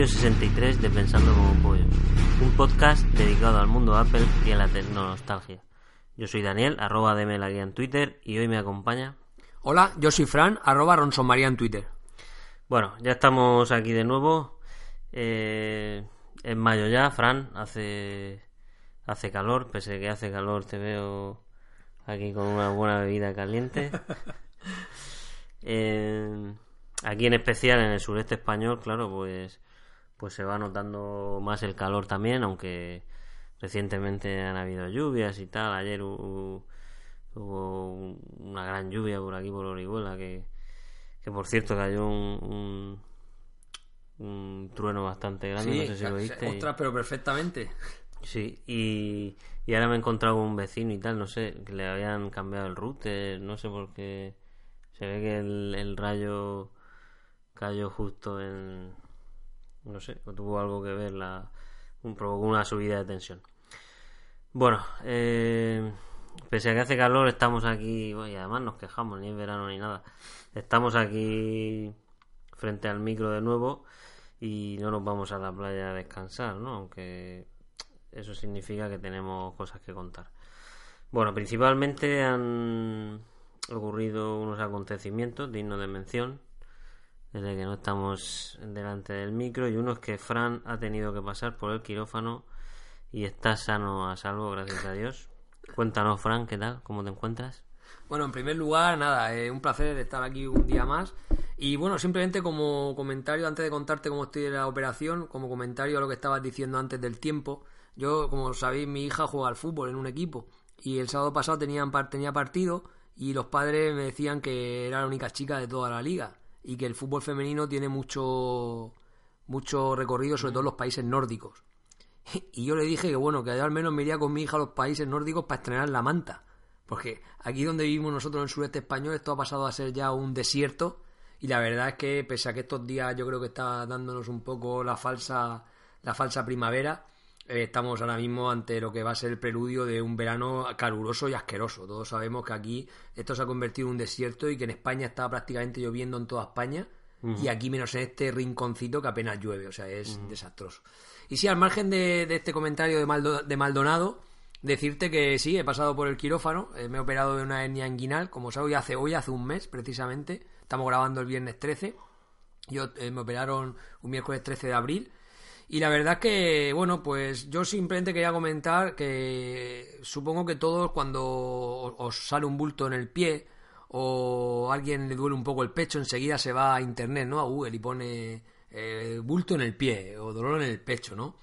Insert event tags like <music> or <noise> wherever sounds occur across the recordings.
episodio 63 de Pensando como Pollo, un podcast dedicado al mundo Apple y a la tecnonostalgia. Yo soy Daniel, arroba la guía en Twitter, y hoy me acompaña... Hola, yo soy Fran, arroba Ronson María en Twitter. Bueno, ya estamos aquí de nuevo. Eh, en mayo ya, Fran, hace, hace calor, pese a que hace calor te veo aquí con una buena bebida caliente. <laughs> Eh, aquí en especial en el sureste español, claro, pues, pues se va notando más el calor también, aunque recientemente han habido lluvias y tal. Ayer hubo, hubo una gran lluvia por aquí, por Orihuela, que, que por cierto cayó un, un, un trueno bastante grande, no sé si lo viste. y- Ostras, pero perfectamente. Sí, y, y ahora me he encontrado con un vecino y tal, no sé, que le habían cambiado el router, no sé por qué. Se ve que el, el rayo cayó justo en. No sé, o tuvo algo que ver, la, un, provocó una subida de tensión. Bueno, eh, pese a que hace calor, estamos aquí, y además nos quejamos, ni es verano ni nada. Estamos aquí frente al micro de nuevo y no nos vamos a la playa a descansar, ¿no? Aunque eso significa que tenemos cosas que contar. Bueno, principalmente han ocurrido unos acontecimientos dignos de mención desde que no estamos delante del micro y uno es que Fran ha tenido que pasar por el quirófano y está sano a salvo, gracias a Dios. Cuéntanos, Fran, ¿qué tal? ¿Cómo te encuentras? Bueno, en primer lugar, nada, eh, un placer estar aquí un día más. Y bueno, simplemente como comentario, antes de contarte cómo estoy en la operación, como comentario a lo que estabas diciendo antes del tiempo, yo, como sabéis, mi hija juega al fútbol en un equipo. Y el sábado pasado tenían, tenía partido y los padres me decían que era la única chica de toda la liga. Y que el fútbol femenino tiene mucho, mucho recorrido, sobre todo en los países nórdicos. <laughs> Y yo le dije que bueno, que yo al menos me iría con mi hija a los países nórdicos para estrenar la manta. Porque aquí donde vivimos nosotros en el sureste español, esto ha pasado a ser ya un desierto. Y la verdad es que, pese a que estos días yo creo que está dándonos un poco la falsa, la falsa primavera, estamos ahora mismo ante lo que va a ser el preludio de un verano caluroso y asqueroso. Todos sabemos que aquí esto se ha convertido en un desierto y que en España está prácticamente lloviendo en toda España. Y aquí menos en este rinconcito que apenas llueve, o sea, es desastroso. Y sí, al margen de, de este comentario de, Maldo- de Maldonado, decirte que sí, he pasado por el quirófano, eh, me he operado de una hernia inguinal, como sabes, hace hoy, hace un mes precisamente, estamos grabando el viernes 13, yo eh, me operaron un miércoles 13 de abril, y la verdad es que, bueno, pues yo simplemente quería comentar que supongo que todos cuando os sale un bulto en el pie o a alguien le duele un poco el pecho, enseguida se va a internet, ¿no? A Google y pone eh, bulto en el pie o dolor en el pecho, ¿no?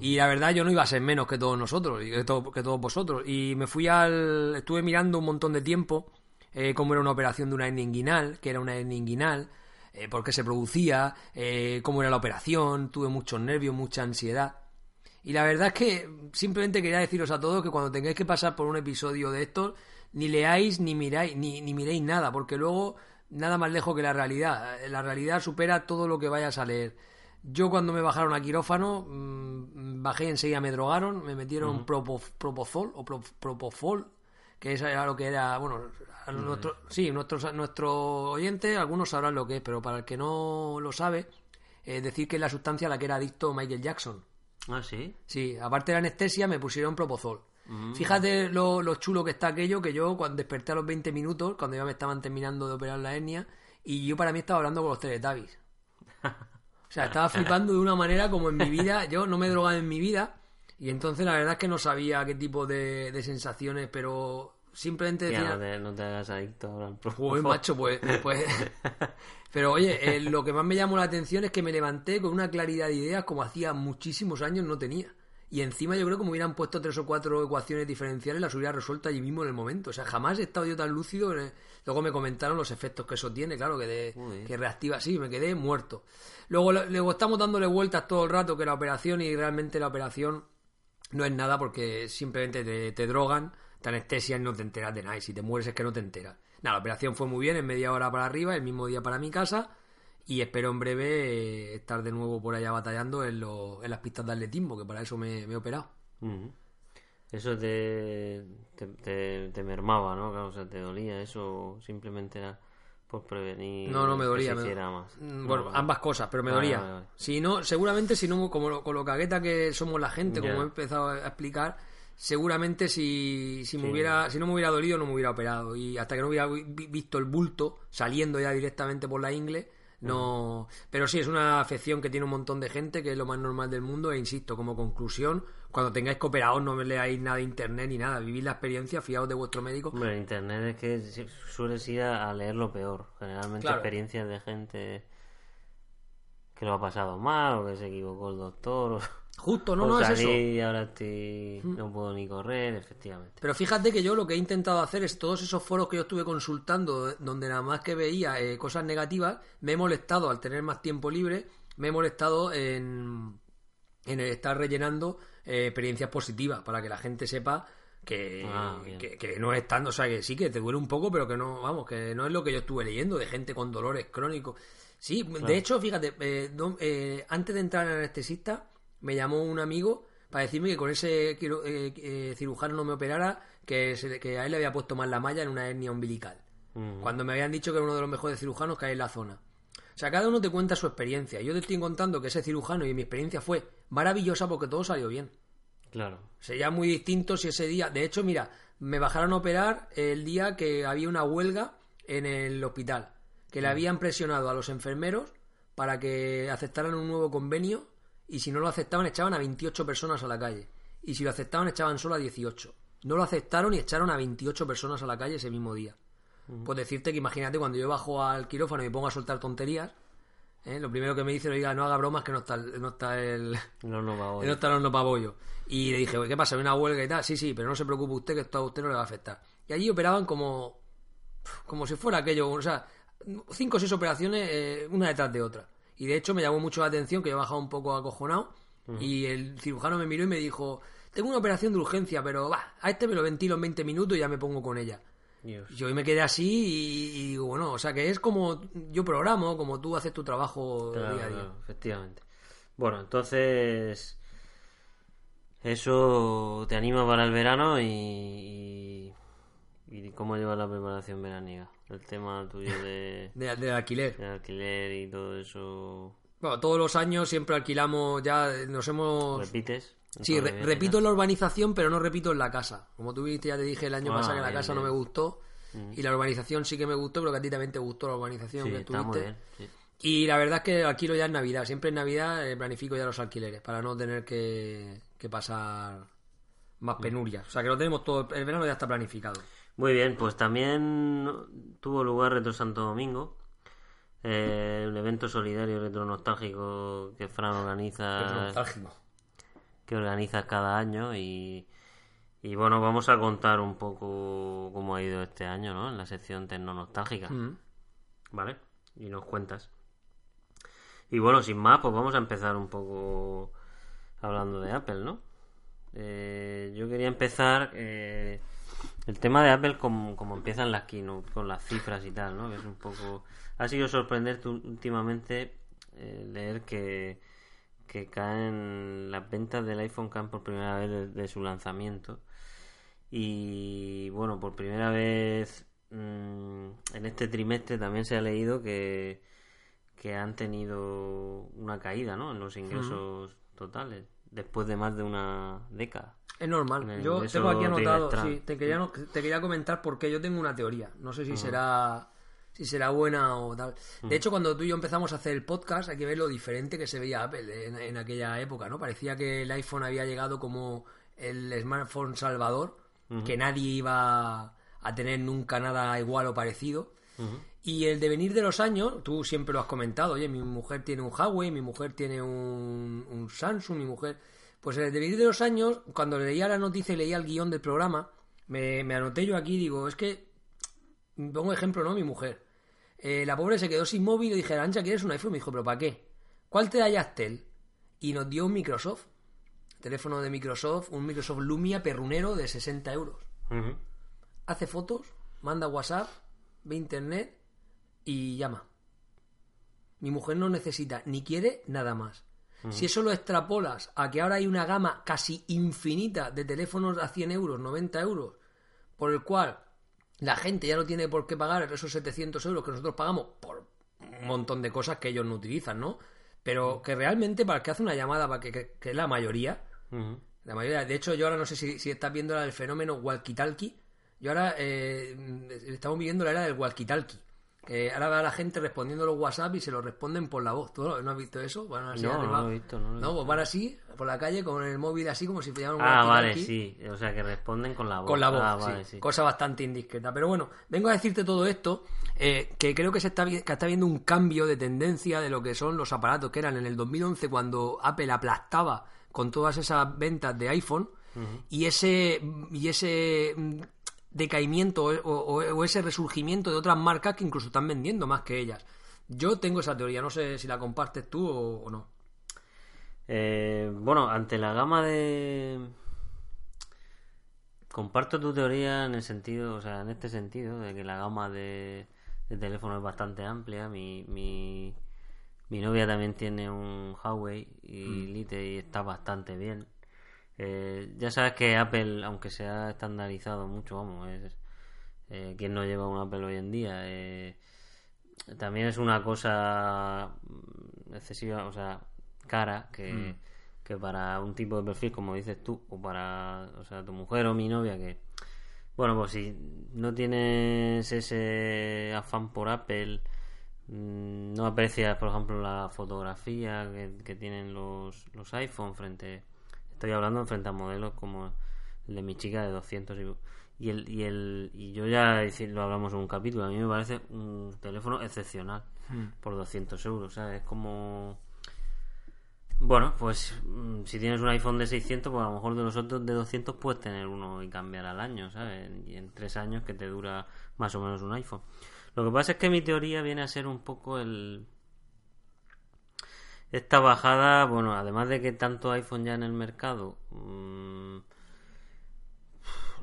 Y la verdad yo no iba a ser menos que todos nosotros, y que, todo- que todos vosotros. Y me fui al... Estuve mirando un montón de tiempo eh, cómo era una operación de una hernia inguinal, que era una hernia inguinal, eh, por qué se producía, eh, cómo era la operación, tuve muchos nervios, mucha ansiedad. Y la verdad es que simplemente quería deciros a todos que cuando tengáis que pasar por un episodio de estos, ni leáis ni miráis, ni, ni miréis nada, porque luego nada más lejos que la realidad. La realidad supera todo lo que vayas a leer. Yo cuando me bajaron a quirófano, mm, bajé enseguida me drogaron, me metieron propo- propofol o pro- propofol, que eso era lo que era, bueno, a nuestro, sí, nuestros nuestros oyentes, algunos sabrán lo que es, pero para el que no lo sabe, eh, decir que es la sustancia a la que era adicto Michael Jackson. Ah, sí. Sí, aparte de la anestesia me pusieron propofol. Fíjate lo, lo chulo que está aquello que yo cuando desperté a los 20 minutos, cuando ya me estaban terminando de operar la hernia, y yo para mí estaba hablando con los Teletubbies. <laughs> O sea, estaba flipando de una manera como en mi vida, yo no me he drogado en mi vida, y entonces la verdad es que no sabía qué tipo de, de sensaciones, pero simplemente Ya, decía... no, te, no te hagas adicto propósito. macho, pues, pues... <laughs> Pero oye, eh, lo que más me llamó la atención es que me levanté con una claridad de ideas como hacía muchísimos años no tenía. Y encima yo creo que me hubieran puesto tres o cuatro ecuaciones diferenciales, las hubiera resuelto allí mismo en el momento. O sea, jamás he estado yo tan lúcido. el- Luego me comentaron los efectos que eso tiene, claro, que, de- que reactiva. Sí, me quedé muerto. Luego, luego estamos dándole vueltas todo el rato que la operación y realmente la operación no es nada porque simplemente te, drogan, te anestesian y no te enteras de nada. Y si te mueres es que no te enteras. Nada, la operación fue muy bien, en media hora para arriba, el mismo día para mi casa. Y espero en breve eh, estar de nuevo por allá batallando en, lo- en las pistas de atletismo, que para eso me, he operado. Eso te, te, mermaba, ¿no? O sea, te dolía eso simplemente era por prevenir No, no me dolía. que se me- más. Mm, No, Bueno, no. ambas cosas, pero me Vale, dolía. vale, vale. Si no, seguramente si no, como lo, con lo cagueta que somos la gente, como he empezado a explicar, seguramente si, si me Sí. hubiera, si no me hubiera dolido no me hubiera operado. Y hasta que no hubiera vi- visto el bulto saliendo ya directamente por la ingle, no. Pero sí, es una afección que tiene un montón de gente, que es lo más normal del mundo, e insisto, como conclusión, cuando tengáis que operaros no leáis nada de internet ni nada, vivid la experiencia, fiaos de vuestro médico. En internet es que sueles ir a, leer lo peor. Generalmente Claro. experiencias de gente que lo ha pasado mal o que se equivocó el doctor. O, Justo, no, no es eso. y ahora estoy, no puedo ni correr, efectivamente. Pero fíjate que yo lo que he intentado hacer es todos esos foros que yo estuve consultando, donde nada más que veía eh, cosas negativas, me he molestado al tener más tiempo libre, me he molestado en, en el estar rellenando eh, experiencias positivas para que la gente sepa que, Ah, que, que no es tanto, o sea, que sí que te duele un poco, pero que no, vamos, que no es lo que yo estuve leyendo de gente con dolores crónicos. Sí, de hecho, fíjate, eh, don- eh, antes de entrar en anestesista, me llamó un amigo para decirme que con ese eh, eh, cirujano no me operara, que, se que a él le había puesto mal la malla en una hernia umbilical. Ujú. Cuando me habían dicho que era uno de los mejores cirujanos que hay en la zona. O sea, cada uno te cuenta su experiencia. Yo te estoy contando que ese cirujano y mi experiencia fue maravillosa porque todo salió bien. Claro. Sería muy distinto si ese día. De hecho, mira, me bajaron a operar el día que había una huelga en el hospital. Que le habían presionado a los enfermeros para que aceptaran un nuevo convenio. Y si no lo aceptaban, echaban a 28 personas a la calle. Y si lo aceptaban, echaban solo a 18. No lo aceptaron y echaron a 28 personas a la calle ese mismo día. Pues decirte que imagínate cuando yo bajo al quirófano y me pongo a soltar tonterías. ¿eh? Lo primero que me dice, oiga, no haga bromas que no está, el- no está el, <laughs> No, no va no está el horno pabollo. Y le dije, "Oye, ¿qué pasa? ¿Hay una huelga y tal? Sí, sí, pero no se preocupe usted que esto a usted no le va a afectar. Y allí operaban como, como si fuera aquello, o sea, cinco o seis operaciones eh, una detrás de otra. Y de hecho me llamó mucho la atención que yo bajaba un poco acojonado y el cirujano me miró y me dijo, tengo una operación de urgencia, pero va, a este me lo ventilo en 20 minutos y ya me pongo con ella. Dios. Yo me quedé así y, y digo, bueno, o sea que es como yo programo, como tú haces tu trabajo Claro, día a día. claro, efectivamente. Bueno, entonces eso te anima para el verano y, y, y cómo llevas la preparación veraniega. El tema tuyo de, <laughs> De, alquiler. de alquiler y todo eso, Bueno, todos los años siempre alquilamos, ya nos hemos... ¿repites? Sí, re- repito en la urbanización, pero no repito en la casa. Como tú viste, ya te dije el año Ah, pasado que la bien, casa no me gustó. Y la urbanización sí que me gustó, pero que a ti también te gustó la urbanización Sí, que estuviste. sí. Y la verdad es que alquilo ya en Navidad. Siempre en Navidad eh, planifico ya los alquileres para no tener que, que pasar más Mm. penurias. O sea, que lo tenemos todo. El verano ya está planificado. Muy bien, pues también tuvo lugar Retro Santo Domingo, eh, un evento solidario retro nostálgico que Fran organiza nostálgico. Que organizas cada año y, y bueno, vamos a contar un poco cómo ha ido este año, ¿no? En la sección Tecno Nostálgica, Mm. ¿vale? Y nos cuentas. Y bueno, sin más, pues vamos a empezar un poco hablando de Apple, ¿no? Eh, yo quería empezar eh, el tema de Apple como, como empiezan las keynote, con las cifras y tal, ¿no? Que es un poco... Ha sido sorprenderte últimamente eh, leer que, que caen las ventas del iPhone caen por primera vez desde su lanzamiento. Y bueno, por primera vez mm, en este trimestre también se ha leído que, que han tenido una caída, ¿no? En los ingresos totales, después de más de una década. Es normal. Yo tengo aquí anotado, sí, te quería, te quería comentar porque yo tengo una teoría. No sé si Mm. será si será buena o tal. De hecho, cuando tú y yo empezamos a hacer el podcast, hay que ver lo diferente que se veía Apple en, en aquella época, ¿no? Parecía que el iPhone había llegado como el smartphone salvador, que nadie iba a tener nunca nada igual o parecido. Y el devenir de los años, tú siempre lo has comentado, oye, mi mujer tiene un Huawei, mi mujer tiene un, un Samsung, mi mujer... Pues el devenir de los años, cuando leía la noticia y leía el guion del programa, me, me anoté yo aquí, digo, es que, pongo ejemplo, ¿no? Mi mujer. Eh, la pobre se quedó sin móvil y dije, Ancha, ¿quieres un iPhone? Me dijo, ¿pero para qué? ¿Cuál te da Yastel? Y nos dio un Microsoft. Teléfono de Microsoft, un Microsoft Lumia perrunero de 60 euros hace fotos, manda WhatsApp, ve internet y llama. Mi mujer no necesita ni quiere nada más. Si eso lo extrapolas a que ahora hay una gama casi infinita de teléfonos a 100 euros, 90 euros, por el cual la gente ya no tiene por qué pagar esos 700 euros que nosotros pagamos por un montón de cosas que ellos no utilizan, ¿no? Pero que realmente para el que hace una llamada, para que, que, la mayoría, la mayoría, de hecho yo ahora no sé si, si estás viendo el fenómeno walkie-talkie, yo ahora eh, estamos viviendo la era del walkie-talkie. Que ahora va la gente respondiendo los WhatsApp y se los responden por la voz. ¿Tú no, no has visto eso? Van así No, no arriba. lo he visto, no lo he No, visto. pues van así, por la calle, con el móvil así, como si fueran un Ah, vale, sí. O sea, que responden con la voz. Con la voz, Ah, sí. vale, sí. Cosa bastante indiscreta. Pero bueno, vengo a decirte todo esto, eh, que creo que se está, que está viendo un cambio de tendencia de lo que son los aparatos que eran en el 2011 cuando Apple aplastaba con todas esas ventas de iPhone y ese y ese mm, decaimiento o, o- o ese resurgimiento de otras marcas que incluso están vendiendo más que ellas. Yo tengo esa teoría, no sé si la compartes tú o, o no. Eh, bueno, ante la gama de... Comparto tu teoría en el sentido, o sea, en este sentido, de que la gama de, de teléfonos es bastante amplia. Mi, mi, mi novia también tiene un Huawei y Lite y está bastante bien. Eh, ya sabes que Apple, aunque se ha estandarizado mucho, vamos, es, eh, ¿quién no lleva un Apple hoy en día? Eh, también es una cosa mm, excesiva, o sea, cara, que, que para un tipo de perfil, como dices tú, o para, o sea, tu mujer o mi novia, que, bueno, pues si no tienes ese afán por Apple, mm, no aprecias, por ejemplo, la fotografía que, que tienen los, los iPhone frente, estoy hablando frente a modelos como el de mi chica de 200 y, y el y el y yo ya lo hablamos en un capítulo a mí me parece un teléfono excepcional por 200 euros ¿sabes? es como bueno pues mm, si tienes un iPhone de 600 pues a lo mejor de los otros de 200 puedes tener uno y cambiar al año ¿sabes? y en tres años que te dura más o menos un iPhone lo que pasa es que mi teoría viene a ser un poco el esta bajada, bueno, además de que tanto iPhone ya en el mercado, mm,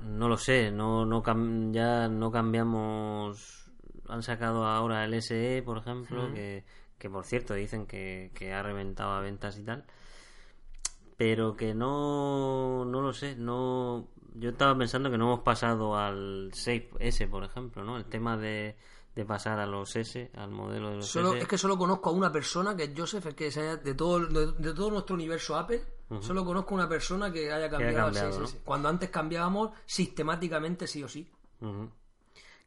no lo sé, no, no ya no cambiamos. Han sacado ahora el SE, por ejemplo, que, que por cierto dicen que, que ha reventado a ventas y tal, pero que no, no lo sé, no. Yo estaba pensando que no hemos pasado al 6S, por ejemplo, ¿no? El tema de, de pasar a los S, al modelo de los Solo, S. es que solo conozco a una persona, que es Joseph, que haya- de todo, de, de todo nuestro universo Apple, solo conozco una persona que haya cambiado, al cambiado, 6S. Cuando antes cambiábamos sistemáticamente sí o sí.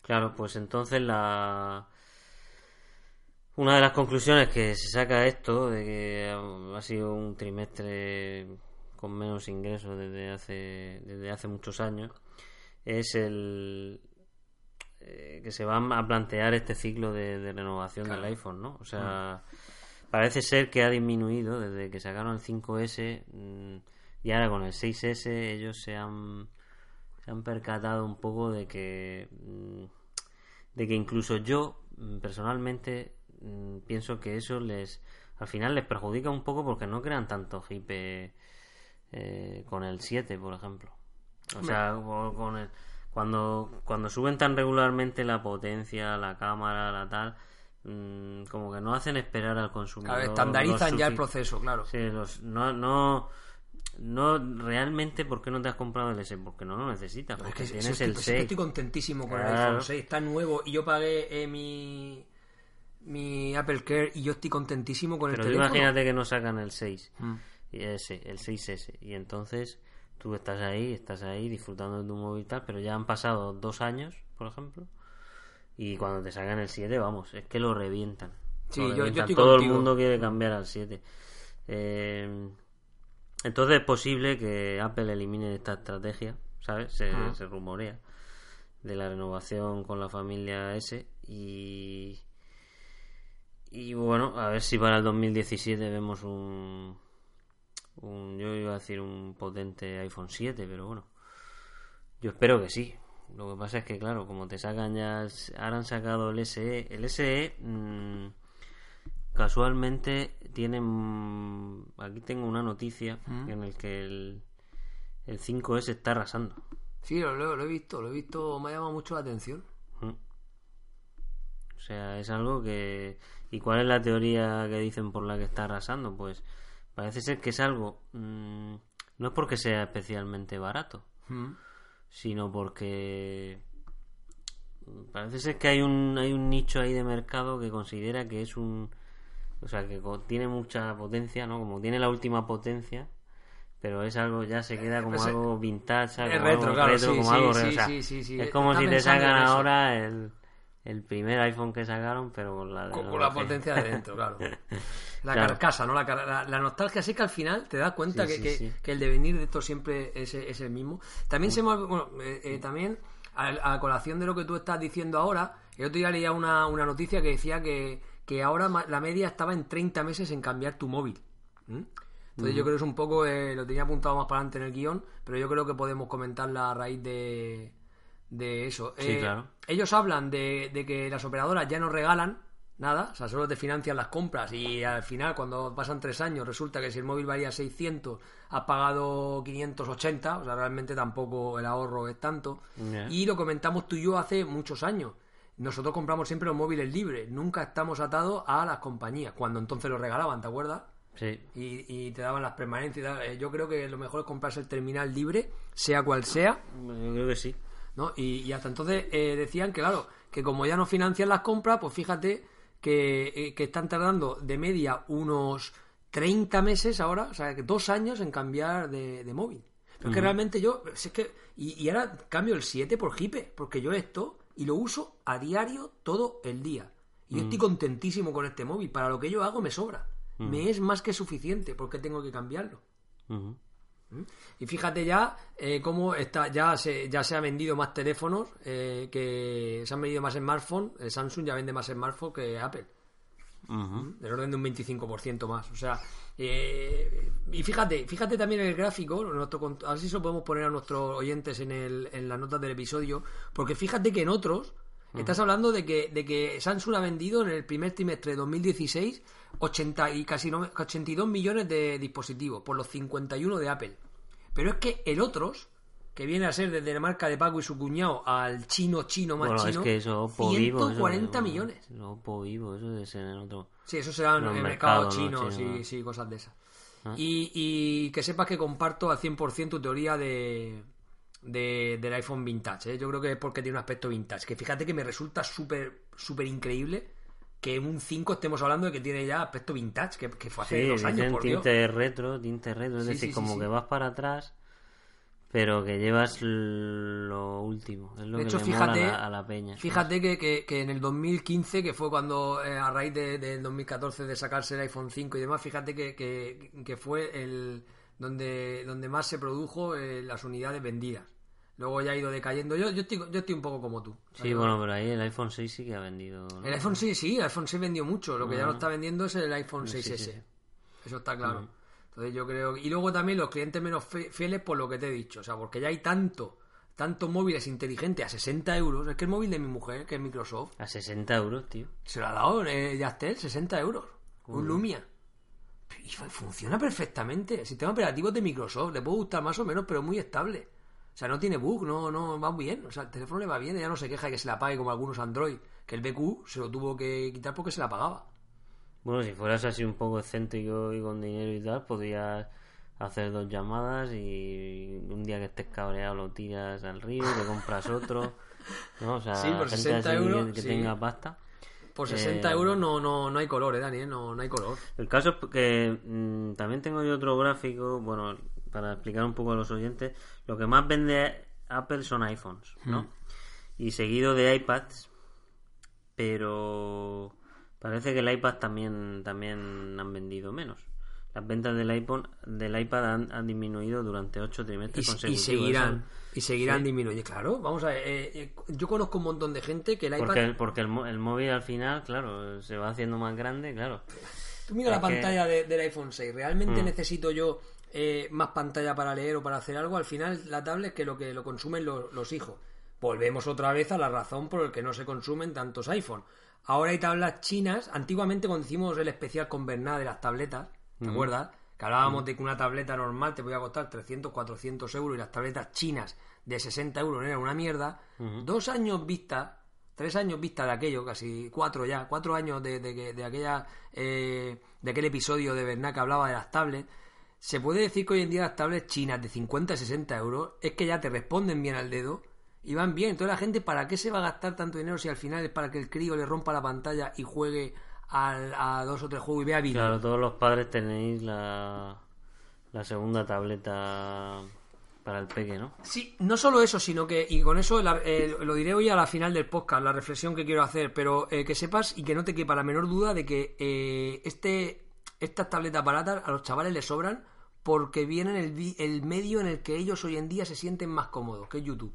Claro, pues entonces la una de las conclusiones que se saca de esto de que ha sido un trimestre con menos ingresos desde hace desde hace muchos años es el eh, que se va a plantear este ciclo de, de renovación del iPhone, ¿no? O sea, parece ser que ha disminuido desde que sacaron el 5S mm, y ahora con el 6S ellos se han se han percatado un poco de que mm, de que incluso yo mm, personalmente mm, pienso que eso les al final les perjudica un poco porque no crean tanto hipe eh, con el 7 por ejemplo. O sea con el- cuando cuando suben tan regularmente la potencia la cámara la tal mm, como que no hacen esperar al consumidor Claro, estandarizan ya el proceso, claro. Sí, los- no, no, no, realmente, ¿por qué no te has comprado el S? Porque no lo necesitas, Es porque que, tienes es que- el es que 6. estoy contentísimo con el Claro. iPhone 6, está nuevo y yo pagué eh, mi mi Apple Care y yo estoy contentísimo con Pero el teléfono. imagínate que no sacan el 6, Mm. y ese, el 6S, y entonces tú estás ahí, estás ahí disfrutando de tu móvil y tal, pero ya han pasado dos años, por ejemplo, y cuando te sacan el 7, vamos, es que lo revientan. Sí, Lo yo- yo revientan. estoy Todo contigo. el mundo quiere cambiar al 7. Eh, entonces es posible que Apple elimine esta estrategia, ¿sabes? Se, Ah. se rumorea de la renovación con la familia S y y bueno, a ver si para el 2017 vemos un, un yo iba a decir un potente iPhone 7, pero bueno. Yo espero que sí. Lo que pasa es que claro, como te sacan ya ahora han sacado el SE, el SE mm, casualmente tienen aquí tengo una noticia en el que el el 5S está arrasando. Sí, lo, lo- lo he visto, lo he visto, me ha llamado mucho la atención. Mm. O sea, es algo que... ¿Y cuál es la teoría que dicen por la que está arrasando? Pues parece ser que es algo... mm, no es porque sea especialmente barato, Mm. sino porque parece ser que hay un, hay un nicho ahí de mercado que considera que es un. O sea, que tiene mucha potencia, ¿no? Como tiene la última potencia, pero es algo, ya se queda como Pues, eh, algo vintage, ¿sabes? es Como retro, algo claro, retro, sí, como sí, algo sí, o sea. Es como si te sacan ahora el, el primer iPhone que sacaron, pero con la, de con, con la potencia de dentro, claro. <laughs> La Claro. carcasa, ¿no? La, la, la nostalgia, sí que al final te das cuenta Sí, que, sí, que- sí. que el devenir de esto siempre es, es el mismo. También se me bueno, eh, eh, también a, a colación de lo que tú estás diciendo ahora, el otro día leía una, una noticia que decía que, que ahora la media estaba en 30 meses en cambiar tu móvil. ¿Mm? Entonces yo creo que es un poco, eh, lo tenía apuntado más para adelante en el guion, pero yo creo que podemos comentarla a raíz de, de eso. Sí, Eh, claro. Ellos hablan de, de que las operadoras ya no regalan nada, o sea, solo te financian las compras y al final cuando pasan tres años resulta que si el móvil valía 600 has pagado 580, o sea, realmente tampoco el ahorro es tanto. Y lo comentamos tú y yo hace muchos años. Nosotros compramos siempre los móviles libres, nunca estamos atados a las compañías, cuando entonces los regalaban, ¿te acuerdas? Sí, y, y te daban las permanencias. Eh, Yo creo que lo mejor es comprarse el terminal libre, sea cual sea, yo creo que sí. ¿No? Y, y hasta entonces eh, decían que, claro, que como ya no financian las compras, pues fíjate que, eh, que están tardando de media unos 30 meses ahora, o sea, dos años en cambiar de, de móvil. Pero es que realmente yo, es que, y, y ahora cambio el 7 por Hipe, porque yo esto y lo uso a diario todo el día. Y yo estoy contentísimo con este móvil, para lo que yo hago me sobra. Me es más que suficiente, porque tengo que cambiarlo. Y fíjate ya eh, cómo está, ya se, ya se han vendido más teléfonos, eh, que se han vendido más smartphones. Eh, Samsung ya vende más smartphones que Apple, Ujú. del orden de un 25% más. O sea, eh, y fíjate, fíjate también en el gráfico, nuestro, a ver si se lo podemos poner a nuestros oyentes en, el, en las notas del episodio, porque fíjate que en otros estás hablando de que, de que Samsung ha vendido en el primer trimestre de 2016 80 y casi no- 82 millones de dispositivos por los 51 de Apple. Pero es que el otros, que viene a ser desde la marca de Paco y su cuñado al chino chino más Bueno, chino, es que eso, Oppo vivo. eso 140 millones. Lo Oppo vivo, eso debe ser en otro. Sí, eso será en el mercado mercados, chino, ¿no? sí, Chino, sí, cosas de esas. Ah. Y, y que sepas que comparto al 100% tu teoría de, de- del iPhone vintage. ¿eh? Yo creo que es porque tiene un aspecto vintage. Que fíjate que me resulta súper, súper increíble que en un 5 estemos hablando de que tiene ya aspecto vintage, que, que fue hace Sí, dos años, por Dios. tinte retro, tinte retro, es Sí, decir, sí, como que vas para atrás, pero que llevas lo último. Es lo De que hecho, le fíjate, mola a la, a la peña. fíjate que, que- que en el 2015, que fue cuando, eh, a raíz de- del 2014 de sacarse el iPhone 5 y demás, fíjate que, que- que fue el donde, donde más se produjo eh, las unidades vendidas. Luego ya ha ido decayendo. Yo, yo, estoy, yo estoy un poco como tú. Sí, bueno, pero ahí el iPhone 6 sí que ha vendido. ¿no? El iPhone 6 sí, el iPhone 6 vendió mucho. Lo que ya no está vendiendo es el iPhone Sí, 6S. sí, sí. Eso está claro. Entonces yo creo... Y luego también los clientes menos fieles por lo que te he dicho. O sea, porque ya hay tanto, tantos móviles inteligentes a 60 euros. Es que el móvil de mi mujer, que es Microsoft, A 60 euros, tío. se lo ha dado eh, Yastel, 60 euros. Un Lumia. Y fu- funciona perfectamente. El sistema operativo es de Microsoft. Le puede gustar más o menos, pero muy estable. O sea, no tiene bug, no, no va bien. O sea, el teléfono le va bien, ya no se queja de que se le apague como algunos Android. Que el BQ se lo tuvo que quitar porque se le apagaba. Bueno, si fueras así un poco excéntrico y con dinero y tal, podrías hacer dos llamadas y un día que estés cabreado lo tiras al río, te compras otro. ¿no? O sea, Sí, por gente 60 así euros, que, que sí. tenga pasta. Por 60 Eh, euros no, no, no hay color, ¿eh, Dani? No, no hay color. El caso es que mm, también tengo yo otro gráfico, bueno, para explicar un poco a los oyentes, lo que más vende Apple son iPhones, ¿no? Y seguido de iPads, pero parece que el iPad también, también han vendido menos. Las ventas del iPhone, del iPad han, han disminuido durante ocho Y, trimestres y consecutivos. seguirán. Eso- Y seguirán Sí. disminuyendo. Claro, vamos a ver. eh, eh, yo conozco un montón de gente que el iPad. Porque, el, porque el, mo- el móvil al final, claro, se va haciendo más grande, claro. Tú mira la que- pantalla de- del iPhone 6. ¿Realmente Mm. necesito yo eh, más pantalla para leer o para hacer algo? Al final, la tablet es que lo que lo consumen los, los hijos. Volvemos otra vez a la razón por la que no se consumen tantos iPhone. Ahora hay tablas chinas. Antiguamente, cuando hicimos el especial con Bernard de las tabletas, ¿te acuerdas? Que hablábamos de que una tableta normal te podía costar 300, 400 euros y las tabletas chinas de 60 euros eran una mierda. Dos años vista, tres años vista de aquello, casi cuatro ya, cuatro años de, de, que- de aquella eh, de aquel episodio de Bernat que hablaba de las tablets. Se puede decir que hoy en día las tablets chinas de 50 60 euros es que ya te responden bien al dedo y van bien. Entonces la gente, ¿para qué se va a gastar tanto dinero si al final es para que el crío le rompa la pantalla y juegue al- a dos o tres juegos y vea vídeos? Claro, todos los padres tenéis la, la segunda tableta para el peque, ¿no? Sí, no solo eso, sino que, y con eso la- eh, lo diré hoy a la final del podcast, la reflexión que quiero hacer, pero eh, que sepas y que no te quepa la menor duda de que eh, este, estas tabletas baratas a los chavales les sobran porque vienen el, el medio en el que ellos hoy en día se sienten más cómodos, que es YouTube.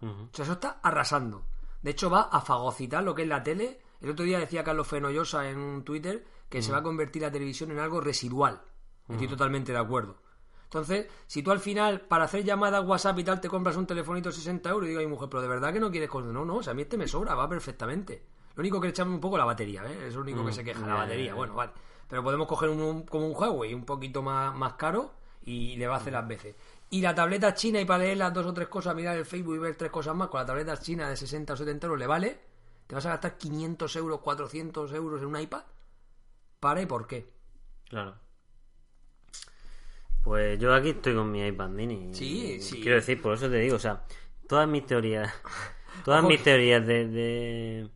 O sea, eso está arrasando. De hecho, va a fagocitar lo que es la tele. El otro día decía Carlos Fenollosa en un Twitter que se va a convertir la televisión en algo residual. Estoy totalmente de acuerdo. Entonces, si tú al final, para hacer llamadas WhatsApp y tal, te compras un telefonito de 60 euros y digo a mi mujer, pero de verdad que no quieres con... No, no, o sea, a mí este me sobra, va perfectamente. Lo único que le echamos un poco la batería, ¿eh? Es lo único que se queja, la batería. Bueno, vale. Pero podemos coger un, un- como un Huawei, un poquito más, más caro y le va a hacer las veces. Y la tableta china y para leer las dos o tres cosas, mirar el Facebook y ver tres cosas más, con la tableta china de 60 o 70 euros le vale, te vas a gastar 500 euros, 400 euros en un iPad. ¿Para y por qué? Claro. Pues yo aquí estoy con mi iPad mini. Sí, sí. Quiero decir, por eso te digo, o sea, todas mis teorías, <laughs> todas Ojo mis teorías de, de,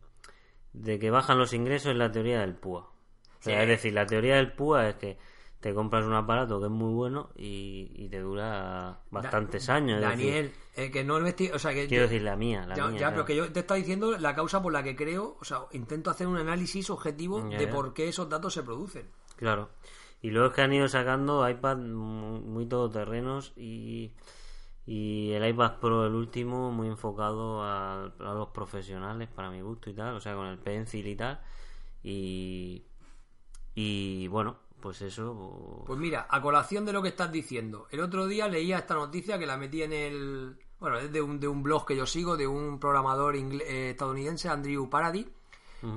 de que bajan los ingresos es la teoría del PUA. O sea, Sí. es decir, la teoría del PUA es que te compras un aparato que es muy bueno y, y te dura bastantes años. decir, Daniel, eh, que no investi- o sea, que quiero yo- decir, la mía, la ya, mía. ya, claro. pero que yo te estaba diciendo la causa por la que creo, o sea, intento hacer un análisis objetivo Ya, de por qué esos datos se producen. Claro. Y luego es que han ido sacando iPad muy, muy todoterrenos y, y el iPad Pro, el último, muy enfocado a, a los profesionales, para mi gusto y tal, o sea, con el Pencil y tal. Y, y bueno, pues eso. Pues mira, a colación de lo que estás diciendo, el otro día leía esta noticia que la metí en el... Bueno, es de un, de un blog que yo sigo, de un programador ingle- eh, estadounidense, Andrew Paradis,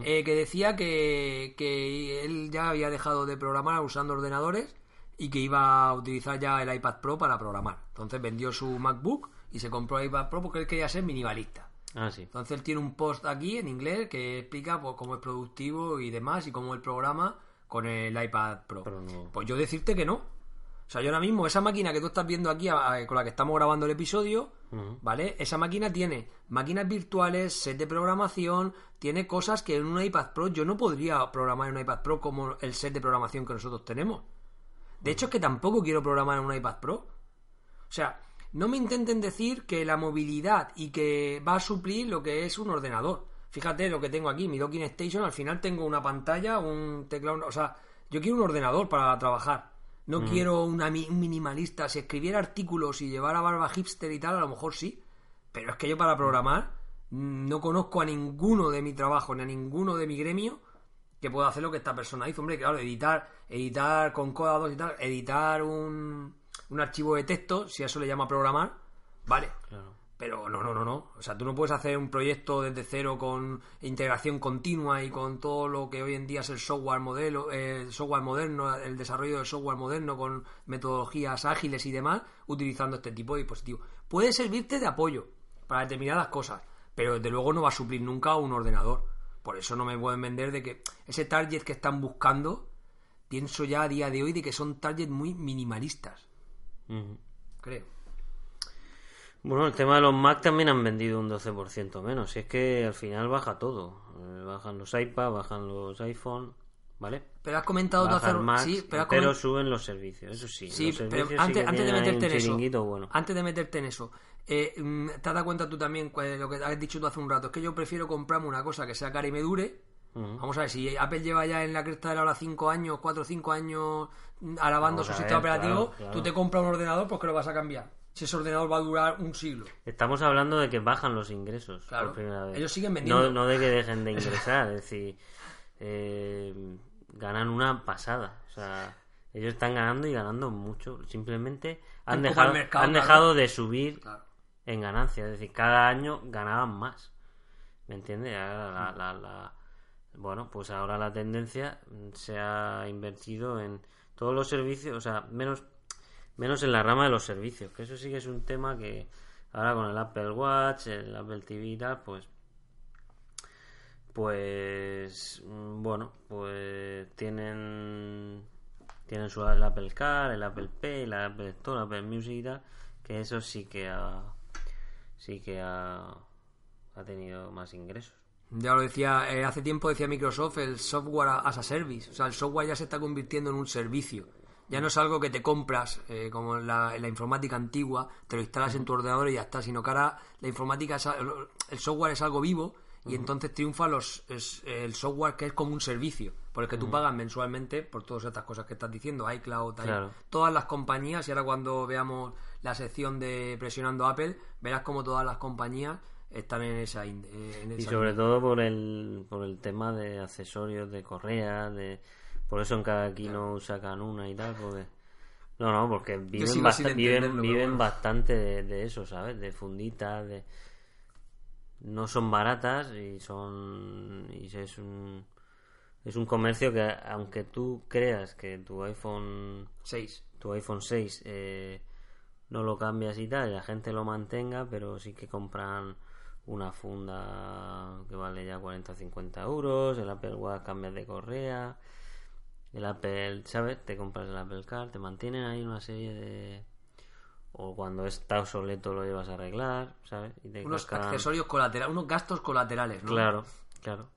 eh, que decía que, que él ya había dejado de programar usando ordenadores y que iba a utilizar ya el iPad Pro para programar. Entonces vendió su MacBook y se compró el iPad Pro porque él quería ser minimalista. Ah, sí. Entonces él tiene un post aquí en inglés que explica pues, cómo es productivo y demás y cómo el programa con el iPad Pro. Pero no. Pues yo decirte que no. O sea, yo ahora mismo, esa máquina que tú estás viendo aquí, a- a- con la que estamos grabando el episodio. ¿vale? Esa máquina tiene máquinas virtuales, set de programación, tiene cosas que en un iPad Pro yo no podría programar en un iPad Pro como el set de programación que nosotros tenemos. De hecho, es que tampoco quiero programar en un iPad Pro. O sea, no me intenten decir que la movilidad y que va a suplir lo que es un ordenador. Fíjate lo que tengo aquí, mi docking station, al final tengo una pantalla, un teclado, o sea, yo quiero un ordenador para trabajar. No quiero una un minimalista. Si escribiera artículos y llevara barba hipster y tal, a lo mejor sí. Pero es que yo para programar mm, no conozco a ninguno de mi trabajo ni a ninguno de mi gremio que pueda hacer lo que esta persona hizo. Hombre, claro, editar, editar con Coda 2 y tal, editar un, un archivo de texto, si a eso le llama programar, vale. Claro. Pero no, no, no, no. O sea, tú no puedes hacer un proyecto desde cero con integración continua y con todo lo que hoy en día es el software modelo, eh, el software moderno, el desarrollo del software moderno con metodologías ágiles y demás, utilizando este tipo de dispositivos. Puede servirte de apoyo para determinadas cosas, pero desde luego no va a suplir nunca un ordenador. Por eso no me pueden vender de que ese target que están buscando, pienso ya a día de hoy de que son targets muy minimalistas, creo. Bueno, el tema de los Mac también han vendido un 12% menos. Si es que al final baja todo. Eh, bajan los iPad, bajan los iPhone, ¿vale? Pero has comentado tú Bajan hacer... Macs, sí, pero pero suben los servicios, eso sí. Sí, pero sí antes, antes de meterte en eso, bueno. antes de meterte en eso, eh, mm, te has dado cuenta tú también lo que has dicho tú hace un rato, es que yo prefiero comprarme una cosa que sea cara y me dure. Vamos a ver, si Apple lleva ya en la cresta de la hora 5 años, 4 o 5 años mm, alabando Vamos su sistema ver, operativo, claro, claro. tú te compras un ordenador, pues que lo vas a cambiar. Si ese ordenador va a durar un siglo. Estamos hablando de que bajan los ingresos Claro. por primera vez. Ellos siguen vendiendo. No, no de que dejen de <laughs> ingresar, es decir, eh, ganan una pasada. O sea, ellos están ganando y ganando mucho. Simplemente han En dejado, mercado, han claro. dejado de subir Claro. en ganancias. Es decir, cada año ganaban más. ¿Me entiendes? La- la- la- bueno, pues ahora la tendencia se ha invertido en todos los servicios, o sea, menos, menos en la rama de los servicios, que eso sí que es un tema que ahora con el Apple Watch, el Apple TV y tal, pues pues mm, bueno, pues tienen tienen su el Apple Car, el Apple Pay, la Apple Store, Apple Music y tal, que eso sí que ha sí que ha, ha tenido más ingresos. Ya lo decía, eh, hace tiempo decía Microsoft, el software as a service. O sea, el software ya se está convirtiendo en un servicio. Ya no es algo que te compras, eh, como en la, en la informática antigua, te lo instalas en tu ordenador y ya está, sino que ahora la informática, es el software es algo vivo y entonces triunfa los, es el software que es como un servicio, por el que tú pagas mensualmente por todas estas cosas que estás diciendo, iCloud, Claro. todas las compañías, y ahora cuando veamos la sección de presionando Apple, verás como todas las compañías están en esa... eh, Y sobre todo por el, por el tema de accesorios de correa, de por eso en cada keynote sacan una y tal, porque... No, no, porque viven, sin viven, viven bueno. bastante de, de eso, ¿sabes? De funditas, de... No son baratas y son... Y es un... Es un comercio que aunque tú creas que tu iPhone 6. tu iPhone 6 eh, no lo cambias y tal, y la gente lo mantenga, pero sí que compran una funda que vale ya 40 o 50 euros, el Apple Watch cambias de correa, el Apple, ¿sabes? Te compras el Apple Car, te mantienen ahí una serie de... O cuando está obsoleto lo llevas a arreglar, ¿sabes? Y te Unos cascan- accesorios colaterales, unos gastos colaterales, ¿no? Claro, claro.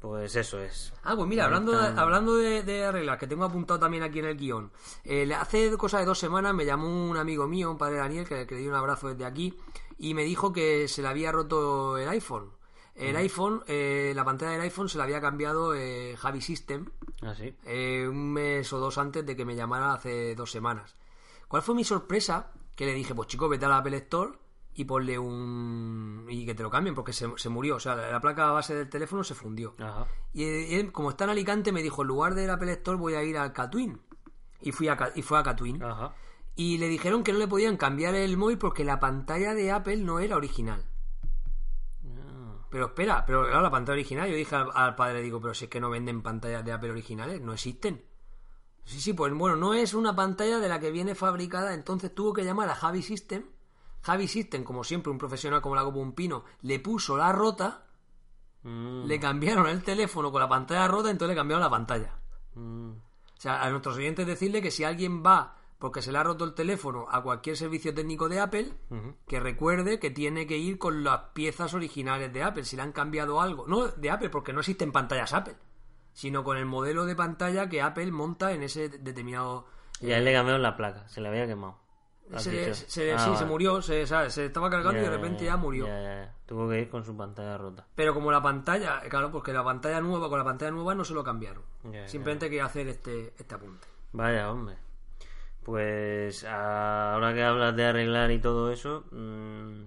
Pues eso es. Ah, pues mira, hablando, de, hablando de, de arreglar, que tengo apuntado también aquí en el guion. eh, hace cosa de dos semanas me llamó un amigo mío, un padre Daniel, que, que le di un abrazo desde aquí, y me dijo que se le había roto el iPhone. El iPhone, eh, la pantalla del iPhone se le había cambiado eh, Javi System Ah, sí. eh, un mes o dos antes de que me llamara hace dos semanas. ¿Cuál fue mi sorpresa? Que le dije, pues chico, vete a la Apple Store y ponle un... y que te lo cambien porque se, se murió. O sea, la, la placa base del teléfono se fundió. Ajá. Y él, como está en Alicante, me dijo, en lugar del Apple Store voy a ir al Catwin. Y, fui a, y fue a Catwin. Ajá. Y le dijeron que no le podían cambiar el móvil porque la pantalla de Apple no era original. Pero espera, pero claro, la pantalla original, yo dije al, al padre, digo, pero si es que no venden pantallas de Apple originales, no existen. Sí, sí, pues bueno, no es una pantalla de la que viene fabricada, entonces tuvo que llamar a Javi System. Javi System, como siempre, un profesional como la copa un pino, le puso la rota, mm, le cambiaron el teléfono con la pantalla rota, entonces le cambiaron la pantalla. mm. O sea, a nuestros oyentes decirle que si alguien va porque se le ha roto el teléfono a cualquier servicio técnico de Apple, que recuerde que tiene que ir con las piezas originales de Apple, si le han cambiado algo. No de Apple, porque no existen pantallas Apple, sino con el modelo de pantalla que Apple monta en ese determinado... Y a él le cambiaron la placa, se le había quemado. Se, se- Ah, sí, se murió, se, estaba cargando y de repente ya murió. ya, ya, ya. Tuvo que ir con su pantalla rota. Pero como la pantalla, claro, porque la pantalla nueva, con la pantalla nueva no se lo cambiaron. Simplemente quería hacer este, este apunte. Vaya, hombre. Pues ahora que hablas de arreglar y todo eso, mm,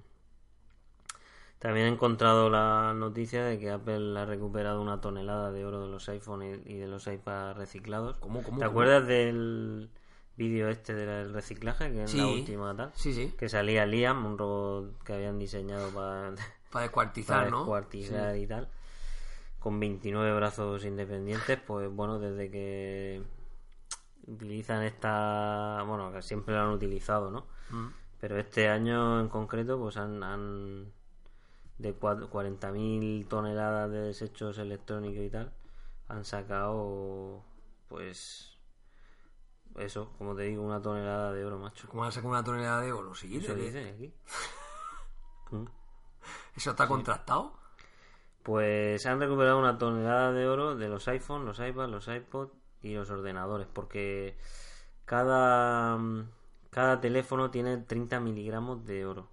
también he encontrado la noticia de que Apple ha recuperado una tonelada de oro de los iPhone y, y de los iPad reciclados. ¿Cómo, cómo, ¿Te cómo? acuerdas del vídeo este del reciclaje, que es la Sí. última tal? Sí, sí, Que salía Liam, un robot que habían diseñado para, <laughs> para descuartizar, para ¿no? descuartizar y tal, con 29 brazos independientes, pues bueno, desde que utilizan esta, bueno, que siempre lo han utilizado, ¿no? Mm. Pero este año en concreto, pues han, han de cua- 40.000 toneladas de desechos electrónicos y tal, han sacado, pues, eso, como te digo, una tonelada de oro, macho. ¿Cómo van a sacar una tonelada de oro? Sí, Eso aquí. <laughs> Mm. ¿Eso está contrastado? Pues han recuperado una tonelada de oro de los iPhone, los iPad, los iPod y los ordenadores, porque cada, cada teléfono tiene 30 miligramos de oro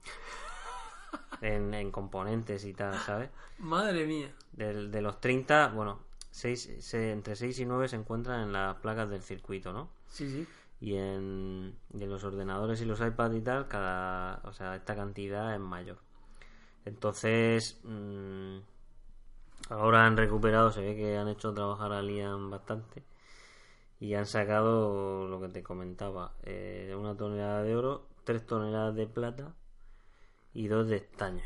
<laughs> en, en componentes y tal, ¿sabes? Madre mía. De los 30, bueno, seis, se- entre 6 y 9 se encuentran en las placas del circuito, ¿no? Sí, sí. Y en, y en los ordenadores y los iPads y tal, cada, o sea, esta cantidad es mayor. Entonces, mm, ahora han recuperado, se ve que han hecho trabajar a Liam bastante y han sacado lo que te comentaba, eh, una tonelada de oro, tres toneladas de plata y dos de estaño.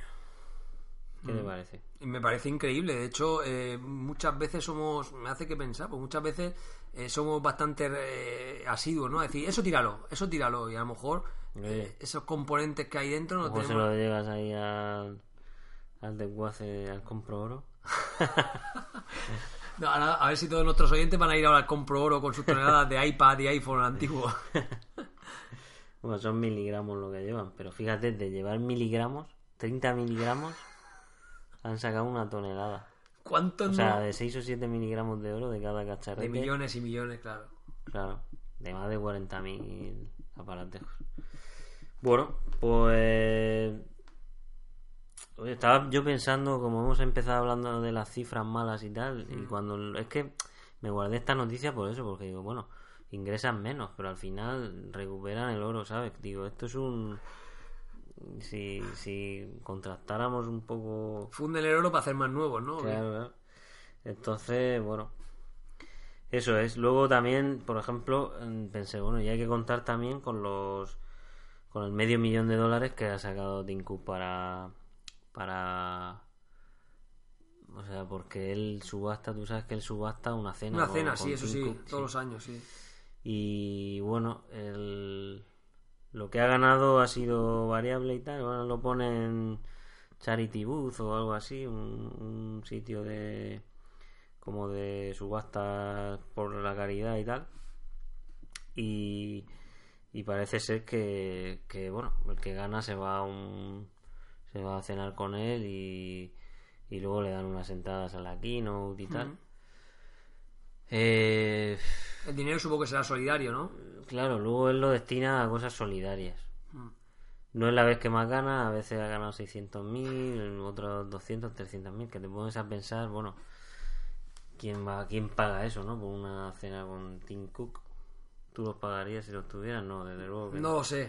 ¿Qué te parece? Y me parece increíble. De hecho, eh, muchas veces somos. Me hace que pensar, pues muchas veces eh, somos bastante eh, asiduos, ¿no? Es decir, eso tíralo, eso tíralo. Y a lo mejor eh, esos componentes que hay dentro no ¿Cómo se tenemos. lo llegas ahí al, al desguace, al compro oro? <laughs> <laughs> No, ahora, a ver si todos nuestros oyentes van a ir ahora al compro oro con sus toneladas de iPad y iPhone antiguo. <laughs> Bueno, son miligramos lo que llevan, pero fíjate, de llevar miligramos, 30 miligramos, han sacado una tonelada. ¿Cuántos O sea, de 6 o 7 miligramos de oro de cada cacharrete. De millones y millones, claro. Claro, de más de 40.000 aparatejos. Bueno, pues... Oye, estaba yo pensando, como hemos empezado hablando de las cifras malas y tal, y cuando... Es que me guardé esta noticia por eso, porque digo, bueno, ingresan menos, pero al final recuperan el oro, ¿sabes? Digo, esto es un... Si, si contrastáramos un poco Funden el oro para hacer más nuevos, ¿no? Claro, claro. Entonces, bueno. Eso es. Luego también, por ejemplo, mm, pensé, bueno, y hay que contar también con los. con el medio millón de dólares que ha sacado Tinku para. Para. O sea, porque él subasta, tú sabes que él subasta una cena. Una cena, con sí, eso sí, todos los años, sí. y bueno, el, lo que ha ganado ha sido variable y tal. Bueno, lo pone en Charity Booth o algo así, un, un sitio de como de subasta por la caridad y tal. Y, y parece ser que, que, bueno, el que gana se va a un se va a cenar con él y, y luego le dan unas sentadas a la keynote y tal. Eh, El dinero supongo que será solidario, ¿no? Claro, luego él lo destina a cosas solidarias. Mm. No es la vez que más gana, a veces ha ganado 600.000, otros 200, 300.000, que te pones a pensar, bueno, ¿quién va, quién paga eso, no? Por una cena con Tim Cook. ¿Tú los pagarías si los tuvieras? No, desde luego que No lo sé.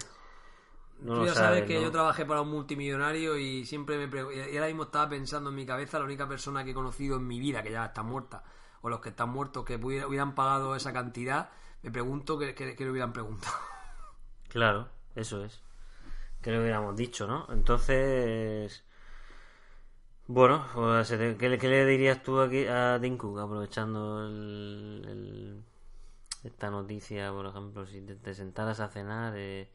No Tú ya sabes, sabes que ¿no? yo trabajé para un multimillonario y siempre me y ahora mismo estaba pensando en mi cabeza la única persona que he conocido en mi vida que ya está muerta o los que están muertos que pudiera- hubieran pagado esa cantidad me pregunto que, que- que le hubieran preguntado <laughs> Claro, eso es. Que lo hubiéramos dicho, ¿no? Entonces. Bueno, pues, ¿qué, le- qué le dirías tú aquí a Tim Cook aprovechando el- el- esta noticia, por ejemplo, si te, te sentaras a cenar? eh,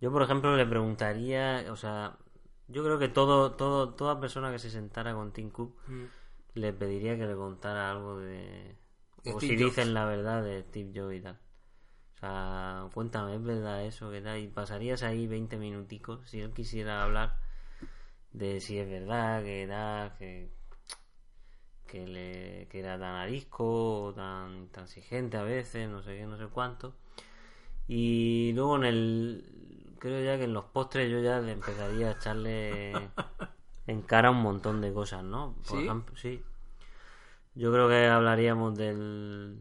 yo, por ejemplo, le preguntaría, o sea, yo creo que todo, todo, toda persona que se sentara con Tim Cook le pediría que le contara algo de. De o Steve si Jobs. dicen la verdad de Steve Jobs y tal. O sea, cuéntame, ¿es verdad eso? ¿Qué tal? Y pasarías ahí 20 minuticos si él quisiera hablar de si es verdad, que era, que, que, le, que era tan arisco, o tan intransigente a veces, no sé qué, no sé cuánto. Y luego en el. Creo ya que en los postres yo ya le empezaría a echarle en cara un montón de cosas, ¿no? Por ¿Sí? ejemplo, sí. Yo creo que hablaríamos del.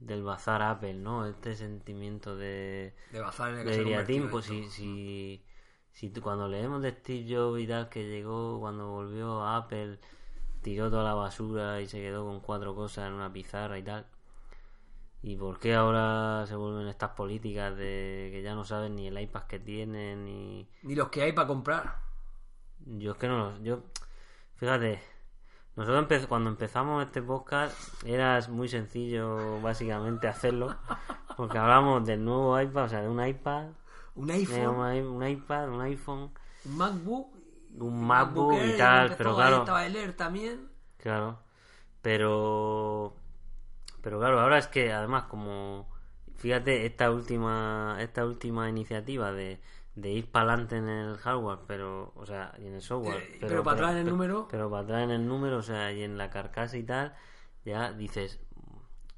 del bazar Apple, ¿no? Este sentimiento de. de bazar en el que se pues si, si, si tú- cuando leemos de Steve Jobs y tal, que llegó, cuando volvió a Apple, tiró toda la basura y se quedó con cuatro cosas en una pizarra y tal. ¿Y por qué ahora se vuelven estas políticas de que ya no saben ni el iPad que tienen ni... ni los que hay para comprar Yo es que no lo... Yo... Fíjate, nosotros empe- cuando empezamos este podcast era muy sencillo básicamente hacerlo, porque hablamos del nuevo iPad, o sea, de un iPad, un iPhone un, iPad, un iPhone, un MacBook un MacBook y tal, pero claro, estaba el Air también. Claro, pero, pero claro, ahora es que además como, fíjate esta última, esta última iniciativa de, de ir para adelante en el hardware, pero, o sea, y en el software, Eh, pero para atrás en el pero- número. pero para atrás en el número, o sea, y en la carcasa y tal, ya dices,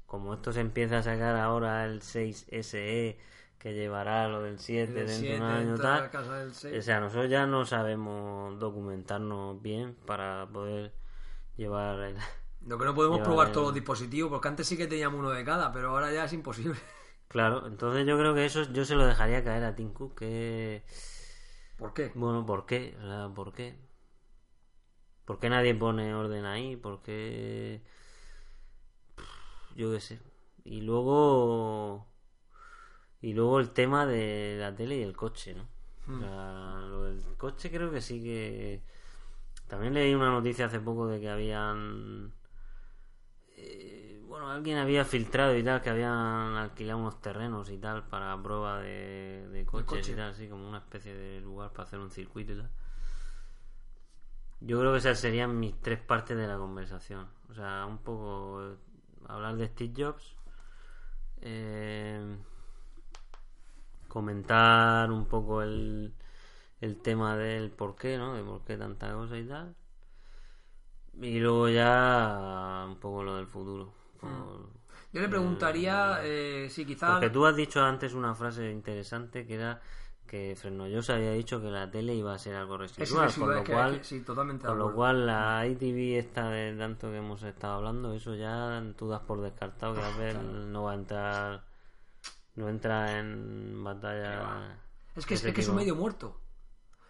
como esto se empieza a sacar ahora el 6 SE que llevará lo del 7 el dentro de 7 un año tal, la casa del 6. o sea, nosotros ya no sabemos documentarnos bien para poder llevar el... Lo que no podemos Lleva probar el- todos los dispositivos, porque antes sí que teníamos uno de cada, pero ahora ya es imposible. <laughs> Claro, entonces yo creo que eso yo se lo dejaría caer a Tim Cook, que... ¿Por qué? Bueno, ¿por qué? O sea, ¿por qué? ¿Por qué nadie pone orden ahí? ¿Por qué...? Yo qué sé. Y luego... Y luego el tema de la tele y el coche, ¿no? O sea, lo del coche creo que sí que... También leí una noticia hace poco de que habían... eh, bueno, alguien había filtrado y tal, que habían alquilado unos terrenos y tal para prueba de, de coches coche. y tal, así como una especie de lugar para hacer un circuito y tal. Yo creo que esas serían mis tres partes de la conversación. O sea, un poco eh, hablar de Steve Jobs, eh, comentar un poco el, el tema del por qué, ¿no? De por qué tanta cosa y tal. Y luego ya un poco lo del futuro. Por- Yo le preguntaría eh, si quizás... Porque tú has dicho antes una frase interesante que era que Fresnollosa había dicho que la tele iba a ser algo Es residual, con lo cual que sí, totalmente con lo cual la ITV esta de tanto que hemos estado hablando, eso ya tú das por descartado que Apple no va a entrar no entra en batalla. Es que, es, es que es un medio muerto.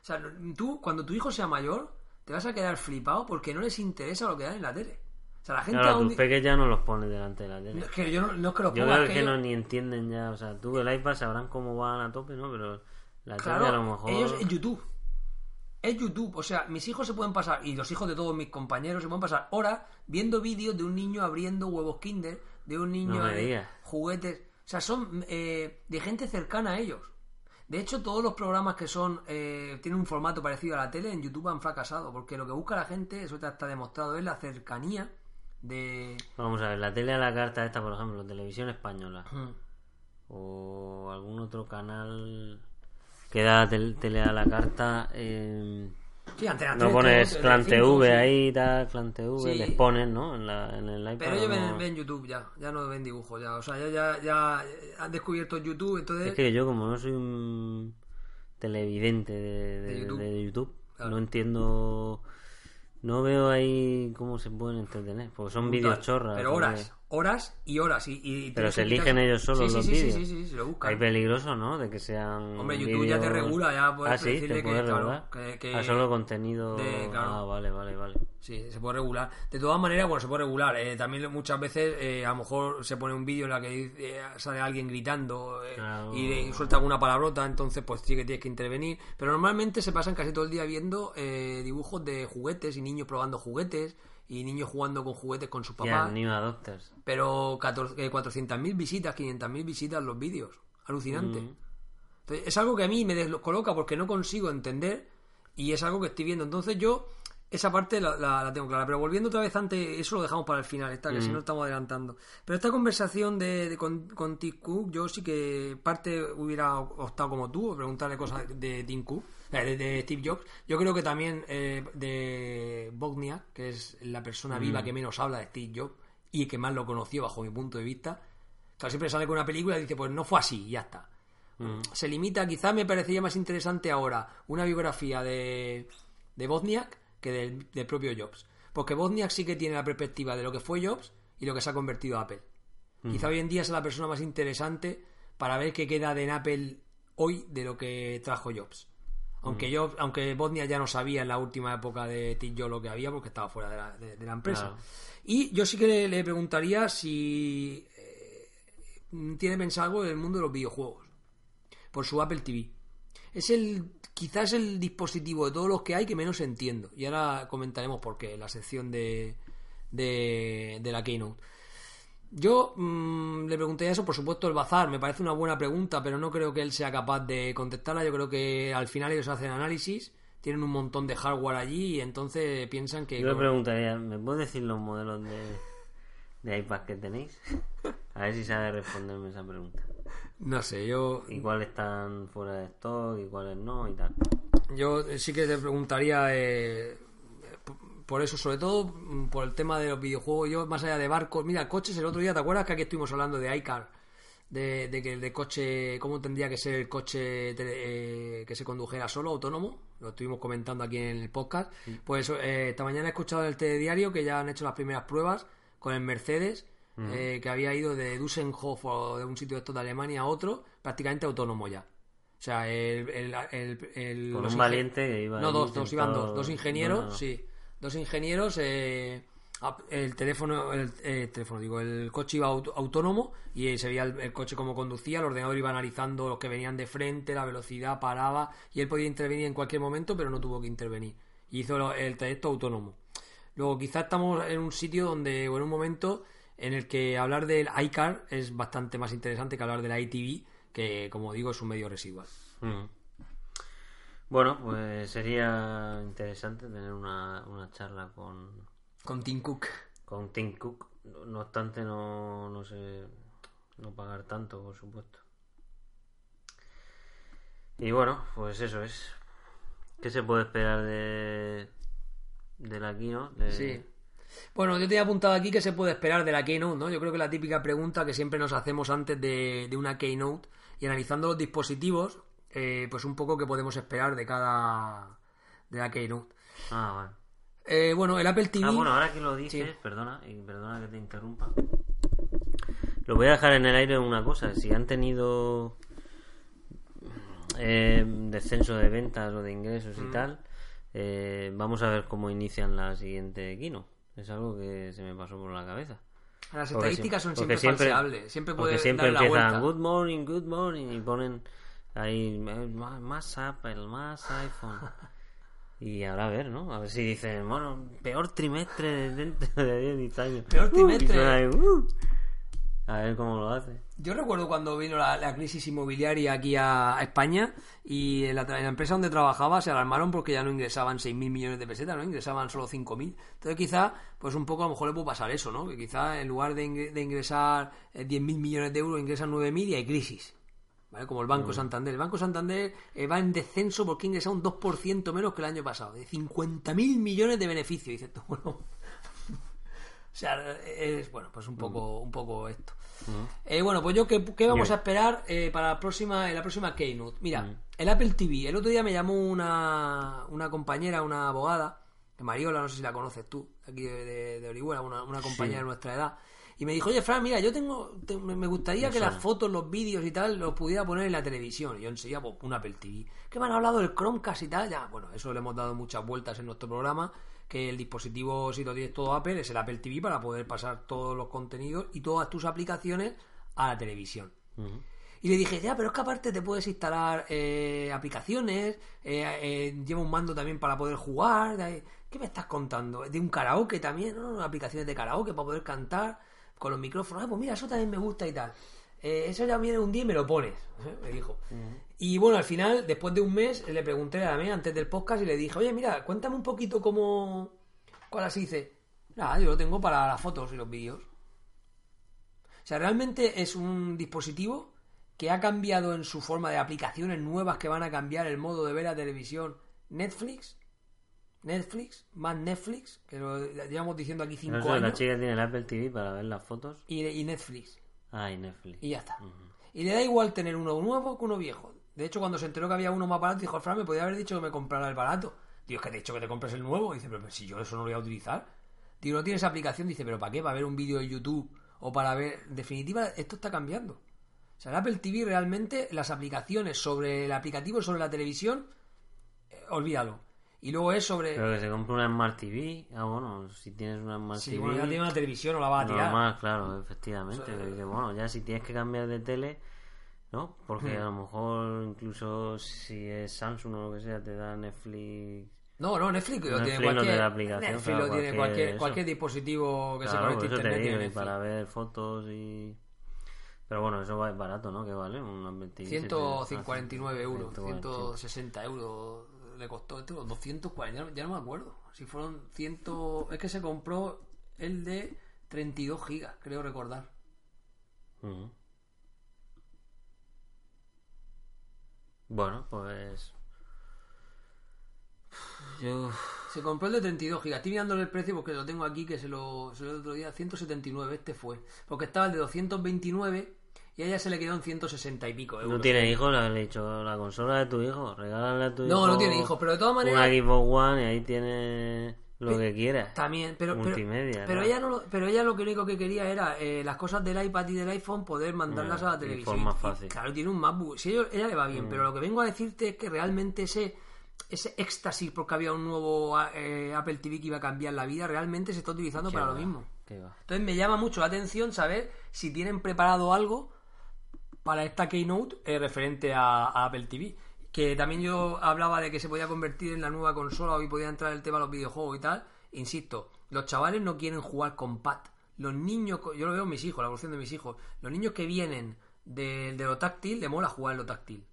O sea, tú, cuando tu hijo sea mayor, te vas a quedar flipado porque no les interesa lo que dan en la tele. O sea, la gente Claro, aún tus peques ya no los pones delante de la No, tele. es que yo no, no es que los Yo ponga, creo que, no ni entienden ya, o sea, tú el iPad sabrán cómo van a tope, ¿no? Pero la tele a lo mejor ellos es YouTube. Es YouTube. O sea, mis hijos se pueden pasar, y los hijos de todos mis compañeros se pueden pasar horas viendo vídeos de un niño abriendo huevos Kinder, de un niño No juguetes. O sea, son eh, de gente cercana a ellos. De hecho, todos los programas que son eh, tienen un formato parecido a la tele en YouTube han fracasado, porque lo que busca la gente, eso está demostrado, es la cercanía de... Vamos a ver, la tele a la carta esta, por ejemplo, televisión española Mm. o algún otro canal que da tel- tele a la carta. eh, Sí, Antena no 3, pones Clan TV sí. ahí, tal, Clan TV, Sí. les pones, ¿no? En, la, en el iPad. Pero ellos ven, no- ven YouTube ya, ya no ven dibujos ya. O sea, ya, ya, ya han descubierto YouTube, entonces... Es que yo, como no soy un televidente de, de- De YouTube. de YouTube, Claro. no entiendo. No veo ahí cómo se pueden entretener, porque son vídeos chorras. Pero horas, horas y horas. Y, y Pero se que eligen ellos solos sí, los sí, vídeos. Sí, sí, sí, lo buscan. Hay peligroso, ¿no? De que sean. Hombre, YouTube ya te regula, ya puedes ah, sí, decirle te que, puede claro, regular. que- que- Ah, solo contenido. de- claro. Ah, vale, vale, vale. Sí, se puede regular. De todas maneras, bueno, se puede regular. Eh, también muchas veces eh, a lo mejor se pone un vídeo en la que dice- eh, sale alguien gritando eh, Claro. y, y suelta alguna palabrota, entonces pues sí que tienes que intervenir. Pero normalmente se pasan casi todo el día viendo eh, dibujos de juguetes y niños probando juguetes y niños jugando con juguetes con sus papás. Adopters. Pero 14 eh, 400.000 visitas, 500.000 visitas los vídeos. Alucinante. Mm. Entonces, es algo que a mí me descoloca porque no consigo entender y es algo que estoy viendo. Entonces yo esa parte la, la- la tengo clara. Pero volviendo otra vez antes, eso lo dejamos para el final, esta, que si no estamos adelantando. Pero esta conversación de, de- con, con Tim Cook, yo sí que parte hubiera optado como tú, preguntarle cosas de Tim Cook, eh, de, de Steve Jobs. Yo creo que también eh, de Bognia, que es la persona viva que menos habla de Steve Jobs y que más lo conoció bajo mi punto de vista. Claro, siempre sale con una película y dice, pues no fue así, y ya está. Se limita, quizás me parecería más interesante ahora una biografía de, de Wozniak que del, del propio Jobs. Porque Wozniak sí que tiene la perspectiva de lo que fue Jobs y lo que se ha convertido Apple. Quizá hoy en día es la persona más interesante para ver qué queda de en Apple hoy de lo que trajo Jobs. Aunque Jobs, aunque Wozniak ya no sabía en la última época de Steve Jobs lo que había porque estaba fuera de la, de- de la empresa. Claro. Y yo sí que le, le preguntaría si eh, tiene pensado algo del mundo de los videojuegos por su Apple TV. Es el quizás el dispositivo de todos los que hay que menos entiendo. Y ahora comentaremos por qué la sección de, de, de la Keynote. Yo mm, le preguntaría eso, por supuesto, el bazar. Me parece una buena pregunta, pero no creo que él sea capaz de contestarla. Yo creo que al final ellos hacen análisis, tienen un montón de hardware allí y entonces piensan que. Yo le preguntaría, ¿me puedes decir los modelos de, de iPad que tenéis? A ver si sabe responderme esa pregunta. No sé, yo. Y cuáles están fuera de stock y cuáles no y tal. Yo sí que te preguntaría eh, por eso, sobre todo mm, por el tema de los videojuegos. Yo, más allá de barcos, mira, coches, el otro día, ¿te acuerdas que aquí estuvimos hablando de iCar? De, de que el de coche, cómo tendría que ser el coche eh, que se condujera solo, autónomo. Lo estuvimos comentando aquí en el podcast. Pues eh, esta mañana he escuchado en el telediario que ya han hecho las primeras pruebas con el Mercedes. Eh, que había ido de Düsseldorf o de un sitio de estos de Alemania a otro, prácticamente autónomo ya. O sea, el, el, el- el- Con un valiente que iba No, dos, dos iban dos. Dos ingenieros, sí. Dos ingenieros, eh, el teléfono, el, eh, teléfono, digo, el coche iba autónomo y eh, se veía el, el coche como conducía, el ordenador iba analizando los que venían de frente, la velocidad, paraba y él podía intervenir en cualquier momento, pero no tuvo que intervenir. Y hizo lo- el trayecto autónomo. Luego, quizá estamos en un sitio donde, o en un momento en el que hablar del iCar es bastante más interesante que hablar del ITV, que como digo es un medio residual. Mm. Bueno, pues sería interesante tener una, una charla con, Con Tim Cook. con Tim Cook. No obstante, no, no sé, no pagar tanto, por supuesto. Y bueno, pues eso es. ¿Qué se puede esperar de, de la? De- Sí. Bueno, yo te he apuntado aquí que se puede esperar de la Keynote, ¿no? Yo creo que la típica pregunta que siempre nos hacemos antes de, de una Keynote y analizando los dispositivos, eh, pues un poco qué podemos esperar de cada de la Keynote. Ah, vale. Eh, bueno, el Apple TV. Ah, bueno, ahora que lo dices, perdona, y perdona que te interrumpa. Lo voy a dejar en el aire una cosa. Si han tenido eh, descenso de ventas o de ingresos Mm. y tal, eh, vamos a ver cómo inician la siguiente Kino. Es algo que se me pasó por la cabeza. Las estadísticas son porque siempre, falseables. Siempre puede siempre dar la empiezan vuelta. good morning, good morning y ponen ahí eh, más, Apple, más iPhone. <laughs> Y ahora a ver, ¿no? A ver si dicen, bueno, peor trimestre de- dentro de 10 años. Peor <laughs> trimestre. uh. A ver cómo lo hace. Yo recuerdo cuando vino la, la crisis inmobiliaria aquí a, a España y en la, en la empresa donde trabajaba se alarmaron porque ya no ingresaban 6.000 millones de pesetas, ¿no? Ingresaban solo 5.000. Entonces quizá, pues un poco a lo mejor le puede pasar eso, ¿no? Que quizá en lugar de, ingre- de ingresar eh, 10.000 millones de euros ingresan 9.000 y hay crisis. ¿Vale? Como el Banco Santander. El Banco Santander eh, va en descenso porque ingresa un 2% menos que el año pasado. De 50.000 millones de dices tú, <laughs> bueno, o sea, es bueno, pues un poco, un poco esto. Eh, bueno, pues yo, ¿qué, qué vamos a esperar eh, para la próxima, en la próxima Keynote? Mira, el Apple TV. El otro día me llamó una, una compañera, una abogada, Mariola, no sé si la conoces tú, aquí de, de, de Orihuela, una, una compañera de nuestra edad. Y me dijo, oye, Fran, mira, yo tengo, te- me me gustaría que las fotos, los vídeos y tal los pudiera poner en la televisión. Y yo enseguida, pues, un Apple TV. Que me han hablado del Chromecast y tal, ya, bueno, eso le hemos dado muchas vueltas en nuestro programa, que el dispositivo, si lo tienes todo Apple, es el Apple TV para poder pasar todos los contenidos y todas tus aplicaciones a la televisión. Y le dije, ya, pero es que aparte te puedes instalar eh, aplicaciones, eh, eh, lleva un mando también para poder jugar. ¿Qué me estás contando? De un karaoke también, ¿no? Aplicaciones de karaoke para poder cantar con los micrófonos. Ah, pues mira, eso también me gusta y tal. Eh, eso ya viene un día y me lo pones, ¿eh? me dijo. Y bueno, al final, después de un mes, le pregunté a mí antes del podcast y le dije, oye, mira, cuéntame un poquito cómo... ¿Cuál así dice? Nada, yo lo tengo para las fotos y los vídeos. O sea, realmente es un dispositivo que ha cambiado en su forma de aplicaciones nuevas que van a cambiar el modo de ver la televisión. Netflix, Netflix, más Netflix, que lo llevamos diciendo aquí cinco eso, la años, chica tiene el Apple TV para ver las fotos. y, y Netflix. Ah, y Netflix. Y ya está. Y le da igual tener uno nuevo que uno viejo. De hecho, cuando se enteró que había uno más barato, dijo, Fran, me podía haber dicho que me comprara el barato. Digo, es que te he dicho que te compres el nuevo. dice, pero si yo eso no lo voy a utilizar. Digo, no tienes aplicación. Dice, pero ¿para qué? ¿Para ver un vídeo de YouTube? O para ver... En definitiva, esto está cambiando. O sea, el Apple TV realmente, las aplicaciones sobre el aplicativo, sobre la televisión, eh, olvídalo. Y luego es sobre... Pero que se compre una Smart TV. Ah, bueno, si tienes una Smart Si TV. bueno, ya tiene una televisión, no la va a tirar. Normal, claro, efectivamente. que, bueno, ya si tienes que cambiar de tele, ¿no? Porque Hmm. a lo mejor incluso si es Samsung o lo que sea, te da Netflix. No, no, Netflix, lo Netflix tiene no cualquier, te da aplicación, Netflix claro, lo tiene cualquier cualquier, dispositivo que se conecte a internet. digo, tiene y Netflix. para ver fotos y. Pero bueno, eso es barato, ¿no? Que vale un Apple TV. 149 euros, 140. 160 euros le costó los 240, ya no me acuerdo. Si fueron 100. Es que se compró el de 32 gigas, creo recordar. Ujú. Bueno, pues. Yo. Se compró el de 32 gigas. Estoy mirándole el precio porque lo tengo aquí, que se lo, se lo el otro día. 179, este fue. Porque estaba el de 229 y a ella se le quedó en 160 y pico euros. ¿No tiene hijos? Le has dicho la consola de tu hijo. Regálale a tu hijo. No, no tiene hijos, pero de todas maneras- Una Xbox One y ahí tiene lo que quieras. También, pero, Multimedia, pero ¿no? ella no lo- pero ella lo que único que quería era eh, las cosas del iPad y del iPhone poder mandarlas a la televisión. forma Y, fácil. claro, tiene un MacBook. Si ello- ella le va Mm. bien, pero lo que vengo a decirte es que realmente ese ese éxtasis porque había un nuevo eh, Apple TV que iba a cambiar la vida, realmente se está utilizando para va, lo mismo. Entonces me llama mucho la atención saber si tienen preparado algo para esta Keynote eh, referente a, a Apple TV. Que también yo hablaba de que se podía convertir en la nueva consola y podía entrar el tema de los videojuegos y tal. Insisto, los chavales no quieren jugar con pad. Los niños, yo lo veo en mis hijos, la evolución de mis hijos. Los niños que vienen de, de lo táctil, le mola jugar en lo táctil.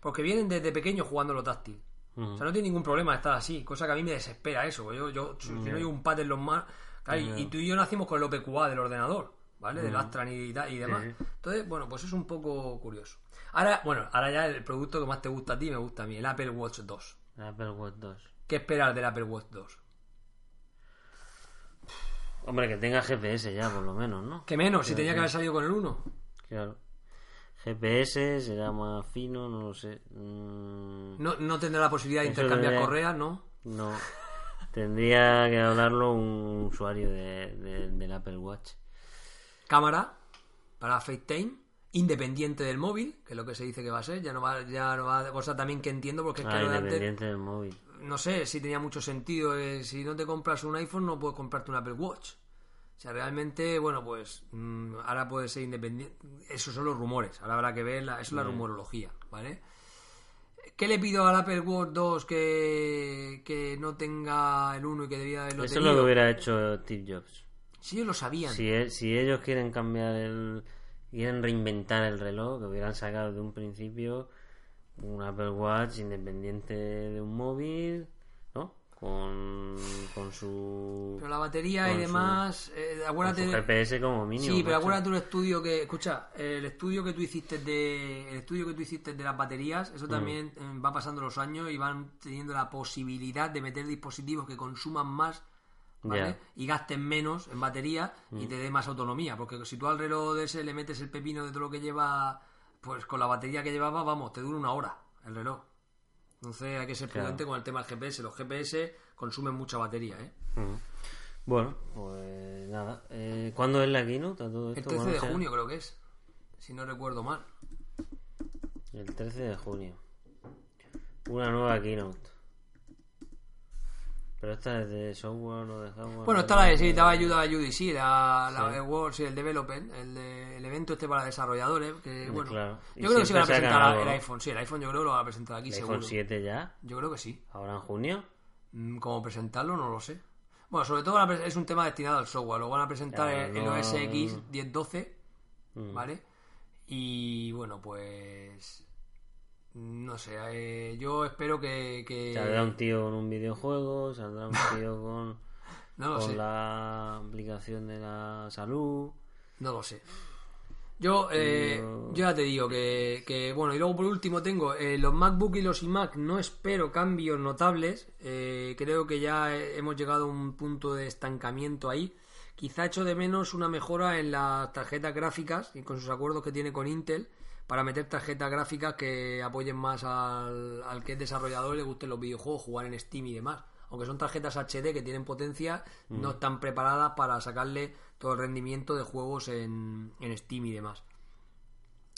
Porque vienen desde pequeños jugando lo táctil. O sea, no tiene ningún problema estar así, cosa que a mí me desespera eso. Yo, yo si no hay un pad en los más. Claro, y- y tú y yo nacimos con el OPQA del ordenador. ¿Vale? Del Astran y, demás. Sí. Entonces, bueno, pues es un poco curioso. Ahora, bueno, ahora ya el producto que más te gusta a ti me gusta a mí, el Apple Watch 2. El Apple Watch 2. ¿Qué esperas del Apple Watch 2? Hombre, que tenga GPS ya, por lo menos, ¿no? Que menos, si tenía que haber salido con el 1. Claro. GPS será más fino, no lo sé. Mm, No, no tendrá la posibilidad de Eso intercambiar debería- correas, ¿no? no. Tendría que hablarlo un usuario de, de- del Apple Watch. Cámara para FaceTime, independiente del móvil, que es lo que se dice que va a ser. Ya no va, ya no va, cosa también que entiendo porque es que Ah, antes, independiente del móvil. no sé si tenía mucho sentido. eh, si no te compras un iPhone, no puedes comprarte un Apple Watch. O sea, realmente, bueno, pues mm, ahora puede ser independiente. Esos son los rumores. Ahora habrá que ver, la- eso es la rumorología, ¿vale? ¿Qué le pido al Apple Watch 2 que, que no tenga el 1 y que debía haberlo Eso es lo que hubiera hecho Steve Jobs. Si ellos lo sabían. Si, e- si ellos quieren cambiar el. quieren reinventar el reloj, que hubieran sacado de un principio un Apple Watch independiente de un móvil, ¿no? Con, con su. Pero la batería y con su- demás, eh, con acuérdate... su GPS como mínimo. Sí, pero macho. acuérdate un estudio que, escucha, el estudio que tú hiciste de, el estudio que tú hiciste de las baterías, Mm. eso también eh, va pasando los años y van teniendo la posibilidad de meter dispositivos que consuman más, ¿vale? Mm. Y gasten menos en batería y te dé más autonomía, porque si tú al reloj de ese le metes el pepino de todo lo que lleva, pues con la batería que llevaba, vamos, te dura una hora el reloj. Entonces hay que ser Claro. prudente con el tema del GPS. Los GPS consumen mucha batería, ¿eh? Ujú. Bueno, pues nada. Eh, ¿Cuándo es la keynote El esto? 13 de junio creo que es, si no recuerdo mal. El 13 de junio. Una nueva keynote. Pero esta es de software o de hardware. Bueno, ¿no? está la de, sí, estaba ayuda a UDC, la, la Sí. el World, sí, el Development, el, de- el evento este para desarrolladores, que bueno, claro. Yo creo que sí van a presentar el ¿no? iPhone, sí, el iPhone yo creo que lo van a presentar aquí ¿El seguro. iPhone 7 ya? Yo creo que sí. ¿Ahora en junio? Mm, ¿Cómo presentarlo? No lo sé. Bueno, sobre todo a es un tema destinado al software, lo van a presentar Ya, el, el no- OS X 1012, Mm. ¿vale? Y bueno, pues no sé, eh, yo espero que, que- Saldrá un tío con un videojuego, saldrá un <laughs> tío con, no lo con sé. la aplicación de la salud. No lo sé. Yo, eh, Yo- ya te digo que, que, bueno, y luego por último tengo eh, los MacBook y los iMac, no espero cambios notables, eh, creo que ya hemos llegado a un punto de estancamiento ahí. Quizá echo de menos una mejora en las tarjetas gráficas y con sus acuerdos que tiene con Intel para meter tarjetas gráficas que apoyen más al, al que es desarrollador y le gusten los videojuegos, jugar en Steam y demás. Aunque son tarjetas HD que tienen potencia, no están preparadas para sacarle todo el rendimiento de juegos en, en Steam y demás.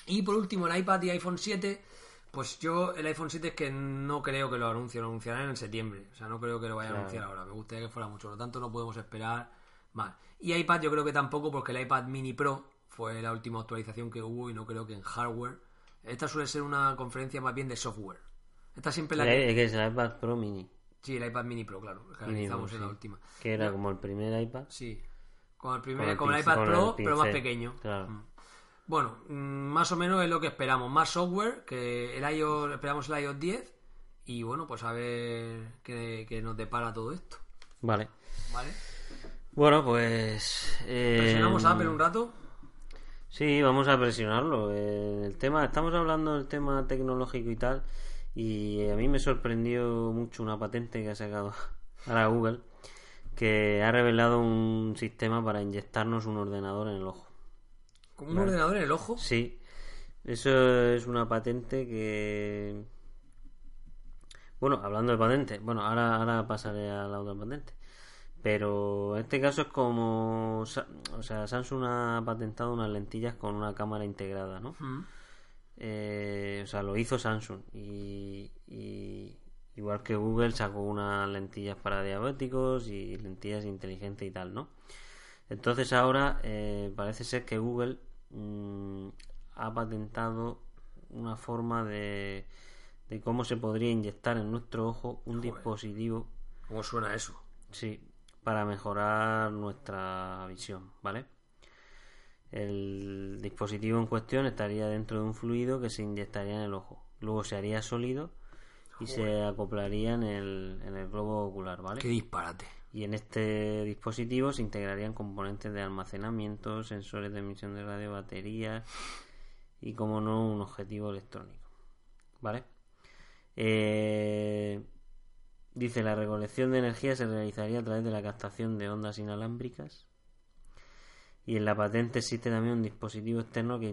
Y por último, el iPad y iPhone 7. Pues yo, el iPhone 7 es que no creo que lo anuncien, lo anunciarán en septiembre. O sea, no creo que lo vayan a anunciar ahora. Me gustaría que fuera mucho, por lo tanto no podemos esperar más. Y iPad yo creo que tampoco, porque el iPad Mini Pro fue la última actualización que hubo y no creo que en hardware. Esta suele ser una conferencia más bien de software. Esta siempre la que... Es que es el iPad Pro Mini. Sí, el iPad Mini Pro, claro, que analizamos en la última. Que era como el primer iPad. Sí, con el, primer, Con el iPad Pro, el pero más pequeño. claro. Mm. Bueno, mm, más o menos es lo que esperamos. Más software, que el iOS, esperamos el iOS 10. Y bueno, pues a ver qué, qué nos depara todo esto. Vale. ¿Vale? Bueno, pues. eh, Presionamos a Apple un rato. Sí, vamos a presionarlo. Eh, el tema, estamos hablando del tema tecnológico y tal, y a mí me sorprendió mucho una patente que ha sacado <laughs> ahora Google, que ha revelado un sistema para inyectarnos un ordenador en el ojo. Con un ordenador en el ojo. Sí, eso es una patente que... Bueno, hablando de patente, bueno, ahora, ahora pasaré a la otra patente. Pero en este caso es como... O sea, Samsung ha patentado unas lentillas con una cámara integrada, ¿no? Eh, o sea, lo hizo Samsung. Y, y igual que Google sacó unas lentillas para diabéticos y lentillas inteligentes y tal, ¿no? Entonces ahora eh, parece ser que Google mm, ha patentado una forma de, de cómo se podría inyectar en nuestro ojo un dispositivo, ¿Cómo suena eso? sí, para mejorar nuestra visión, ¿vale? El dispositivo en cuestión estaría dentro de un fluido que se inyectaría en el ojo. Luego se haría sólido y se acoplaría en el, en el globo ocular, ¿vale? Qué disparate. Y en este dispositivo se integrarían componentes de almacenamiento, sensores de emisión de radio, baterías y, como no, un objetivo electrónico. ¿Vale? Eh, dice, la recolección de energía se realizaría a través de la captación de ondas inalámbricas. Y en la patente existe también un dispositivo externo que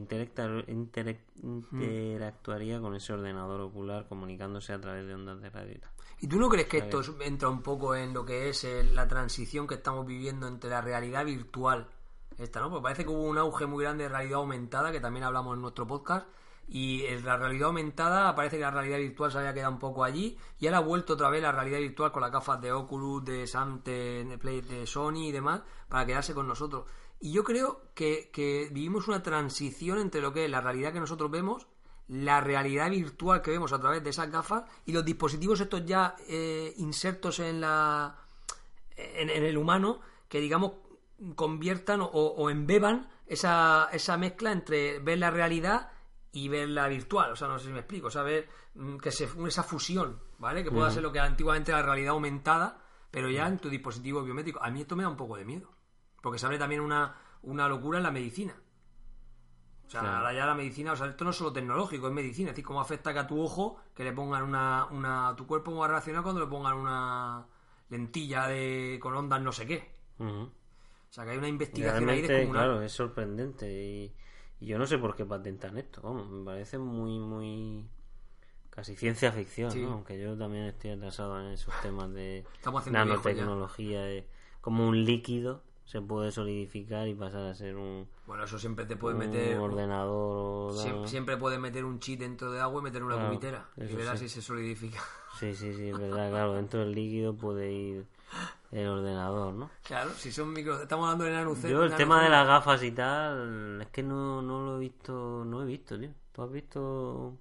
interactuaría con ese ordenador ocular comunicándose a través de ondas de radio y tal. ¿Y tú no crees que esto es- entra un poco en lo que es la transición que estamos viviendo entre la realidad virtual? Esta, ¿no? Porque parece que hubo un auge muy grande de realidad aumentada, que también hablamos en nuestro podcast, y en la realidad aumentada parece que la realidad virtual se había quedado un poco allí, y ahora ha vuelto otra vez la realidad virtual con las gafas de Oculus, de Sam, de, de Sony y demás, para quedarse con nosotros. Y yo creo que, que vivimos una transición entre lo que es la realidad que nosotros vemos la realidad virtual que vemos a través de esas gafas y los dispositivos estos ya eh, insertos en la en, en el humano que digamos conviertan o, o embeban esa, esa mezcla entre ver la realidad y ver la virtual, o sea, no sé si me explico, o sea, ver mm, que se esa fusión, ¿vale? Que pueda ser lo que antiguamente era la realidad aumentada, pero ya en tu dispositivo biométrico. A mí esto me da un poco de miedo, porque se abre también una, una locura en la medicina. O sea, ahora ya la medicina, o sea, esto no es solo tecnológico, es medicina. Es decir, cómo afecta que a tu ojo, que le pongan una, una tu cuerpo va a reaccionar cuando le pongan una lentilla de con ondas no sé qué. O sea, que hay una investigación ahí Realmente, descomunal. claro, es sorprendente y, y yo no sé por qué patentan esto, vamos, me parece muy, muy casi ciencia ficción, Sí. ¿no? Aunque yo también estoy atrasado en esos temas de ya. nanotecnología, de como un líquido se puede solidificar y pasar a ser un, Bueno, eso siempre te puede un meter. ordenador o siem- ¿no? Siempre puedes meter un chip dentro de agua y meter una Claro, cubitera. Y verás sí. si se solidifica. Sí, sí, sí, es verdad, <laughs> claro, dentro del líquido puede ir el ordenador, ¿no? Claro, si son micro. Estamos hablando de nanoce- Yo el nano- tema de las gafas y tal, es que no, no lo he visto, no he visto, tío. ¿Tú has visto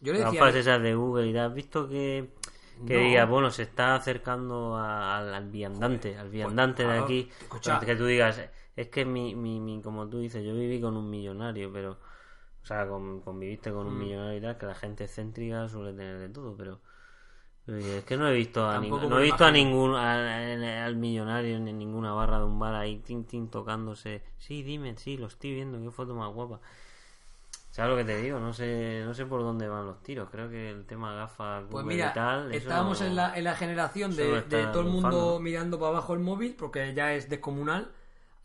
Yo le las decía. gafas esas de Google y tal? ¿Has visto que, que No. digas, bueno, se está acercando a- al, al viandante, al viandante de aquí? escucha. Que tú digas, es que mi, mi, mi, como tú dices, yo viví con un millonario, pero... O sea, con- conviviste con Mm. un millonario y tal, que la gente excéntrica suele tener de todo, pero... es que no he visto a, Tampoco no he visto a ningún al, al millonario en ninguna barra de un bar ahí tin, tin, tocándose. Sí, dime, sí, lo estoy viendo, qué foto más guapa. ¿Sabes lo que te digo? No sé, no sé por dónde van los tiros. Creo que el tema gafas Pues mira, y tal. estábamos no- en, la, en la generación de, de todo el mundo mirando para abajo el móvil, porque ya es descomunal.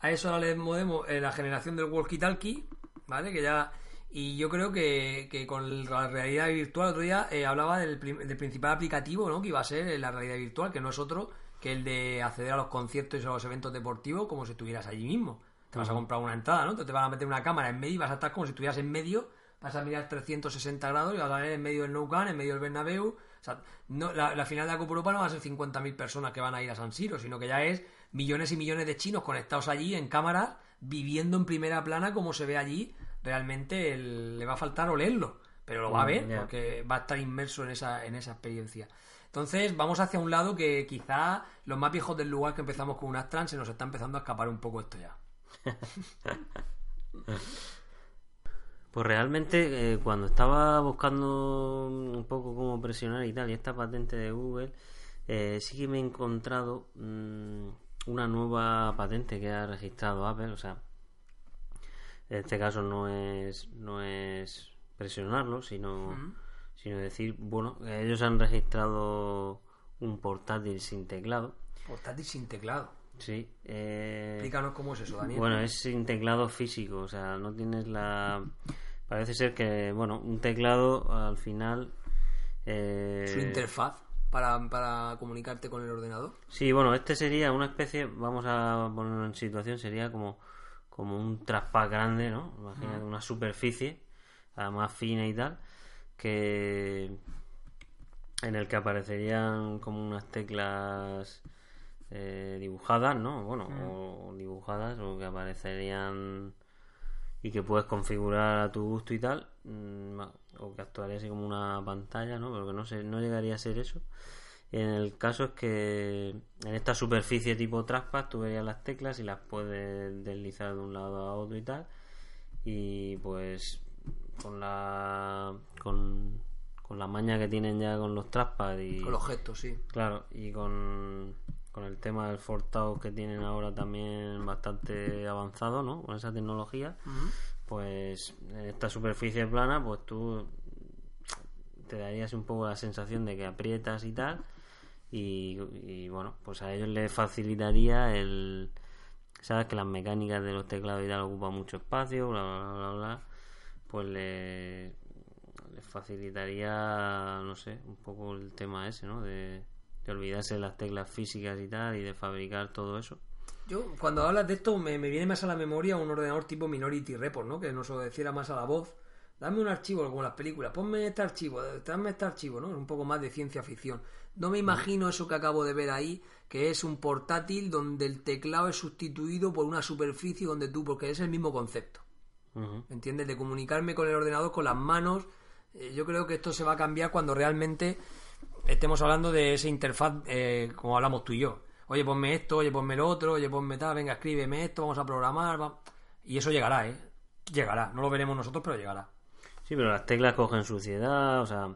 A eso ahora le modemos eh, la generación del walkie-talkie, ¿vale? Que ya... Y yo creo que, que con la realidad virtual, otro día eh, hablaba del, del principal aplicativo, ¿no? Que iba a ser la realidad virtual, que no es otro que el de acceder a los conciertos y a los eventos deportivos como si estuvieras allí mismo. Te vas a comprar una entrada, ¿no? Te, te van a meter una cámara en medio y vas a estar como si estuvieras en medio, vas a mirar 360 grados y vas a ver en medio del Nou Camp, en medio del Bernabéu. O sea, no, la, la final de la Copa Europa no va a ser 50.000 personas que van a ir a San Siro, sino que ya es millones y millones de chinos conectados allí en cámaras, viviendo en primera plana como se ve allí. Realmente el- le va a faltar olerlo, pero lo va a Mm, ver porque va a estar inmerso en esa, en esa experiencia. Entonces vamos hacia un lado que quizá los más viejos del lugar que empezamos con unas trans se nos está empezando a escapar un poco esto ya. <laughs> Pues realmente eh, cuando estaba buscando un poco cómo presionar y tal, y esta patente de Google, eh, sí que me he encontrado mm, una nueva patente que ha registrado Apple, o sea, en este caso no es no es presionarlo, sino sino decir, bueno, ellos han registrado un portátil sin teclado, Portátil sin teclado. sí. eh, Explícanos cómo es eso, Daniel. bueno, es sin teclado físico, o sea, no tienes la... Parece ser que, bueno, un teclado al final... eh, Su interfaz para, para comunicarte con el ordenador. Sí, bueno, este sería una especie, vamos a ponerlo en situación, sería como, como un traspad grande, ¿no? Imagínate una superficie, además fina y tal, que en el que aparecerían como unas teclas eh, dibujadas, ¿no? Bueno, o dibujadas, o que aparecerían y que puedes configurar a tu gusto y tal, mm, o que actuaría así como una pantalla, ¿no? Pero que no, sé, no llegaría a ser eso. En el caso es que en esta superficie tipo trackpad tú verías las teclas y las puedes deslizar de un lado a otro y tal. Y pues con la con, con la maña que tienen ya con los trackpad y Con los gestos, sí. claro, y con con el tema del Fortao que tienen ahora también bastante avanzado, ¿no? Con esa tecnología, pues en esta superficie plana, pues tú te darías un poco la sensación de que aprietas y tal, y, bueno, pues a ellos les facilitaría el, sabes que las mecánicas de los teclados y tal ocupan mucho espacio, bla bla bla bla, pues le, les facilitaría, no sé, un poco el tema ese, ¿no? De, de olvidarse de las teclas físicas y tal y de fabricar todo eso. Yo, cuando hablas de esto, me, me viene más a la memoria un ordenador tipo Minority Report, ¿no? Que nos obedeciera más a la voz. Dame un archivo, como las películas, ponme este archivo, dame este archivo, ¿no? Un poco más de ciencia ficción. No me imagino eso que acabo de ver ahí, que es un portátil donde el teclado es sustituido por una superficie donde tú, porque es el mismo concepto. Ujú. ¿Me entiendes? De comunicarme con el ordenador con las manos. Eh, yo creo que esto se va a cambiar cuando realmente estemos hablando de esa interfaz eh, como hablamos tú y yo. Oye, ponme esto, oye, ponme lo otro, oye, ponme tal, venga, escríbeme esto, vamos a programar. va- Y eso llegará, ¿eh? Llegará. No lo veremos nosotros, pero llegará. Sí, pero las teclas cogen suciedad, o sea,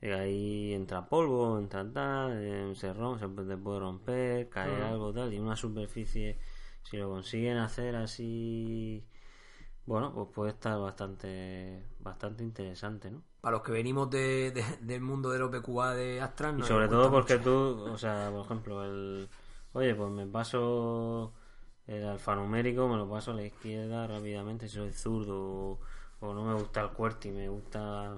eh, ahí entra polvo, entra tal, eh, se rompe, se puede, puede romper, caer algo tal, y una superficie, si lo consiguen hacer así, bueno, pues puede estar bastante, bastante interesante, ¿no? Para los que venimos de- de- del mundo del OPQA de Astran. Y nos sobre todo porque mucho. tú, o sea, por ejemplo, el, oye, pues me paso el alfanumérico, me lo paso a la izquierda rápidamente, si soy zurdo, o, o no me gusta el QWERTY, me gusta,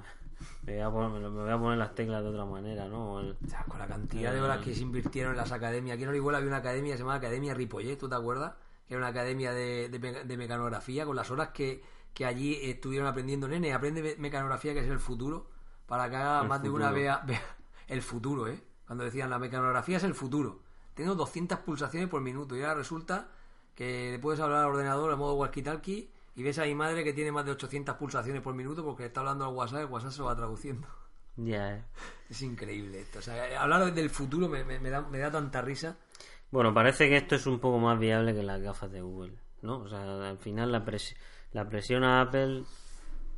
me voy, a poner, me voy a poner las teclas de otra manera, ¿no? O el- O sea, con la cantidad de horas que se invirtieron en las academias. Aquí en Orihuela había una academia que se llamaba Academia Ripollet, ¿tú te acuerdas? Que era una academia de, de, me- de mecanografía, con las horas que, que allí estuvieron aprendiendo. Nene, aprende me- mecanografía, que es el futuro, para que haga El más de una vea, vea <laughs> el futuro, ¿eh? Cuando decían la mecanografía es el futuro. Tengo 200 pulsaciones por minuto y ahora resulta que le puedes hablar al ordenador a modo walkie-talkie y ves a mi madre que tiene más de 800 pulsaciones por minuto porque está hablando al WhatsApp, el WhatsApp se lo va traduciendo. ya, eh. Es increíble esto. O sea, hablar del futuro me, me- me da, me da tanta risa. Bueno, parece que esto es un poco más viable que las gafas de Google, ¿no? O sea, al final la, pres- la presión a Apple,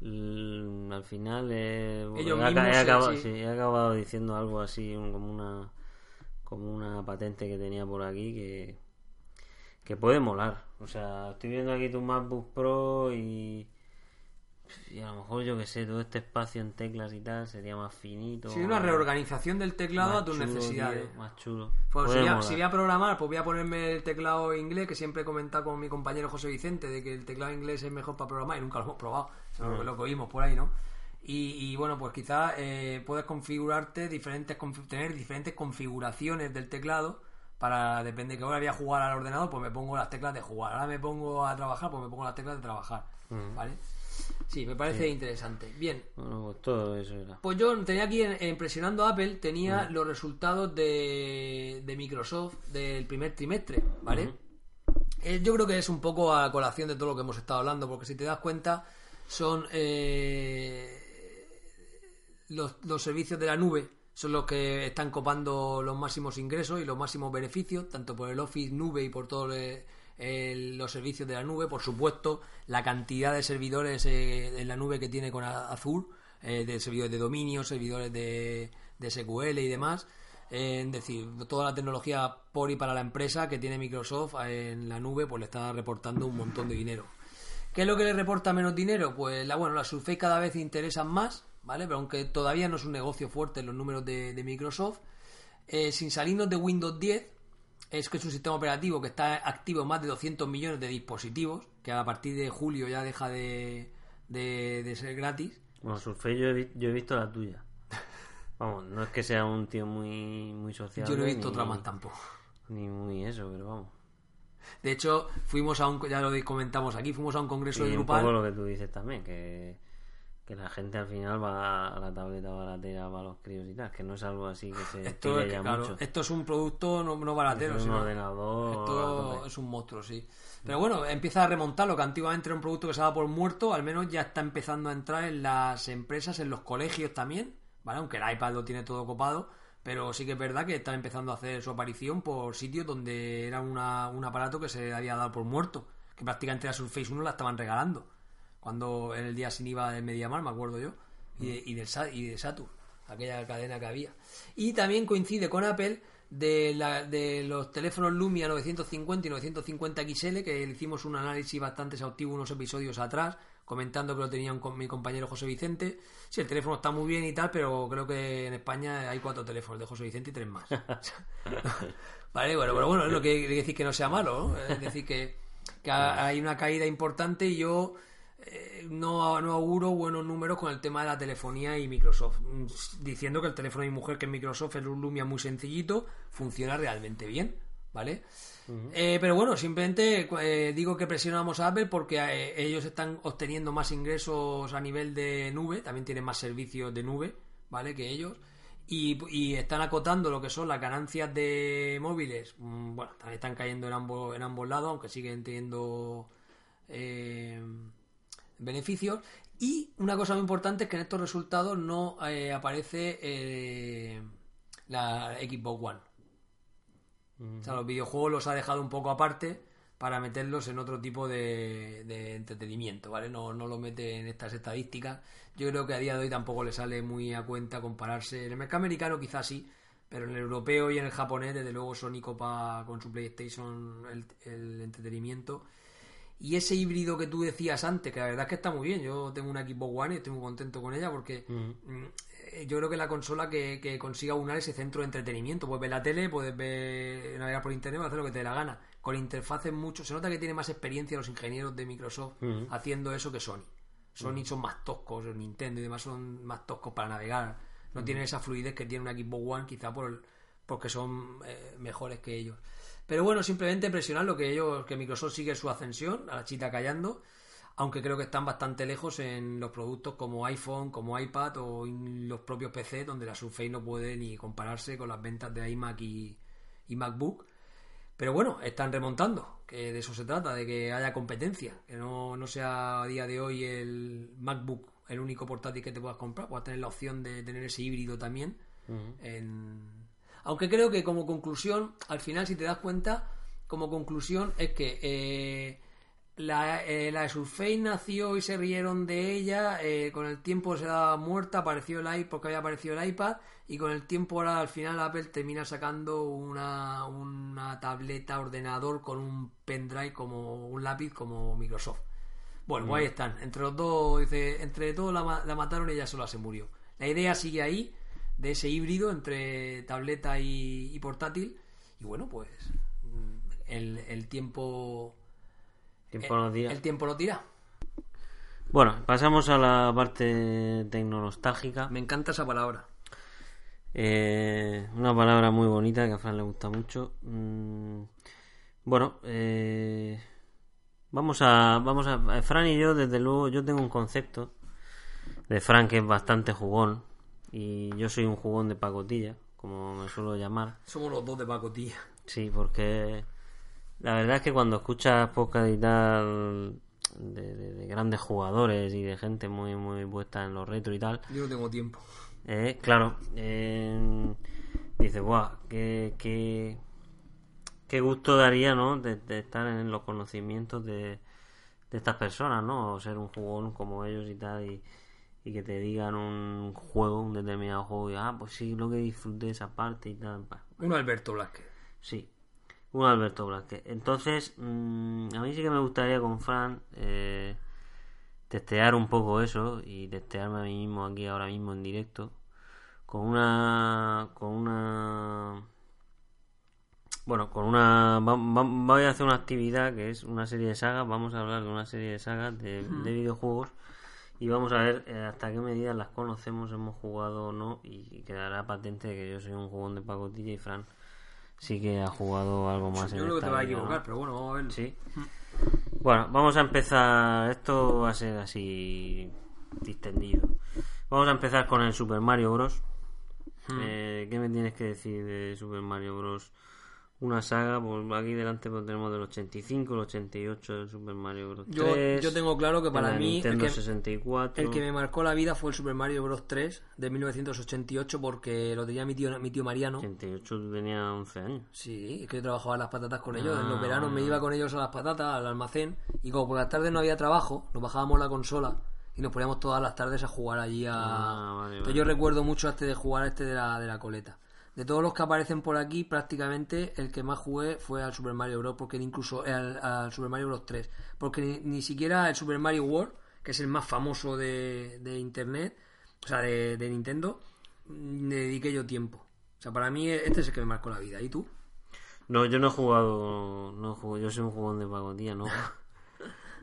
al final, eh, Ellos he, mismos acabado, sí. sí, he acabado diciendo algo así, como una como una patente que tenía por aquí que, que puede molar. O sea, estoy viendo aquí tu MacBook Pro y, y a lo mejor yo que sé, todo este espacio en teclas y tal sería más finito. Sí, una reorganización del teclado a tus chulo, necesidades. tío, más chulo. Pues si, voy si voy a programar, pues voy a ponerme el teclado inglés, que siempre he comentado con mi compañero José Vicente de que el teclado inglés es mejor para programar y nunca lo hemos probado. Eso es lo, que- oímos por ahí, ¿no? Y, y, bueno, pues quizás eh, puedes configurarte diferentes, tener diferentes configuraciones del teclado para, depende de que ahora voy a jugar al ordenador, pues me pongo las teclas de jugar. Ahora me pongo a trabajar, pues me pongo las teclas de trabajar. ¿Vale? Sí, me parece interesante. Bien, Bueno, pues todo eso era. pues yo tenía aquí en, a Apple, tenía los resultados de, de Microsoft del primer trimestre, ¿vale? Eh, yo creo que es un poco a colación de todo lo que hemos estado hablando, porque si te das cuenta, son eh, los, los servicios de la nube, son los que están copando los máximos ingresos y los máximos beneficios, tanto por el Office Nube y por todos los servicios de la nube, por supuesto, la cantidad de servidores eh, en la nube que tiene con Azure, eh, de servidores de dominio, servidores de, de SQL y demás. Eh, es decir, toda la tecnología por y para la empresa que tiene Microsoft en la nube, pues le está reportando un montón de dinero. ¿Qué es lo que le reporta menos dinero? Pues la, bueno, las Surface cada vez interesan más, ¿vale? Pero aunque todavía no es un negocio fuerte en los números de, de Microsoft, eh, sin salirnos de Windows 10, es que es un sistema operativo que está activo en más de 200 millones de dispositivos, que a partir de julio ya deja de, de- de ser gratis. Bueno, Surface yo yo he visto la tuya. Vamos, no es que sea un tío muy, muy social. Yo no he visto otra más tampoco. Ni muy eso, pero vamos. De hecho, fuimos a un, ya lo comentamos aquí, fuimos a un congreso Y de un Drupal. poco lo que tú dices también, que, que la gente al final va a la tableta baratera para los críos y tal, que no es algo así que se Esto es, ya claro, mucho. esto es un producto no, no baratero, Es un sino- ordenador. Esto es un monstruo, sí. Pero bueno, empieza a remontar lo que antiguamente era un producto que se daba por muerto, al menos ya está empezando a entrar en las empresas, en los colegios también, ¿vale? Aunque el iPad lo tiene todo copado, pero sí que es verdad que está empezando a hacer su aparición por sitios donde era una- un aparato que se había dado por muerto, que prácticamente la Surface 1 la estaban regalando, cuando en el día sin IVA de Mediamar, me acuerdo yo, y de, y del y de Saturn, aquella cadena que había. Y también coincide con Apple de, la, de los teléfonos Lumia 950 y 950 XL, que hicimos un análisis bastante exhaustivo unos episodios atrás, comentando que lo tenía con mi compañero José Vicente. Sí, el teléfono está muy bien y tal, pero creo que en España hay cuatro teléfonos de José Vicente y tres más. <laughs> vale, bueno, pero bueno, es lo que decir que no sea malo. Es decir, que, que hay una caída importante y yo eh, no, no auguro buenos números con el tema de la telefonía y Microsoft, mm, diciendo que el teléfono de mi mujer, que es Microsoft, es un Lumia muy sencillito, funciona realmente bien, ¿vale? Eh, pero bueno, simplemente eh, digo que presionamos a Apple porque ellos están obteniendo más ingresos a nivel de nube, también tienen más servicios de nube, ¿vale? Que ellos. Y, están acotando lo que son las ganancias de móviles. Mm, bueno, están cayendo en ambos, en ambos lados, aunque siguen teniendo beneficios. Y una cosa muy importante es que en estos resultados no eh, aparece eh, la Xbox One. O sea, los videojuegos los ha dejado un poco aparte para meterlos en otro tipo de, entretenimiento, ¿vale? No, no lo mete en estas estadísticas. Yo creo que a día de hoy tampoco le sale muy a cuenta compararse. En el mercado americano quizás sí, pero en el europeo y en el japonés, desde luego Sony copa con su PlayStation el, el entretenimiento y ese híbrido que tú decías antes, que la verdad es que está muy bien. Yo tengo una Xbox One y estoy muy contento con ella porque mm, eh, yo creo que la consola que, consiga unar ese centro de entretenimiento. Puedes ver la tele, puedes ver navegar por internet, hacer lo que te dé la gana. Con interfaces mucho. Se nota que tiene más experiencia los ingenieros de Microsoft haciendo eso que Sony. Sony son más toscos, Nintendo y demás son más toscos para navegar. No tienen esa fluidez que tiene una Xbox One, quizá por porque son eh, mejores que ellos. Pero bueno, simplemente presionar lo que ellos, que Microsoft sigue su ascensión, a la chita callando, aunque creo que están bastante lejos en los productos como iPhone, como iPad o en los propios PC, donde la Surface no puede ni compararse con las ventas de iMac y, MacBook. Pero bueno, están remontando, que de eso se trata, de que haya competencia, que no, sea a día de hoy el MacBook el único portátil que te puedas comprar, puedas tener la opción de tener ese híbrido también en, aunque creo que como conclusión, al final, si te das cuenta, como conclusión es que eh, la, eh, la Surface nació y se rieron de ella, eh, con el tiempo se da muerta, apareció el iPad porque había aparecido el iPad, y con el tiempo ahora al final Apple termina sacando una, una tableta ordenador con un pendrive como un lápiz como Microsoft. Bueno, pues ahí mm. están. Entre los dos, dice, entre todos la, la mataron y ella sola se murió. La idea sigue ahí de ese híbrido entre tableta y, portátil. Y bueno, pues mm, el, tiempo. Tiempo lo dirá. El tiempo lo tira. Bueno, pasamos a la parte tecnológica. Me encanta esa palabra. Eh, una palabra muy bonita que a Fran le gusta mucho. Mm, bueno, eh, vamos a, vamos a. Fran y yo, desde luego, yo tengo un concepto de Fran que es bastante jugón y yo soy un jugón de pacotilla, como me suelo llamar. Somos los dos de pacotilla. Sí, porque la verdad es que cuando escuchas podcast y tal de, grandes jugadores y de gente muy muy puesta en los retro y tal. Yo no tengo tiempo. Eh, claro, eh, dices, guau, qué, qué, qué, gusto daría, ¿no? De, de, estar en los conocimientos de, de estas personas, ¿no? O ser un jugón como ellos y tal. Y, y que te digan un juego, un determinado juego, y ah, pues sí, lo que disfruté esa parte y tal. Un Alberto Blasque. Sí, un Alberto Blasque. Entonces, mm, a mí sí que me gustaría con Fran eh, testear un poco eso y testearme a mí mismo aquí ahora mismo en directo con una con una bueno con una voy a hacer una actividad que es una serie de sagas vamos a hablar de una serie de sagas de, de videojuegos y vamos a ver eh, hasta qué medida las conocemos, hemos jugado o no. Y quedará patente que yo soy un jugón de pacotilla y Fran sí que ha jugado algo más. Yo creo que te va a equivocar, pero bueno, vamos a ver. Sí. Bueno, vamos a empezar. Esto va a ser así distendido. Vamos a empezar con el Super Mario Bros. Hmm. Eh, ¿Qué me tienes que decir de Super Mario Bros? Una saga, pues aquí delante pues, tenemos del 85, el 88 del Super Mario Bros. 3, yo, tengo claro que para mí el que, 64. el que me marcó la vida fue el Super Mario Bros. 3 de 1988 porque lo tenía mi tío, mi tío Mariano. 88 tenía 11 años. Sí, es que yo trabajaba las patatas con ellos. en los ah, veranos me iba con ellos a las patatas, al almacén. Y como por las tardes no había trabajo, nos bajábamos la consola y nos poníamos todas las tardes a jugar allí a... Ah, yo recuerdo mucho este de jugar este de la, de la coleta. De todos los que aparecen por aquí, prácticamente el que más jugué fue al Super Mario Bros. Porque incluso al, al Super Mario Bros. 3. Porque ni, siquiera el Super Mario World, que es el más famoso de, de internet, o sea, de, de Nintendo, le dediqué yo tiempo. O sea, para mí este es el que me marcó la vida. ¿Y tú? No, yo no he jugado. No jugado yo soy un jugón de pagotía, no.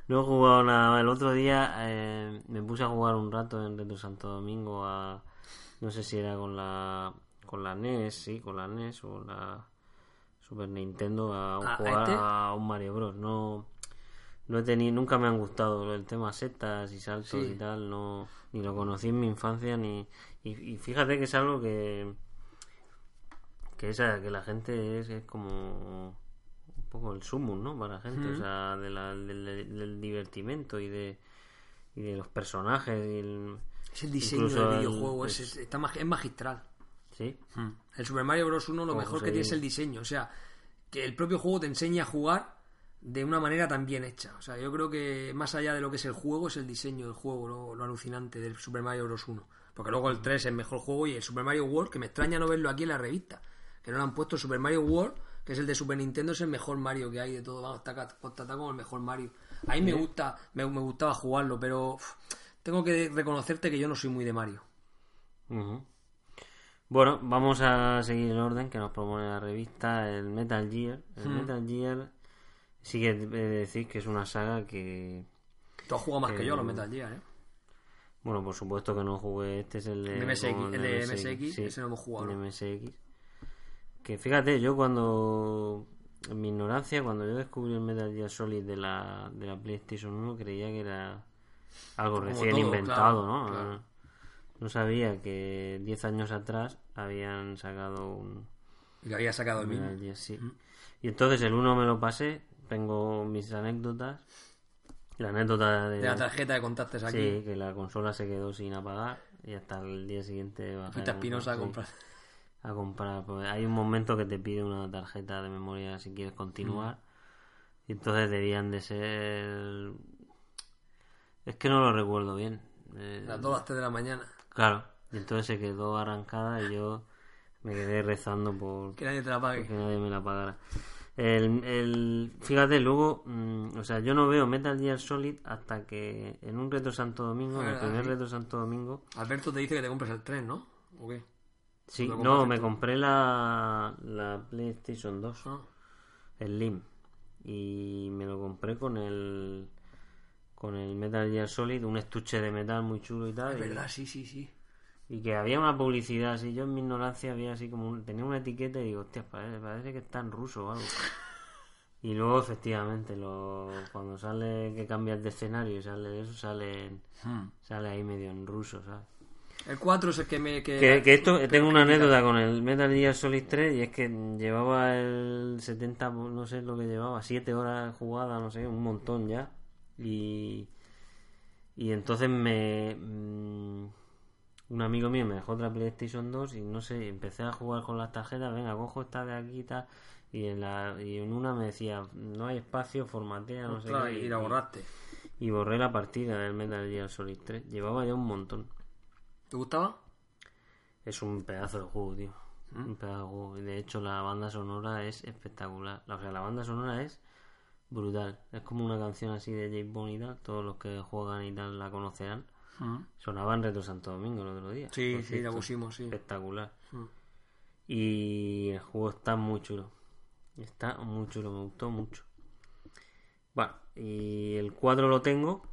no he jugado nada. El otro día eh, me puse a jugar un rato en Retro Santo Domingo a. No sé si era con la. Con la NES, sí, con la NES o la Super Nintendo a, ¿A jugar este? a un Mario Bros. No. No he tenido, nunca me han gustado el tema setas y saltos Sí. y tal, no, ni lo conocí en mi infancia ni y, y fíjate que es algo que que esa que la gente es, es como un poco el sumum no para la gente o sea de la- del, divertimento y de y de los personajes y el- Es el diseño del el- videojuego, es, es- está es magistral. Sí El Super Mario Bros. 1 lo mejor que tiene es el diseño. O sea, que el propio juego te enseña a jugar de una manera tan bien hecha. O sea, yo creo que más allá de lo que es el juego, es el diseño del juego, lo, lo alucinante del Super Mario Bros. 1. Porque luego el 3 es el mejor juego y el Super Mario World, que me extraña no verlo aquí en la revista. Que no lo han puesto Super Mario World, que es el de Super Nintendo, es el mejor Mario que hay de todo. Vamos, está ca- contratado como el mejor Mario. A mí me gusta, me, me gustaba jugarlo, pero tengo que reconocerte que yo no soy muy de Mario. Bueno, vamos a seguir el orden que nos propone la revista, el Metal Gear. El Metal Gear sí que he de decir que es una saga que, Tú has jugado más que yo los Metal Gear, ¿eh? bueno, por supuesto que no jugué, este es el de, El de MSX, el de MSX, ese no hemos jugado, El MSX. Que fíjate, yo cuando, en mi ignorancia, cuando yo descubrí el Metal Gear Solid de la, de la PlayStation 1, creía que era algo Como recién todo, inventado, claro, ¿no? claro. No sabía que 10 años atrás habían sacado un, había sacado el mismo. Y entonces el 1 me lo pasé, tengo mis anécdotas. La anécdota de, De la tarjeta de contactos aquí. sí, que la consola se quedó sin apagar y hasta el día siguiente Fuiste a Espinosa a comprar. a comprar. Pues hay un momento que te pide una tarjeta de memoria si quieres continuar. Y entonces debían de ser... Es que no lo recuerdo bien. Eh, las 2 a las 3 de la mañana. Claro. Y entonces se quedó arrancada y yo me quedé rezando por, Que nadie te la pague. que nadie me la pagara. El, el, fíjate, luego, mm, o sea, yo no veo Metal Gear Solid hasta que en un reto Santo Domingo, en el primer reto Santo Domingo, Alberto te dice que te compres el tren, ¿no? ¿O qué? sí, ¿Lo no, me compré la, la PlayStation 2, Ah. el LIM, y me lo compré con el con el Metal Gear Solid, un estuche de metal muy chulo y tal. Es y- verdad, sí, sí, sí. Y que había una publicidad así, yo en mi ignorancia había así como un- tenía una etiqueta y digo, hostia, parece, parece que está en ruso o algo. <laughs> Y luego efectivamente lo, cuando sale que cambias de escenario y sale eso, sale, Hmm. sale ahí medio en ruso, ¿sabes? El 4 es el que me... Que, Que, que esto, tengo una anécdota con el Metal Gear Solid 3 y es que llevaba el 70, no sé lo que llevaba, 7 horas jugada, no sé, un montón ya. Y, y entonces me... mm, un amigo mío me dejó otra PlayStation 2 y no sé, empecé a jugar con las tarjetas, venga, cojo esta de aquí y tal. Y en, la, y en una me decía, no hay espacio, formatea, no sé qué. y la borraste. y borré la partida del Metal Gear Solid 3. Llevaba ya un montón. ¿Te gustaba? Es un pedazo de juego, tío. Un pedazo de juego. Y de hecho la banda sonora es espectacular. O sea, la banda sonora es brutal. Es como una canción así de James Bond y tal. Todos los que juegan y tal la conocerán. Sonaba en Retro Santo Domingo el otro día. Sí, sí, la pusimos, sí. Espectacular. Mm. Y el juego está muy chulo. Está muy chulo, me gustó mucho. Bueno, y el 4 lo tengo.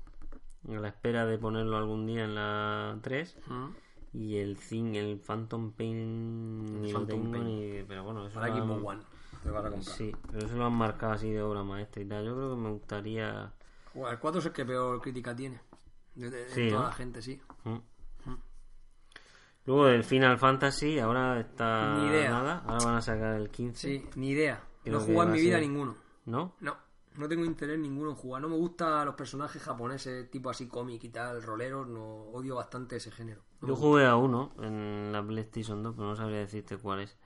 A la espera de ponerlo algún día en la 3. Mm. Y el Thing, el Phantom Pain, ni lo Phantom tengo Pain. ni. Pero bueno, One. Te vas a comprar. Sí, pero eso lo han marcado así de obra maestra y tal. Yo creo que me gustaría. Bueno, el 4 es el que peor crítica tiene. De, de- de Sí, toda ¿no? la gente, sí. Mm. Luego del Final Fantasy, ahora está. Ni idea. Nada, ahora van a sacar el 15. Sí, ni idea. Creo no he jugado en mi vida ser- ninguno. ¿No? No, no tengo interés ninguno en jugar. No me gustan los personajes japoneses, tipo así cómic y tal, roleros. No odio bastante ese género. No Yo jugué a uno en la PlayStation 2, pero no sabría decirte cuál es.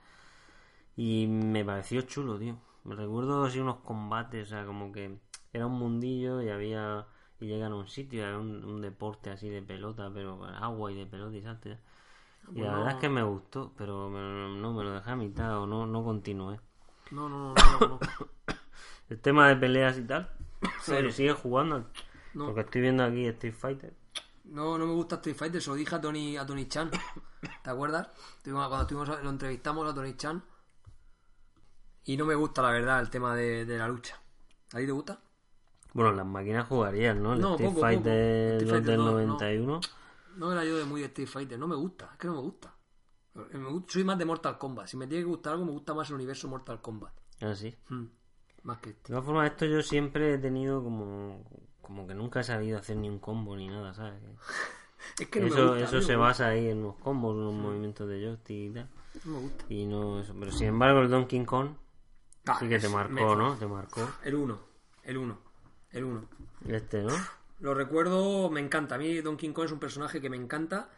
Y me pareció chulo, tío. Me recuerdo así unos combates, o sea, como que era un mundillo y había. Y llegan a un sitio, había un, un deporte así de pelota, pero con agua y de pelota y salto. y la verdad es que me gustó, pero me- no me lo dejé a mitad o no, no continué. No, no, no, no, conozco. <coughs> El tema de peleas y tal. <coughs> ¿Pero sigues jugando? No. Porque estoy viendo aquí Street Fighter. No, no me gusta Street Fighter, se lo dije a Tony, a Tony Chan. <coughs> ¿Te acuerdas? Cuando estuvimos, lo entrevistamos a Tony Chan. Y no me gusta, la verdad, el tema de, de la lucha. ¿A ti te gusta? Bueno, las máquinas jugarían, ¿no? El No, Street poco, Fighter, poco. Street los Fighter del no, no. 91. No era yo de muy Street Fighter, no me gusta, es que no me gusta. Me gu- soy más de Mortal Kombat. Si me tiene que gustar algo, me gusta más el universo Mortal Kombat. Así. Hmm, Más que este. De todas formas, esto yo siempre he tenido como. Como que nunca he sabido hacer ni un combo ni nada, ¿sabes? <laughs> Es que no me eso gusta. a eso se me basa ahí en unos combos, unos movimientos de joystick y tal. gusta, No me gusta. Y no eso. Pero sin embargo, el Donkey Kong Ah, sí que te marcó, mejor. ¿no? Te marcó. El 1, el 1, el 1. Este, ¿no? Lo recuerdo, me encanta. A mí Donkey Kong es un personaje que me encanta.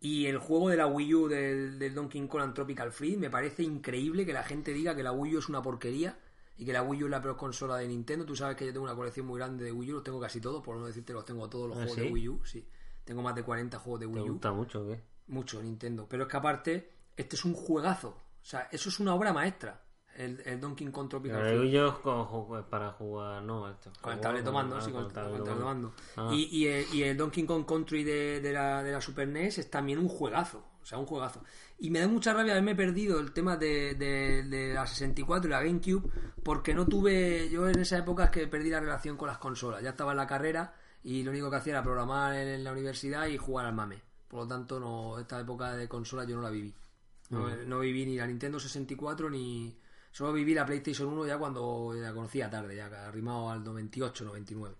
Y el juego de la Wii U del, del Donkey Kong and Tropical Freeze me parece increíble que la gente diga que la Wii U es una porquería y que la Wii U es la peor consola de Nintendo. Tú sabes que yo tengo una colección muy grande de Wii U, los tengo casi todos, por no decirte los tengo todos los ¿Ah, juegos sí? de Wii U. Sí, tengo más de 40 juegos de ¿Te Wii U. gusta mucho qué? Mucho Nintendo. Pero es que aparte, este es un juegazo. O sea, eso es una obra maestra. El, el Donkey Kong Tropical Pero yo con- ju- para jugar, no, esto. Con el tableto mando, ah, sí, con, el tableto mando. Ah. Y, y el, y el Donkey Kong Country de, de la, de la Super NES es también un juegazo. O sea, un juegazo. Y me da mucha rabia haberme perdido el tema de, de- de la 64 y la GameCube porque no tuve. Yo en esa época es que perdí la relación con las consolas. Ya estaba en la carrera y lo único que hacía era programar en la universidad y jugar al mame. Por lo tanto, no esta época de consolas yo no la viví. No, no viví ni la Nintendo 64 ni. Solo viví la PlayStation 1 ya cuando la conocía tarde, ya arrimado al 98, 99.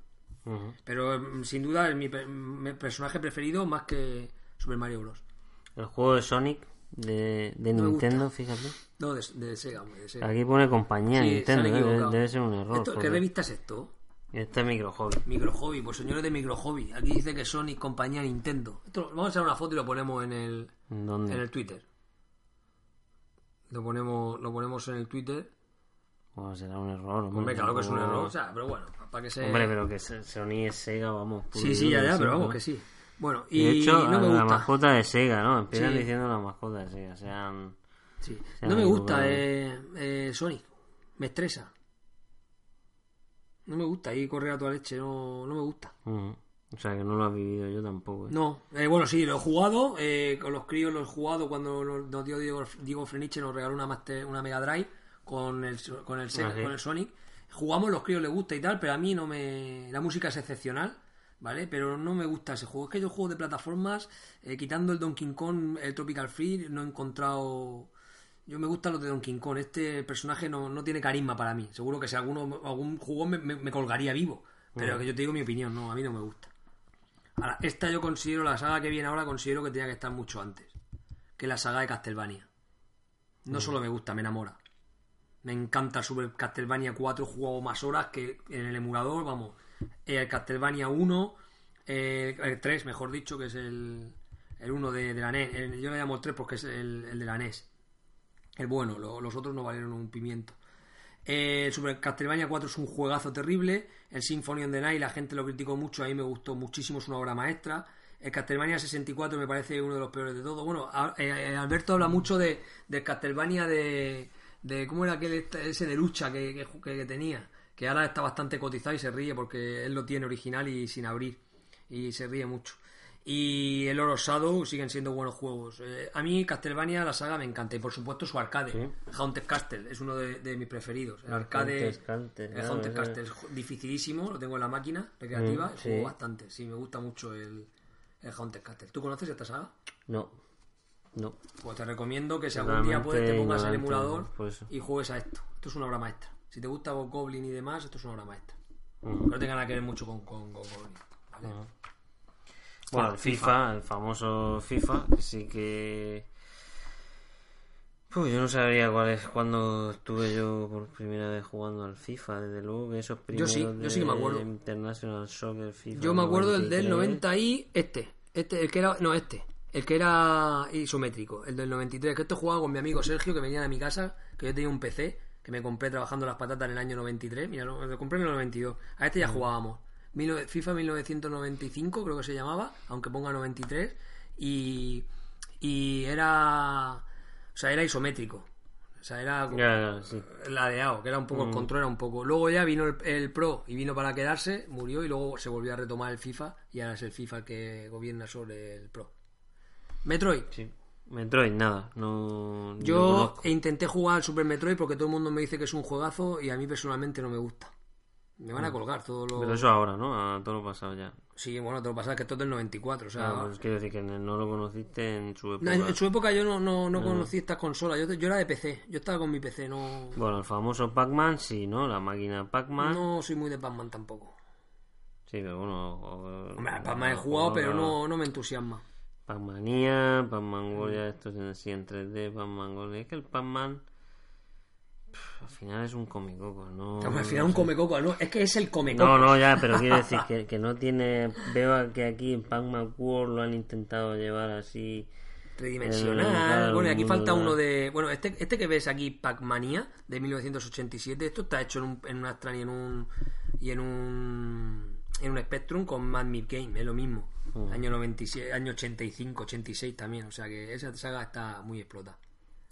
Ujú. Pero mm, sin duda es mi, mi personaje preferido más que Super Mario Bros. El juego de Sonic de, Nintendo, fíjate. No, de, de Sega, hombre, de Sega. Aquí pone compañía Sí, Nintendo, ¿eh? debe, debe ser un error. Esto- ¿Qué revista es esto? Este es micro hobby. Micro Hobby, pues señores de Micro Hobby. Aquí dice que Sonic compañía Nintendo. Esto, vamos a hacer una foto y lo ponemos en el, ¿Dónde? en el Twitter. Lo ponemos, lo ponemos en el Twitter. Bueno, será un error. Hombre, claro que es un error, o sea, pero bueno, para que se... Hombre, pero que Sony es Sega, vamos. Sí, sí, ya, ya, pero vamos, que sí. Bueno, De y hecho, no me la gusta. mascota de Sega, ¿no? Empiezan Sí. diciendo la mascota de Sega. Sean. Sí. sea, No me gusta eh, eh, Sonic. Me estresa. No me gusta ahí correr a toda leche. No, no me gusta. Ujú. O sea, que no lo has vivido yo tampoco. ¿eh? No. Eh, bueno, sí, lo he jugado. eh, con los críos lo he jugado cuando nos dio Diego, Diego Freniche. Nos regaló una, Master- una Mega Drive con el, con, el, Sega- Ah, con el Sonic. Jugamos, los críos les gusta y tal, pero a mí no me... La música es excepcional. ¿Vale? Pero no me gusta ese juego. Es que yo juego de plataformas, eh, quitando el Donkey Kong, el Tropical Free, no he encontrado... Yo me gustan los de Donkey Kong. Este personaje no, no tiene carisma para mí. Seguro que si alguno, algún jugón me, me- me colgaría vivo. Pero que yo te digo mi opinión, no, a mí no me gusta. Ahora, esta yo considero, la saga que viene ahora, considero que tenía que estar mucho antes. Que la saga de Castlevania. No solo me gusta, me enamora. Me encanta el Super Castlevania 4, he jugado más horas que en el emulador, vamos. El Castlevania 1, eh, el 3, mejor dicho, que es el, el 1 de, de la NES. El- yo le llamo el 3 porque es el, el de la NES. El bueno, lo- los otros no valieron un pimiento. Eh, Super Castlevania 4 es un juegazo terrible. El Symphony of the Night, la gente lo criticó mucho, a mí me gustó muchísimo, es una obra maestra. El Castlevania 64 me parece uno de los peores de todos. Bueno, eh, eh, Alberto habla mucho de, Castlevania de. ¿Cómo era aquel este- ese de lucha que tenía? Que ahora está bastante cotizado y se ríe porque él lo tiene original y sin abrir. Y se ríe mucho. Y el Oro Shadow siguen siendo buenos juegos. Eh, a mí Castlevania, la saga, me encanta. Y por supuesto su arcade. Sí. Haunted Castle es uno de, de mis preferidos. El arcade. Haunted Castle, el claro, Haunted ese- Castle es dificilísimo, lo tengo en la máquina recreativa. Mm, juego bastante. Sí, me gusta mucho el, el Haunted Castle. ¿Tú conoces esta saga? No. No. Pues te recomiendo que si algún día puedes te pongas el emulador por eso. y juegues a esto. Esto es una obra maestra. Si te gusta Go Goblin y demás, esto es una obra maestra. Ujú. No tenga nada que ver mucho con, con Go Goblin. ¿vale? Bueno, el FIFA, el famoso FIFA, que sí que. Pues yo no sabría cuál es cuando estuve yo por primera vez jugando al FIFA, desde luego que esos primeros sí, yo sí que me acuerdo. International Soccer FIFA. Yo me acuerdo del del 93. 90 y este. Este, el que era. No, este. El que era isométrico, el del 93. Que esto jugaba con mi amigo Sergio, que venía de mi casa, que yo tenía un PC, que me compré trabajando las patatas en el año 93. Mira, lo, lo compré en el 92. A este ya jugábamos. FIFA 1995, creo que se llamaba, aunque ponga 93. Y, y era. O sea, era isométrico. O sea, era como- ya, sí. ladeado, que era un poco el control, era un poco. Luego ya vino el, el Pro y vino para quedarse, murió y luego se volvió a retomar el FIFA y ahora es el FIFA el que gobierna sobre el Pro. Metroid. sí. Metroid, nada. No. Yo intenté jugar al Super Metroid porque todo el mundo me dice que es un juegazo y a mí personalmente no me gusta. Me van a colgar todos los... Pero eso ahora, ¿no? A todo lo pasado ya. Sí, bueno, te lo pasa es que esto es del 94, o sea... Ah, pues quiero decir que no lo conociste en su No, época. en, en su época yo no, no, no conocí estas consolas, yo, yo era de PC, yo estaba con mi PC, no, Bueno, el famoso Pac-Man, sí, ¿no? La máquina Pac-Man. no soy muy de Pac-Man tampoco. Sí, pero bueno. o- Hombre, Pac-Man he jugado, pero no, no me entusiasma. Pac-Manía, Pac-Man World, ya estos en así en 3D, Pac-Man World. Es que el Pac-Man. Al final es un comicoco, ¿no? Al final un comecoco, ¿no? Es que es el comecoco. No, no, ya, pero quiero decir <laughs> que, que no tiene. Veo que aquí en Pac-Man World lo han intentado llevar así. Tridimensional. Bueno, y aquí falta uno de-. Bueno, este, este que ves aquí, Pac-Mania, de 1987, esto está hecho en, un, en una Astra y en un. Y en un. En un Spectrum con Mad Mid Game, es lo mismo. Mm. Año 97, año 85, 86 también. O sea que esa saga está muy explotada.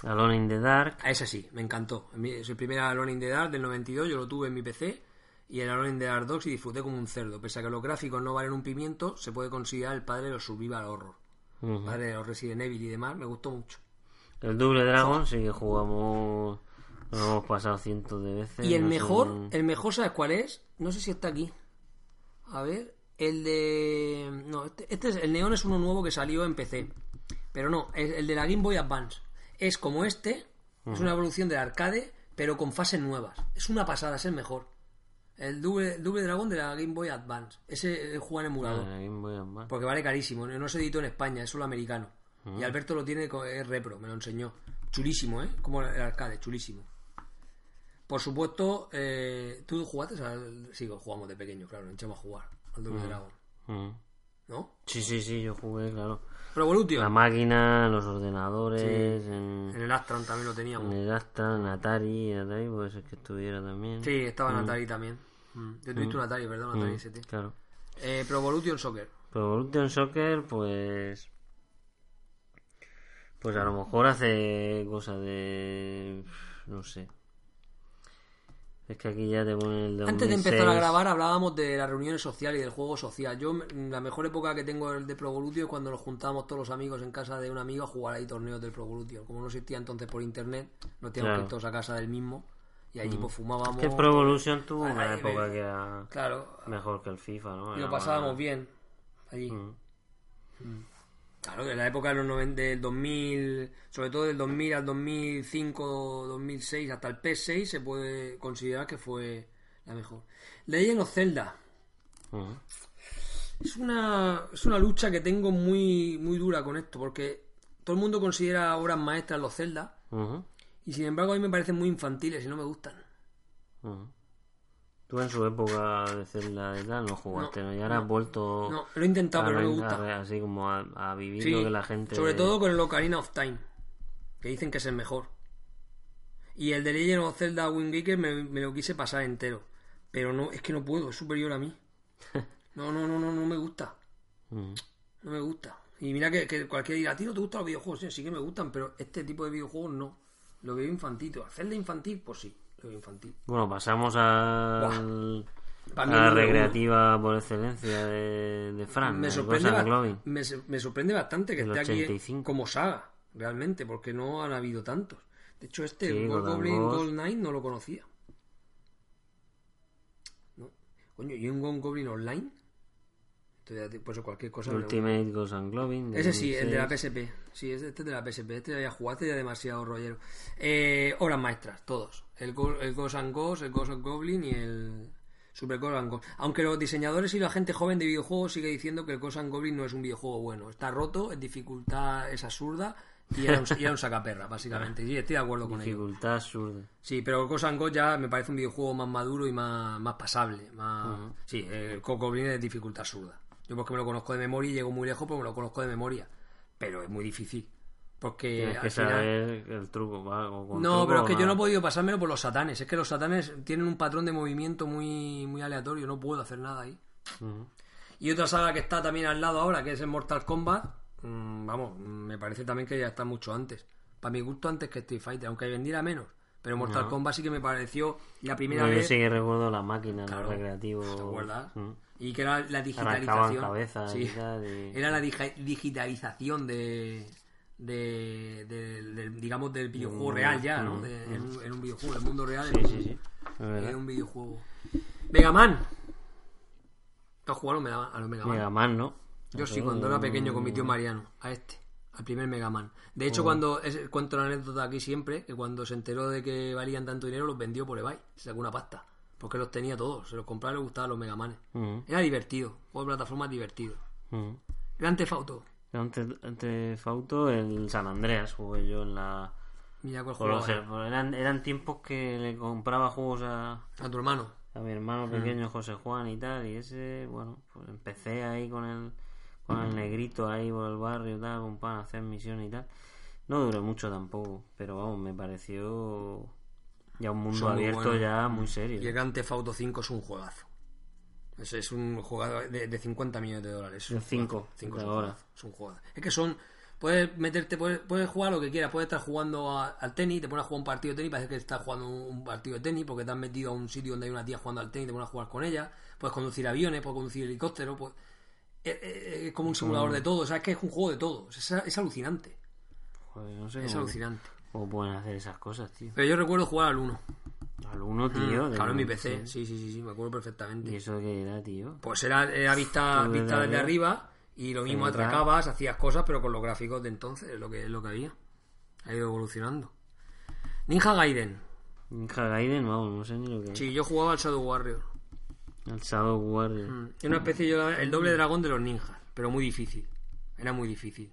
Alone in the Dark. A esa sí, me encantó. Es el primer Alone in the Dark del 92, yo lo tuve en mi PC. Y el Alone in the Dark 2 y disfruté como un cerdo. Pese a que los gráficos no valen un pimiento, se puede considerar el padre de los survival horror. Ujú. Padre de los Resident Evil y demás, me gustó mucho. El Double Dragon, sí que jugamos. Lo hemos pasado cientos de veces. Y el no mejor, el mejor, ¿sabes cuál es? No sé si está aquí. A ver, el de. No, este, este es, el Neon es uno nuevo que salió en PC. Pero no, el de la Game Boy Advance. Es como este, es una evolución del arcade, pero con fases nuevas. Es una pasada, es el mejor. El Double, Double Dragon de la Game Boy Advance. Ese eh, juega en emulador. Ah, Game Boy Advance. Porque vale carísimo, no se editó en España, es solo americano. Y Alberto lo tiene, es repro, me lo enseñó. Chulísimo, ¿eh? Como el arcade, chulísimo. Por supuesto, eh, ¿tú jugaste al...? Sí, jugamos de pequeño, claro, nos echamos a jugar al Double Dragon. Mm. ¿No? Sí, sí, sí, yo jugué, claro. Pro Evolution. La máquina, los ordenadores, en, En el Astron también lo en teníamos. el Astra, en Atari, en Atari puede ser que estuviera también. Sí, estaba en Atari también. Mm. Yo tuviste un Atari, ¿verdad? Un Atari Mm, ST. Claro. Eh, Pro Evolution Soccer. Pero Evolution Soccer, pues. Pues a lo mejor hace cosas de. No sé. Es que aquí ya te ponen el 2006. Antes de empezar a grabar hablábamos de las reuniones sociales y del juego social. Yo mm, la mejor época que tengo de Pro Evolution es cuando nos juntábamos todos los amigos en casa de un amigo a jugar ahí torneos del Pro Evolution. Como no existía entonces por internet, nos teníamos Claro. que ir todos a casa del mismo y allí pues fumábamos. Es que Pro Evolution tuvo una Ay, época que era Claro, mejor que el FIFA, ¿no? y lo pasábamos bien allí. Mm. Claro, en la época de los 90, del 2000, sobre todo del 2000 al 2005, 2006, hasta el P6 se puede considerar que fue la mejor. Legend of Zelda. Mm. Es una, es una lucha que tengo muy, muy dura con esto, porque todo el mundo considera obras maestras los Zelda, y sin embargo a mí me parecen muy infantiles y no me gustan. Tú en su época de Zelda y tal no jugaste, ¿no? Y ahora has vuelto No, lo he intentado, a pero no me gusta. así como a, a vivir Sí, lo que la gente... sobre todo con el Ocarina of Time, que dicen que es el mejor. Y el de Legend of Zelda Wind Waker me, me lo quise pasar entero, pero no, es que no puedo, es superior a mí. <laughs> No, no, no, no, no me gusta. Mm. No me gusta. Y mira que, que cualquiera dirá, a ti no te gustan los videojuegos, sí, sí que me gustan, pero este tipo de videojuegos no. Lo veo infantito. ¿Hacer de infantil? Pues sí, lo infantil. Bueno, pasamos al... A la recreativa por excelencia de, de Fran, me sorprende, me, me bastante que esté aquí 85. como saga, realmente, porque no han habido tantos. De hecho, este, Sí, el Gold Goblin. Gold Knight, no lo conocía. ¿No? Coño, ¿y un Gold Goblin Online? Pues cualquier cosa. Ultimate Ghost and Glowing. de Ese sí, el de la 2006. PSP. Sí, este es de la PSP. Este ya jugaste ya demasiado rollero. Eh, obras maestras, todos. El, Go- el Ghost and Ghost, el Ghost and Goblin y el Super Ghost and Ghost. Aunque los diseñadores y la gente joven de videojuegos sigue diciendo que el Ghost and Goblin no es un videojuego bueno. Está roto, en dificultad es absurda y era un, y era un sacaperra, <laughs> básicamente. Sí, estoy de acuerdo con ello. Dificultad absurda. Sí, pero el Ghost and Ghost ya me parece un videojuego más maduro y más, más pasable. Más... Sí, el Ghost Goblin es dificultad absurda. Yo porque me lo conozco de memoria y llego muy lejos porque me lo conozco de memoria. Pero es muy difícil. Porque Tienes que al final- saber el truco. ¿va? O con No, truco pero es que yo no he podido pasármelo por los satanes. Es que los satanes tienen un patrón de movimiento muy, muy aleatorio. No puedo hacer nada ahí. Y otra saga que está también al lado ahora, que es el Mortal Kombat. mm, vamos, me parece también que ya está mucho antes. Para mi gusto antes que Street Fighter, aunque vendiera menos. Pero Mortal No. Kombat sí que me pareció la primera No, yo vez... sí que recuerdo la máquina, Claro, los recreativos. ¿Te acuerdas? Mm. Y que era la digitalización. cabezas Sí. Era la digi- digitalización de, de, de- digamos, del videojuego Mm, real ya, ¿no? mm, De- en, un, en un videojuego, el mundo real. Sí, en sí, un- sí. Es verdad. En un videojuego. Mega Man. ¿Tú has jugado a los Mega Man? Mega ¿no? Yo sí, cuando era pequeño con mi tío Mariano, a este, al primer Mega Man. De hecho, cuando es- cuento la anécdota aquí siempre, que cuando se enteró de que valían tanto dinero, los vendió por eBay, se sacó una pasta. Porque los tenía todos, se los compraba y le gustaban los Mega Man. Mm, Era divertido, juego de plataforma divertido. mm. Gran Theft Auto. Antes, antes Fauto, el San Andreas jugué yo en la... Mira cuál jugaba por- eran, eran tiempos que le compraba juegos a, a tu hermano. a mi hermano pequeño José Juan y tal, y ese, bueno, pues empecé ahí con el, con el negrito ahí por el barrio y tal, con pan a hacer misiones y tal. No duré mucho tampoco, pero vamos, me pareció ya un mundo abierto ya muy serio. Y el Gran Theft Auto 5 es un juegazo. Es, es un jugador de, de 50 millones de dólares. Un cinco, juegazo. Cinco de es un juegazo, Es un juegazo. Es que son. Puedes meterte, puedes, puedes jugar lo que quieras. Puedes estar jugando a- al tenis, te pones a jugar un partido de tenis, parece que estás jugando un, un partido de tenis porque te has metido a un sitio donde hay una tía jugando al tenis, te pones a jugar con ella. Puedes conducir aviones, puedes conducir helicópteros. Pues, es, es- es como un simulador de todo. O sea, es que es un juego de todo. Es, es alucinante. Joder, no sé Es alucinante. Cómo pueden hacer esas cosas, tío. Pero yo recuerdo jugar al 1. Al uno, tío. de- Claro, en mi PC. Sí, sí, sí, sí, me acuerdo perfectamente. ¿Y eso qué era, tío? Pues era, era vista, vista desde arriba. y lo mismo atracabas, hacías cosas, pero con los gráficos de entonces, es lo que, lo que había. Ha ido evolucionando. Ninja Gaiden. Ninja Gaiden, vamos, no sé ni lo que es. Sí, yo jugaba al Shadow Warrior. El Shadow Warrior. Mm, Era una especie, yo, el doble dragón de los ninjas, pero muy difícil. Era muy difícil.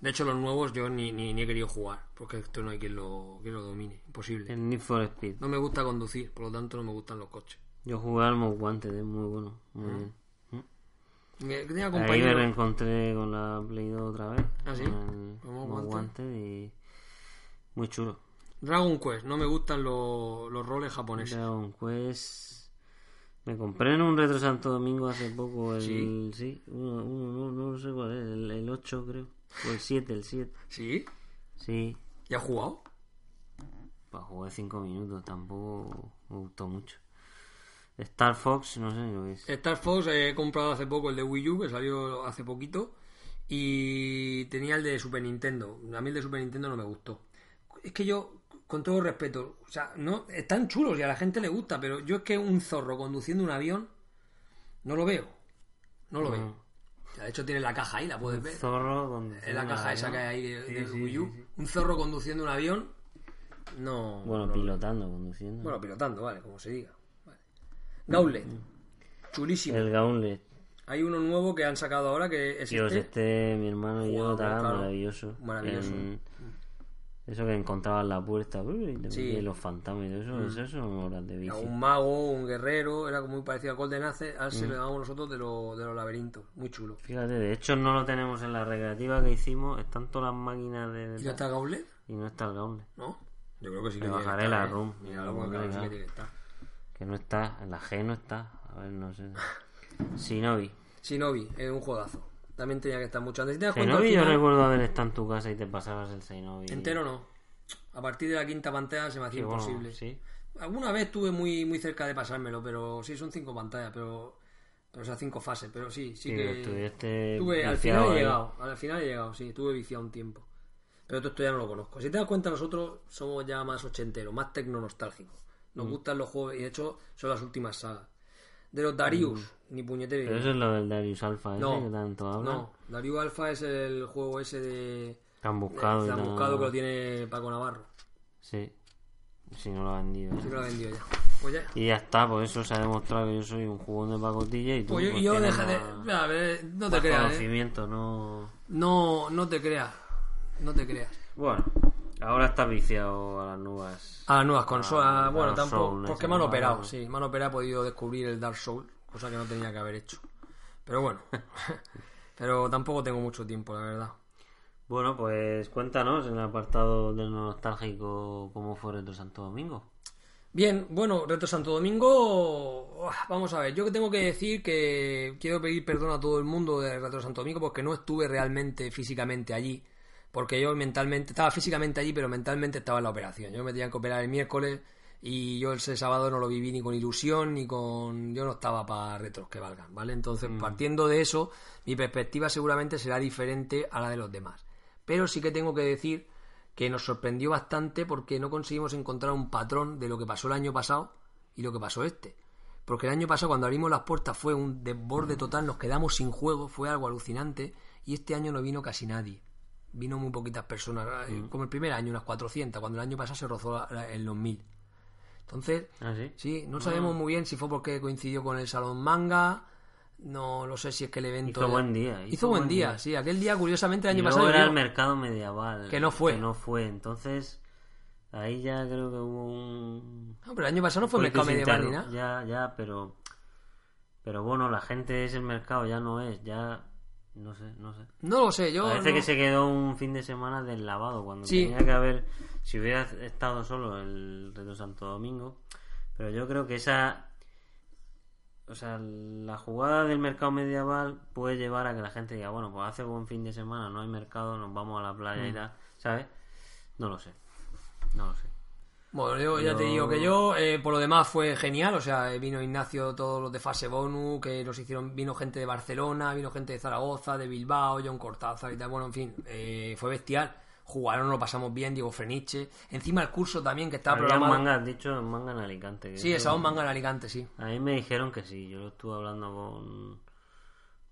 De hecho, los nuevos yo ni, ni, ni he querido jugar, porque esto no hay quien lo, quien lo domine. Imposible. El Need for Speed. No me gusta conducir, por lo tanto no me gustan los coches. Yo jugué al Most Wanted, es muy bueno. Muy bien. Me- Tenía Ahí me reencontré con la Play 2 otra vez. ¿Ah, sí? Con el ¿Con Most Most Wanted? Wanted y... Muy chulo. Dragon Quest, no me gustan los, los roles japoneses. Dragon Quest... Me compré en un Retro Santo Domingo hace poco el... ¿Sí? Sí, uno, uno, no, no sé cuál es, el, el 8 creo. O el 7, el 7. ¿Sí? Sí. ¿Ya has jugado? Para jugar 5 minutos, tampoco me gustó mucho. Star Fox, no sé lo que es. Star Fox he comprado hace poco el de Wii U, que salió hace poquito, y tenía el de Super Nintendo. A mí el de Super Nintendo no me gustó. Es que yo, con todo respeto, o sea, no están chulos y a la gente le gusta, pero yo es que un zorro conduciendo un avión no lo veo. No lo veo. De hecho tiene la caja ahí, la puedes ver. Zorro donde... Es la caja esa que hay ahí Sí, del sí, Wii U. sí, sí. Un zorro conduciendo un avión, no. Bueno, no pilotando, conduciendo. Bueno, pilotando, vale, como se diga. Vale. Gauntlet. Mm. Chulísimo. el Gauntlet. Hay uno nuevo que han sacado ahora que es Dios, este. este, mi hermano y yo, claro. maravilloso. Maravilloso. En- Eso que encontrabas la puerta, y Sí. Mm. los fantasmas y eso, eso son horas de Era vicio. un mago, un guerrero, era como muy parecido a Golden Axe, ahora Mm. se lo llamamos nosotros de, los de los laberintos, muy chulo. Fíjate, de hecho no lo tenemos en la recreativa que hicimos, están todas las máquinas de... ¿Y ya está Gauntlet? y no está el Gauntlet. ¿No? Yo creo que sí Me que bajaré que estar, la ¿eh? room. Sí pondré, que tiene que estar. Que no está, en la G no está. A ver, no sé. <laughs> Shinobi. Shinobi, es un juegazo. También tenía que estar mucho antes. Si te das cuenta, al Shinobi yo final, recuerdo haber estado en tu casa y te pasabas el Shinobi. entero no. A partir de la quinta pantalla se me hacía Sí, bueno, imposible. sí. Alguna vez estuve muy, muy cerca de pasármelo, pero sí, son cinco pantallas, pero. Pero o sea, cinco fases, pero sí, sí Sí, que. estuviste Tuve, al final he ahí. llegado, al final he llegado, sí, tuve viciado un tiempo. Pero todo esto ya no lo conozco. Si te das cuenta, nosotros somos ya más ochenteros, más tecno-nostálgicos. Nos Mm. gustan los juegos, y de hecho son las últimas sagas. De los Darius, ni puñetero. Pero eso es lo del Darius Alpha ese No, que tanto habla. No, Darius Alpha es el juego ese de. Que han buscado que han buscado que lo tiene Paco Navarro. Sí. Si no lo ha vendido. Sí que lo ha vendido ya. Pues ya. Y ya está, pues eso se ha demostrado que yo soy un jugón de pacotilla y tú Pues yo, pues, yo deja de. A ver, no te creas, ¿eh? conocimiento, no... No, no te creas. No te creas. Bueno, ahora está viciado a las nuevas. A las nuevas consolas, bueno, tampoco. Souls, porque me han operado, no. sí. Me han operado, he podido descubrir el Dark Soul, cosa que no tenía que haber hecho. Pero bueno. <laughs> Pero tampoco tengo mucho tiempo, la verdad. Bueno, pues cuéntanos en el apartado del nostálgico cómo fue Retro Santo Domingo. Bien, bueno, Reto Santo Domingo, vamos a ver, yo que tengo que decir que quiero pedir perdón a todo el mundo de Reto Santo Domingo porque no estuve realmente físicamente allí, porque yo mentalmente, estaba físicamente allí, pero mentalmente estaba en la operación. Yo me tenía que operar el miércoles y yo ese sábado no lo viví ni con ilusión ni con... Yo no estaba para retos que valgan, ¿vale? Entonces, partiendo de eso, mi perspectiva seguramente será diferente a la de los demás. Pero sí que tengo que decir que nos sorprendió bastante porque no conseguimos encontrar un patrón de lo que pasó el año pasado y lo que pasó este. Porque el año pasado cuando abrimos las puertas fue un desborde total, nos quedamos sin juego, fue algo alucinante y este año no vino casi nadie. Vino muy poquitas personas, eh, como el primer año, unas 400, cuando el año pasado se rozó en los 1000. Entonces, ¿Ah, sí? sí, no sabemos muy bien si fue porque coincidió con el Salón Manga, no lo sé si es que el evento... Hizo buen día. Hizo, buen día, sí. Aquel día, curiosamente, el Y año luego pasado... era el mercado medieval. Que no fue. Que no fue. Entonces, ahí ya creo que hubo un... No, pero el año pasado no fue un mercado medieval ni nada. Ya, ya, pero... Pero bueno, la gente es el mercado, ya no es, ya... No sé, no sé. No lo sé, yo... Parece no- que se quedó un fin de semana del lavado cuando Sí. tenía que haber si hubiera estado solo el Reto Santo Domingo pero yo creo que esa o sea la jugada del mercado medieval puede llevar a que la gente diga bueno pues hace buen fin de semana no hay mercado nos vamos a la playa Mm. y tal ¿sabes? no lo sé no lo sé Bueno, yo ya te digo que yo, eh, por lo demás, fue genial. O sea, vino Ignacio, todos los de fase bonus, que nos hicieron, vino gente de Barcelona, vino gente de Zaragoza, de Bilbao, John Cortázar y tal. Bueno, en fin, eh, fue bestial. Jugaron, lo pasamos bien, Diego Freniche. Encima el curso también, que estaba Había programado. manga has dicho manga en Alicante que Sí, esa un manga en Alicante, sí. A mí me dijeron que sí, yo lo estuve hablando con,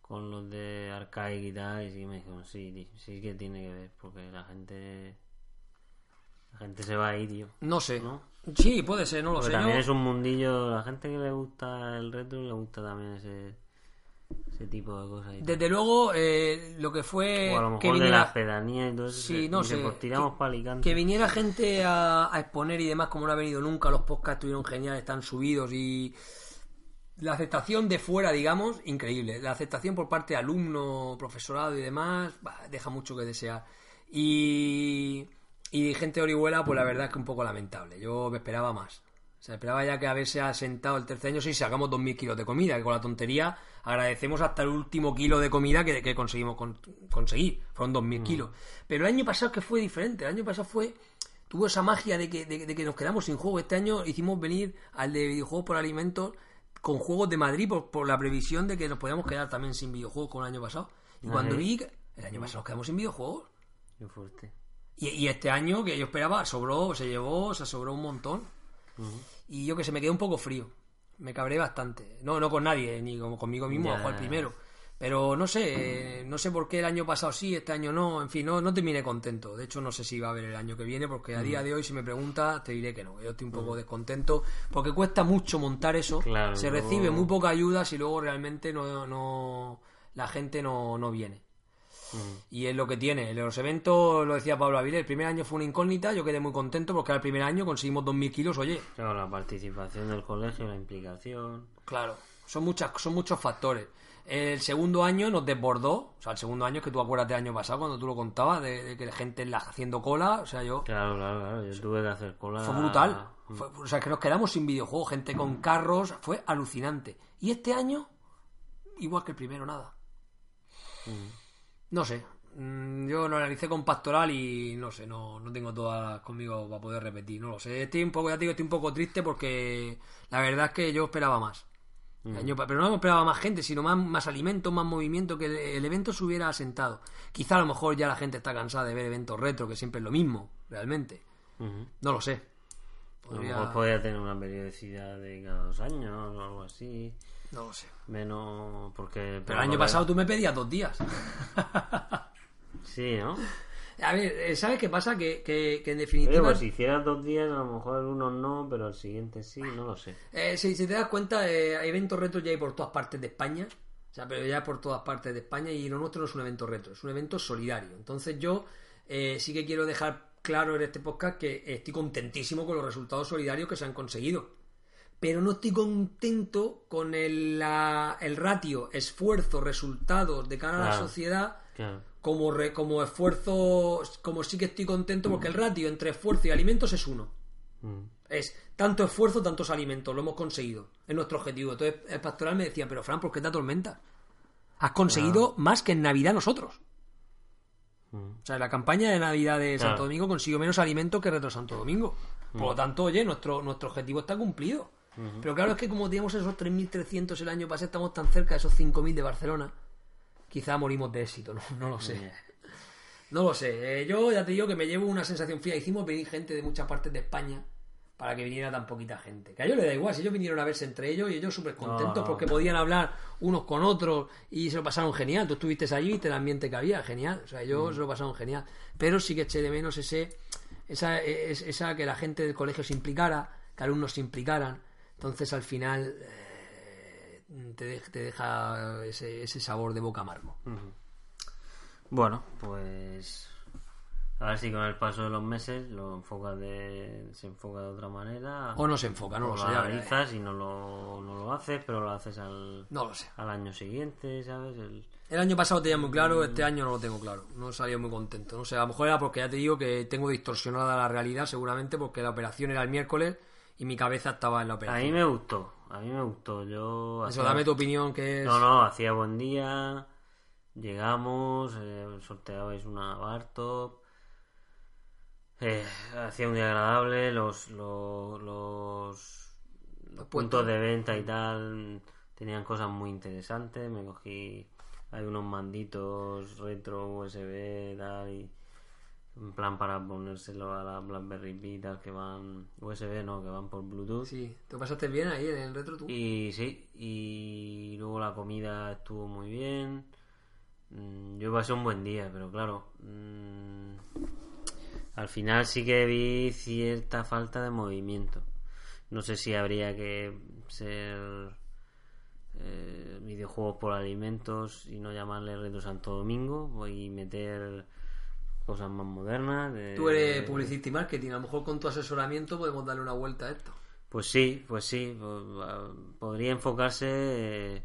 con los de Arcaic y tal, y sí me dijeron, sí, sí que tiene que ver, porque la gente la gente se va a ir, tío. No sé. ¿No? Sí, puede ser, no lo Porque sé. también Yo- es un mundillo, la gente que le gusta el retro le gusta también ese, ese tipo de cosas. Desde luego, eh, lo que fue o a lo que mejor de viniera- las pedanías y todo eso. Sí, se- no sé. Pues tiramos Que- para Alicante. Que viniera gente a, a exponer y demás, como no ha venido nunca, los podcasts estuvieron geniales, están subidos y la aceptación de fuera, digamos, increíble. La aceptación por parte de alumno, profesorado y demás, bah, deja mucho que desear. Y, y gente de Orihuela, pues la verdad es que un poco lamentable. Yo me esperaba más. O sea, esperaba ya que haberse asentado el tercer año, sí, sacamos 2.000 kilos de comida, que con la tontería agradecemos hasta el último kilo de comida que, que conseguimos con- conseguir. Fueron 2.000 kilos. Pero el año pasado que fue diferente. El año pasado fue tuvo esa magia de que, de, de que nos quedamos sin juego. Este año hicimos venir al de videojuegos por alimentos con juegos de Madrid por, por la previsión de que nos podíamos quedar también sin videojuegos como el año pasado. Y cuando vi el año pasado nos quedamos sin videojuegos. Qué fuerte. Y, y este año que yo esperaba, sobró, se llevó, o sea, sobró un montón. Y yo que se me quedé un poco frío. Me cabré bastante. No, no con nadie, ni como conmigo mismo, Ya. ojo al primero. Pero no sé, eh, no sé por qué el año pasado sí, este año no. En fin, no, no terminé contento. De hecho, no sé si va a haber el año que viene, porque a día de hoy, si me preguntas, te diré que no. Yo estoy un poco descontento, porque cuesta mucho montar eso. Claro, se recibe muy poca ayuda si luego realmente no, no la gente no, no viene. Y es lo que tiene. Los eventos, lo decía Pablo Avilés, el primer año fue una incógnita, yo quedé muy contento porque era el primer año conseguimos 2.000 kilos, oye, Claro, la participación del colegio, la implicación. claro, son, muchas, son muchos factores. El segundo año nos desbordó, o sea, el segundo año es que tú acuerdas del año pasado cuando tú lo contabas, de, de que la gente la haciendo cola, o sea, yo... Claro, claro, claro. Yo tuve que hacer cola. Fue brutal. Fue- o sea, que nos quedamos sin videojuegos, gente con carros, fue alucinante. Y este año, igual que el primero, nada. No sé. Mm, Yo lo analicé con Pastoral y no sé, no, no tengo todas conmigo para poder repetir. No lo sé. Estoy un poco, ya te digo, estoy un poco triste porque la verdad es que yo esperaba más. Año pa- pero no esperaba más gente, sino más, más alimento, más movimiento, que el, el evento se hubiera asentado. Quizá a lo mejor ya la gente está cansada de ver eventos retro, que siempre es lo mismo, realmente. No lo sé. A lo mejor podría tener una periodicidad de cada dos años o algo así. No lo sé. Menos. Porque. Pero el año pasado tú me pedías dos días. Sí, ¿no? A ver, eh, ¿sabes qué pasa? Que, que, que en definitiva... pues si hicieras dos días, a lo mejor unos no, pero el siguiente sí, no lo sé. Eh, si, si te das cuenta, eh, hay eventos retro ya hay por todas partes de España. O sea, pero ya por todas partes de España y lo nuestro no es un evento retro, es un evento solidario. Entonces yo eh, sí que quiero dejar claro en este podcast que estoy contentísimo con los resultados solidarios que se han conseguido. Pero no estoy contento con el, la- el ratio esfuerzo-resultados de cara a la Claro. sociedad Claro. como, re- como esfuerzo, como sí que estoy contento porque el ratio entre esfuerzo y alimentos es uno. Mm. Es tanto esfuerzo, tantos alimentos, lo hemos conseguido. Es nuestro objetivo. Entonces el pastoral me decía, pero Fran, ¿por qué te atormentas? Has conseguido más que en Navidad nosotros. O sea, la campaña de Navidad de Santo. Domingo consiguió menos alimentos que Retro Santo Domingo. Por lo tanto, oye, nuestro, nuestro objetivo está cumplido. Pero claro, es que como teníamos esos 3.300 el año pasado, estamos tan cerca de esos 5.000 de Barcelona, quizá morimos de éxito, no, <laughs> no lo sé. No lo sé. Eh, yo ya te digo que me llevo una sensación fría. Hicimos venir gente de muchas partes de España para que viniera tan poquita gente. Que a ellos les da igual. Si ellos vinieron a verse entre ellos y ellos súper contentos No, no. porque podían hablar unos con otros y se lo pasaron genial. Tú estuviste allí y viste el ambiente que había. Genial. O sea, ellos se lo pasaron genial. Pero sí que eché de menos ese, esa, es- esa que la gente del colegio se implicara, que alumnos se implicaran. Entonces al final eh, te, de- te deja ese, ese sabor de boca amargo. Bueno, pues a ver si con el paso de los meses lo enfoca de, se enfoca de otra manera. O no se enfoca, no o lo lo sé. veré. analizas y no lo, no lo haces, pero lo haces al, No lo sé. al año siguiente, ¿sabes? El- El año pasado tenía muy claro, este año no lo tengo claro. No salía muy contento. No sé, a lo mejor era porque ya te digo que tengo distorsionada la realidad, seguramente porque la operación era el miércoles y mi cabeza estaba en la A mí operación. me gustó, a mí me gustó. Yo Eso, hacía- dame tu opinión, que es. No, no, hacía buen día. Llegamos, eh, sorteabais una Bartop. Eh, hacía un día agradable. Los, los, los, los puntos de venta y tal tenían cosas muy interesantes. Me cogí. Hay unos manditos retro USB tal, y en plan para ponérselo a la Blackberry Pi y tal que van USB no que van por Bluetooth Sí, ¿te pasaste bien ahí en el retro tú? y sí, y luego la comida estuvo muy bien. Mm, Yo pasé un buen día, pero claro, mm, al final sí que vi cierta falta de movimiento. No sé si habría que ser eh, videojuegos por alimentos y no llamarle Reto Santo Domingo y meter cosas más modernas. de- Tú eres publicista y marketing, a lo mejor con tu asesoramiento podemos darle una vuelta a esto. Pues sí, pues sí. po- a- Podría enfocarse eh,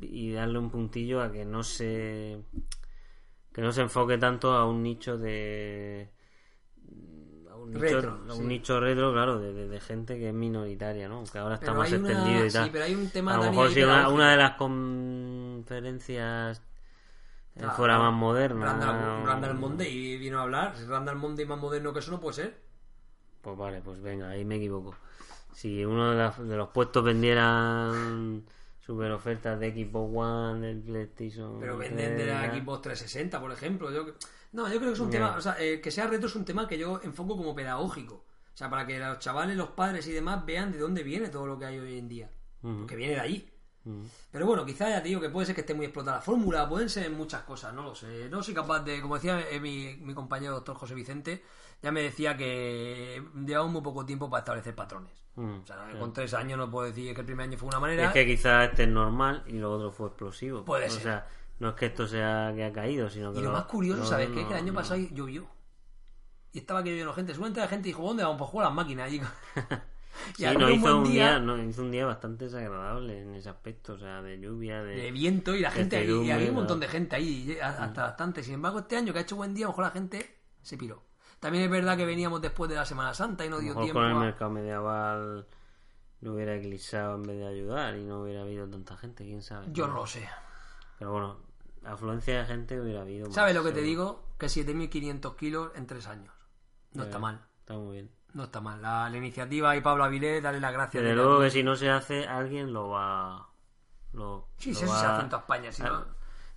y darle un puntillo a que no se que no se enfoque tanto a un nicho de a un nicho, Retro, a sí. un nicho retro, claro, de, de- de gente que es minoritaria, ¿no? Que ahora está Pero más una- extendido y tal. sí, pero hay un tema, a lo mejor si una, de las conferencias Claro, fuera más moderna, Randall, Randall Monday vino a hablar. Si Randall Monday más moderno que eso no puede ser. Pues vale, pues venga, ahí me equivoco. Si uno de, los puestos vendieran super ofertas de Xbox One, del PlayStation. Pero venden de la 3, Xbox 360, por ejemplo. Yo, no, yo creo que es un tema, o sea, eh, que sea retro es un tema que yo enfoco como pedagógico. O sea, para que los chavales, los padres y demás vean de dónde viene todo lo que hay hoy en día. Ujú. Porque viene de ahí. Pero bueno, quizá ya te digo que puede ser que esté muy explotada la fórmula, pueden ser muchas cosas, no lo sé. No soy capaz de, como decía eh, mi, mi compañero doctor José Vicente, ya me decía que llevamos muy poco tiempo para establecer patrones. Mm, O sea, claro. con tres años no puedo decir que el primer año fue una Y manera. Es que quizás este es normal y lo otro fue explosivo. Puede o ser. sea, no es que esto sea que ha caído, sino que. Y lo más curioso, no, ¿sabes qué? no, Que el año no. pasado llovió. Y estaba que lloviendo gente. Seguramente la gente dijo, ¿dónde vamos? Pues jugar a las máquinas allí. <laughs> Sí, no, hizo un día, día no, hizo un día bastante desagradable en ese aspecto, o sea, de lluvia, de. de viento y la gente ahí, y había un montón de gente ahí, hasta bastante. Sin embargo, este año que ha hecho buen día, a lo mejor la gente se piró. También es verdad que veníamos después de la Semana Santa y no A lo dio mejor tiempo con el a- mercado medieval lo hubiera eclipsado en vez de ayudar y no hubiera habido tanta gente, quién sabe. Yo no lo sé. Pero bueno, afluencia de gente hubiera habido. ¿Sabes lo que te seguro. digo? Que 7.500 kilos en tres años. No está mal. Está muy bien. No está mal. La, la iniciativa y Pablo Avilés, darle las gracias. Desde luego que si no se hace, alguien lo va. Lo, Sí, lo sí, eso va- se hace en toda España. Si no...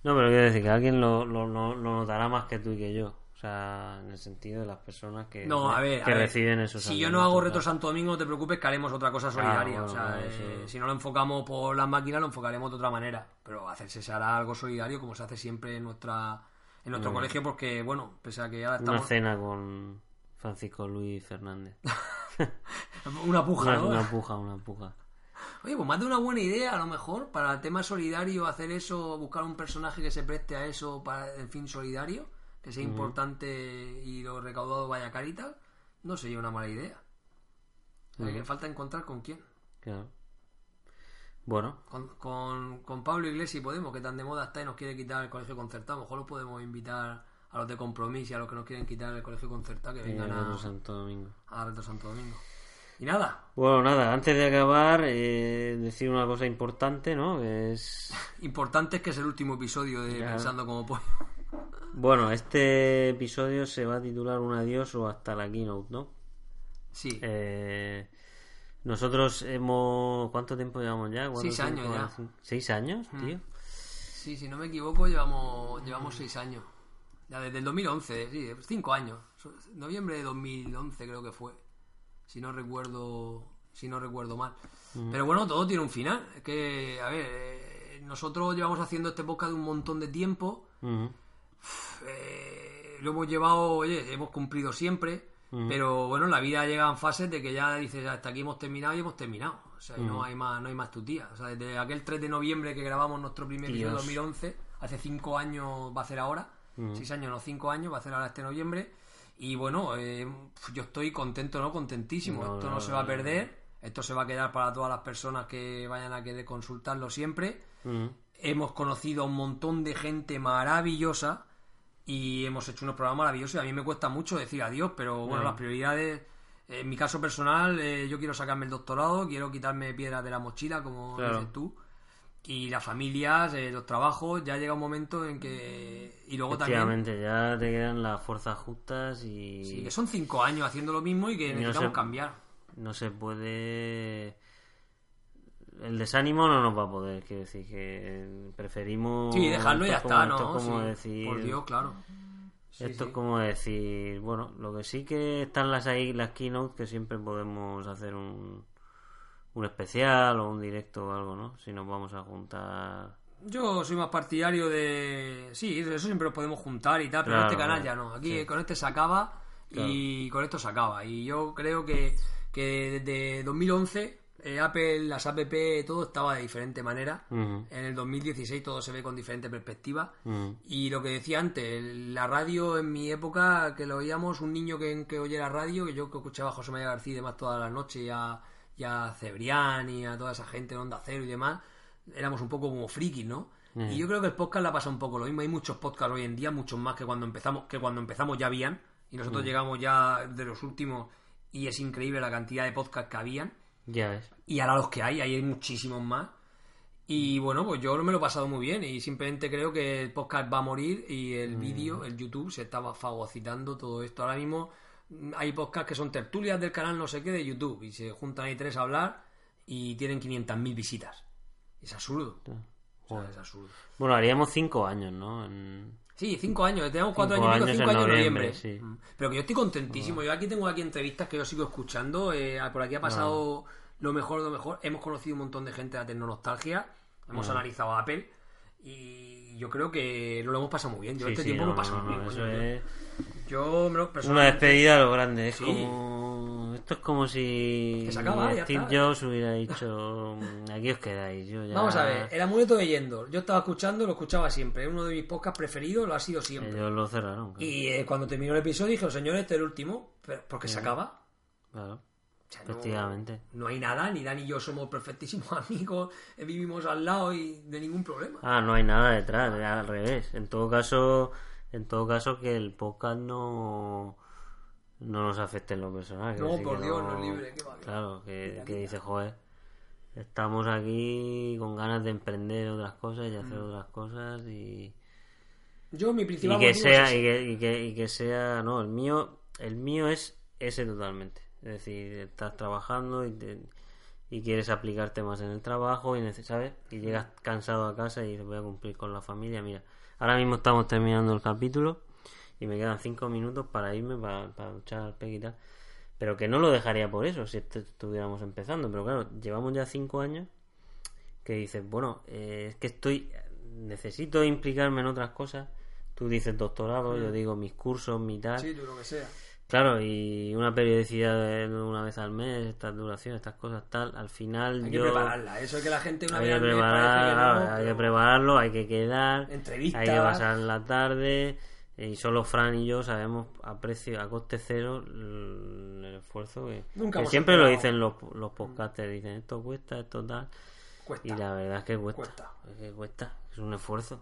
No, pero quiero decir que alguien lo, lo, lo- notará más que tú y que yo. O sea, en el sentido de las personas que, No, a ver, que a ver, reciben esos Si yo no hago. Retro Santo Domingo, no te preocupes que haremos otra cosa solidaria. Claro, o sea, bueno, eh, si no lo enfocamos por las máquinas, lo enfocaremos de otra manera. Pero hacerse se hará algo solidario como se hace siempre en nuestra en nuestro colegio, porque, bueno, pese a que ahora Una estamos. cena con Francisco Luis Fernández. <laughs> Una puja, Una, ¿no? una puja, una puja. Oye, pues más de una buena idea, a lo mejor, para el tema solidario, hacer eso, buscar un personaje que se preste a eso para el fin solidario, que sea importante y lo recaudado vaya a Caritas. No sería una mala idea. Lo que falta encontrar con quién. Claro. Bueno, Con, con, con Pablo Iglesias y Podemos, que tan de moda está y nos quiere quitar el colegio concertado. A lo mejor los podemos invitar a los de compromiso y a los que nos quieren quitar el colegio concertado que vengan a, Santo Domingo. a Reto Santo Domingo. Y nada, Bueno, nada, antes de acabar, eh, decir una cosa importante, ¿no? Es... <laughs> importante es que es el último episodio de Ya. Pensando como pollo. <laughs> Bueno, este episodio se va a titular Un adiós o hasta la keynote, ¿no? Sí, Eh, nosotros hemos... ¿Cuánto tiempo llevamos ya? ¿Cuánto Seis años ya. ¿Seis años, tío? sí, si no me equivoco, llevamos, llevamos seis años. Ya desde el 2011, sí, cinco años. Noviembre de 2011 creo que fue. Si no recuerdo, si no recuerdo mal. Pero bueno, todo tiene un final. Es que, a ver, eh, nosotros llevamos haciendo este podcast un montón de tiempo. Eh, lo hemos llevado, oye, hemos cumplido siempre, pero bueno, la vida llega en fases de que ya dices, hasta aquí hemos terminado y hemos terminado. O sea, no hay más, no hay más tu tía. O sea, desde aquel 3 de noviembre que grabamos nuestro primer video de Dios. 2011, hace 5 años va a ser ahora, 6 años, no 5 años, va a ser ahora este noviembre. Y bueno, eh, yo estoy contento, ¿no? Contentísimo. No, Esto no, no, se va a perder. Esto se va a quedar para todas las personas que vayan a querer consultarlo siempre. Hemos conocido a un montón de gente maravillosa y hemos hecho unos programas maravillosos. Y a mí me cuesta mucho decir adiós, pero bueno, Mm. las prioridades. En mi caso personal, eh, yo quiero sacarme el doctorado, quiero quitarme piedras de la mochila, como Claro. dices tú. Y las familias, eh, los trabajos, ya llega un momento en que. Y luego también. Ya te quedan las fuerzas justas y... Sí, que son cinco años haciendo lo mismo y que no necesitamos cambiar. no se puede el desánimo no nos va a poder quiero decir que preferimos Sí, dejarlo y ya está, como- esto ¿no? es como Sí, decir Por Dios, claro. Sí, esto es como decir bueno lo que sí que están las ahí las keynote que siempre podemos hacer un un especial o un directo o algo no si nos vamos a juntar Yo soy más partidario de. Sí, de eso siempre lo podemos juntar y tal, pero en este canal ya no. Aquí Sí. con este se acaba y con esto se acaba. Y yo creo que, que desde 2011 eh, Apple, las app, todo estaba de diferente manera. Ujú, En el 2016 todo se ve con diferente perspectiva. Y lo que decía antes, la radio en mi época, que lo oíamos, un niño que, que oyera radio, que yo que escuchaba a José María García y demás todas las noches, y a, y a Cebrián y a toda esa gente en Onda Cero y demás, éramos un poco como frikis, ¿no? Y yo creo que el podcast la pasa un poco lo mismo. Hay muchos podcasts hoy en día, muchos más que cuando empezamos, que cuando empezamos ya habían, y nosotros llegamos ya de los últimos, y es increíble la cantidad de podcasts que habían. ya ves Y ahora los que hay, ahí hay muchísimos más. Y bueno, pues yo me lo he pasado muy bien y simplemente creo que el podcast va a morir y el vídeo, el YouTube, se estaba fagocitando todo esto. Ahora mismo mm, hay podcasts que son tertulias del canal no sé qué de YouTube y se juntan ahí tres a hablar y tienen 500.000 visitas. Es absurdo. O sea, es absurdo. bueno haríamos cinco años no En- Sí, cinco años, tenemos cuatro Cinco años y pico, cinco en años en noviembre, sí. Mm. Pero que yo estoy contentísimo. Yo aquí tengo aquí entrevistas que yo sigo escuchando. eh, por aquí ha pasado lo mejor lo mejor. Hemos conocido un montón de gente de la tecnonostalgia. Hemos analizado a Apple. Y yo creo que lo hemos pasado muy bien. Yo Sí, este sí, tiempo no, me he pasado no, muy no, bien. Yo lo Una despedida a lo grande, es Sí. como... Esto es como si se acaba, ya Steve está. Jobs hubiera dicho, "Mm, aquí os quedáis, yo ya... Vamos a ver, el amuleto de Yendor. Yo estaba escuchando, lo escuchaba siempre. Uno de mis podcasts preferidos, lo ha sido siempre. Ellos lo cerraron, claro. Y eh, cuando terminó el episodio dije, señores, este es el último, pero- porque se acaba. Claro, O sea, no- efectivamente. No hay nada, ni Dan y yo somos perfectísimos <laughs> amigos, eh, vivimos al lado y de ningún problema. Ah, no hay nada detrás, al revés. En todo caso, en todo caso que el podcast no no nos afecte en lo personal. No, por que Dios, no es libre, qué Claro, que, que dice, joder, estamos aquí con ganas de emprender otras cosas y hacer Mm. otras cosas y... Yo mi y principal que motivo sea es y que, y que, y que sea no el mío el mío es ese totalmente. Es decir estás trabajando y, te- y quieres aplicarte más en el trabajo y sabes y llegas cansado a casa y dices voy a cumplir con la familia mira ahora mismo estamos terminando el capítulo y me quedan cinco minutos para irme para, para echar al y tal pero que no lo dejaría por eso si est- estuviéramos empezando pero claro llevamos ya cinco años que dices, bueno, eh, es que estoy, necesito implicarme en otras cosas. Tú dices doctorado, yo digo mis cursos, mi tal. Sí, tú lo que sea. Claro, y una periodicidad de una vez al mes, estas duraciones, estas cosas, tal. Al final Hay que prepararla. Eso es que la gente una Hay vez que, al mes preparar, claro, hay que prepararlo, hay que quedar, Entrevistas. hay que pasar la tarde eh, y solo Fran y yo sabemos a precio, a coste cero el el esfuerzo que, Nunca que siempre lo dicen los, los podcasters, dicen esto cuesta, esto tal. Cuesta. Y la verdad es que cuesta. Cuesta. Es que cuesta. Es un esfuerzo.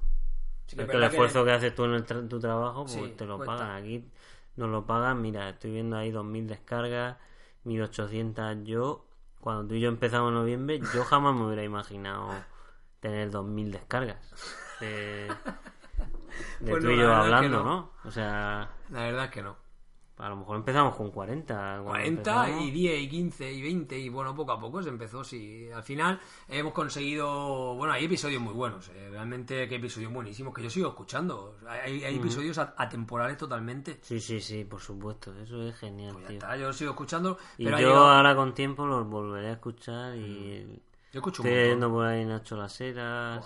Sí que es que el esfuerzo que... haces tú en el tra- tu trabajo, pues Sí, te lo cuesta. pagan. Aquí nos lo pagan. Mira, estoy viendo ahí 2.000 descargas 1800. Yo, cuando tú y yo empezamos en noviembre, yo jamás me hubiera imaginado tener 2000 descargas. De, de <laughs> Pues tú y yo hablando, no. ¿no? O sea, La verdad es que no. A lo mejor empezamos con 40. cuando 40 empezamos. y 10 y 15 y 20 y bueno, poco a poco se empezó, sí. Al final hemos conseguido, bueno, hay episodios muy buenos, eh, realmente que episodios buenísimos que yo sigo escuchando. Hay, hay episodios a- atemporales totalmente. Sí, sí, sí, por supuesto. Eso es genial, Pues ya tío. está, yo sigo escuchando, Y pero yo llegado- ahora con tiempo los volveré a escuchar y yo escucho un estoy leyendo por ahí Nacho Las Heras,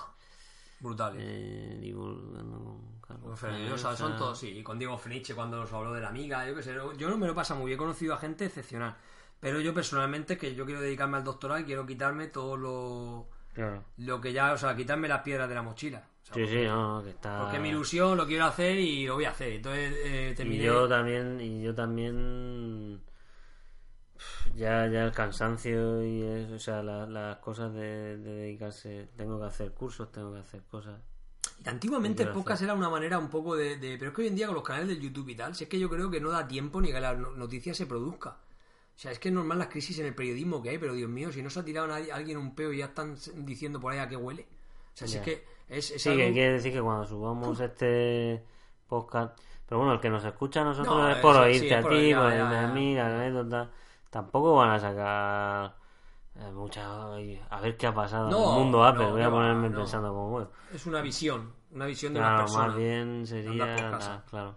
Brutales. eh, divulgando con Carlos Llosa, Frensa. son todos, sí, con Diego Feniche cuando nos habló de la amiga, yo qué sé, yo no me lo pasa muy bien, he conocido a gente excepcional, pero yo personalmente que yo quiero dedicarme al doctorado y quiero quitarme todo lo, Claro. lo que ya, o sea, quitarme las piedras de la mochila. O sea, Sí, sí, no, que está... Porque mi ilusión lo quiero hacer y lo voy a hacer. Entonces eh, Y terminé. yo también, y yo también... Ya, ya el cansancio y eso, o sea, la- las cosas de, de dedicarse... Tengo que hacer cursos, tengo que hacer cosas. Y Antiguamente el podcast era una manera un poco de, de- Pero es que hoy en día con los canales de YouTube y tal, si es que yo creo que no da tiempo ni que la no- noticia se produzca. O sea, es que es normal las crisis en el periodismo que hay, pero Dios mío, si no se ha tirado nadie, alguien un peo y ya están diciendo por ahí a qué huele. O sea, si es que es, es Sí, algo- que quiere decir que cuando subamos este podcast... Pero bueno, el que nos escucha a nosotros No, es por sí, oírte a ti, oír, por ya, a mí, la anécdota. Tampoco van a sacar... eh, muchas a ver qué ha pasado No, en el mundo Apple no, voy a ponerme no. pensando como bueno es una visión, una visión de una persona. más bien sería la- claro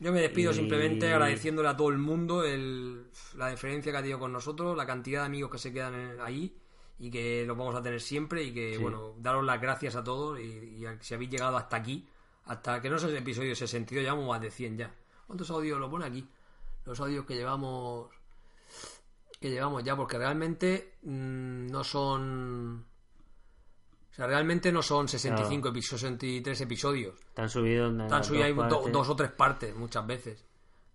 Yo me despido Y- simplemente agradeciéndole a todo el mundo el, la diferencia que ha tenido con nosotros, la cantidad de amigos que se quedan en- ahí y que los vamos a tener siempre y que, Sí. bueno, daros las gracias a todos y, y a- si habéis llegado hasta aquí, hasta que no es el episodio 62, llevamos más de 100 ya. ¿Cuántos audios lo pone aquí? Los audios que llevamos que llevamos ya, porque realmente mm, no son... O sea, realmente no son 65 epi- 63 episodios. te han subido en Están las subidas dos do- o tres partes muchas veces.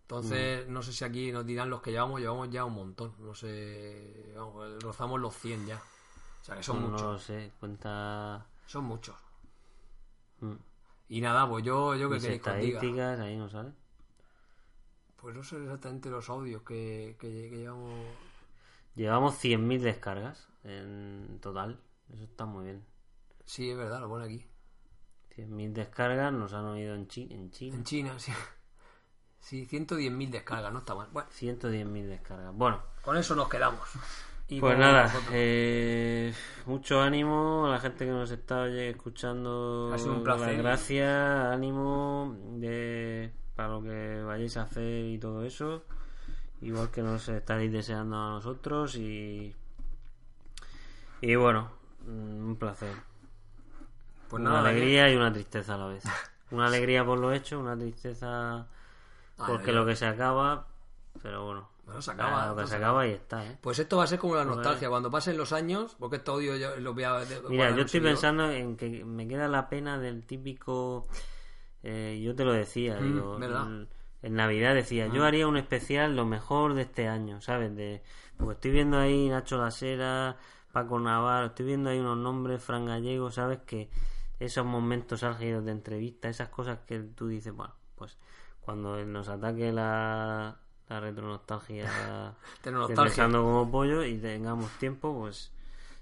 Entonces, Mm. no sé si aquí nos dirán los que llevamos, llevamos ya un montón. No sé, vamos, rozamos los 100 ya. O sea, que son no, muchos. lo sé cuenta Son muchos. mm, Y nada, pues yo, yo que queréis estadísticas ahí no sale Pues no sé exactamente los audios que, que, que llevamos. Llevamos 100.000 descargas en total eso está muy bien Sí, es verdad, lo pone aquí. 100.000 descargas nos han oído en, Chi- en China En China, sí. Sí, 110.000 descargas, no está mal. Bueno, 110.000 descargas bueno con eso nos quedamos. Y Pues nada, eh, mucho ánimo a la gente que nos está oye, escuchando. Ha sido un placer. Gracias, ánimo de, para lo que vayáis a hacer y todo eso. Igual que nos estaréis deseando a nosotros y. Y bueno, mm, un placer. Pues una nada, alegría y una tristeza a la vez. <laughs> Una alegría por lo hecho, una tristeza porque lo que se acaba. Pero bueno, Bueno, se acaba, se acaba y está, ¿eh? Pues esto va a ser como la nostalgia. Cuando pasen los años, porque este audio yo lo voy a. Mira, yo estoy pensando en que me queda la pena del típico. eh, yo te lo decía, Mm, digo. ¿verdad? En, Navidad decía, yo haría un especial lo mejor de este año, ¿sabes? De, porque estoy viendo ahí Nacho Lasera, Paco Navarro, estoy viendo ahí unos nombres, Fran Gallego, ¿sabes? Que esos momentos álgidos de entrevista, esas cosas que tú dices, bueno, pues cuando nos ataque la, la retronostalgia. <laughs> Pensando como pollo y tengamos tiempo, pues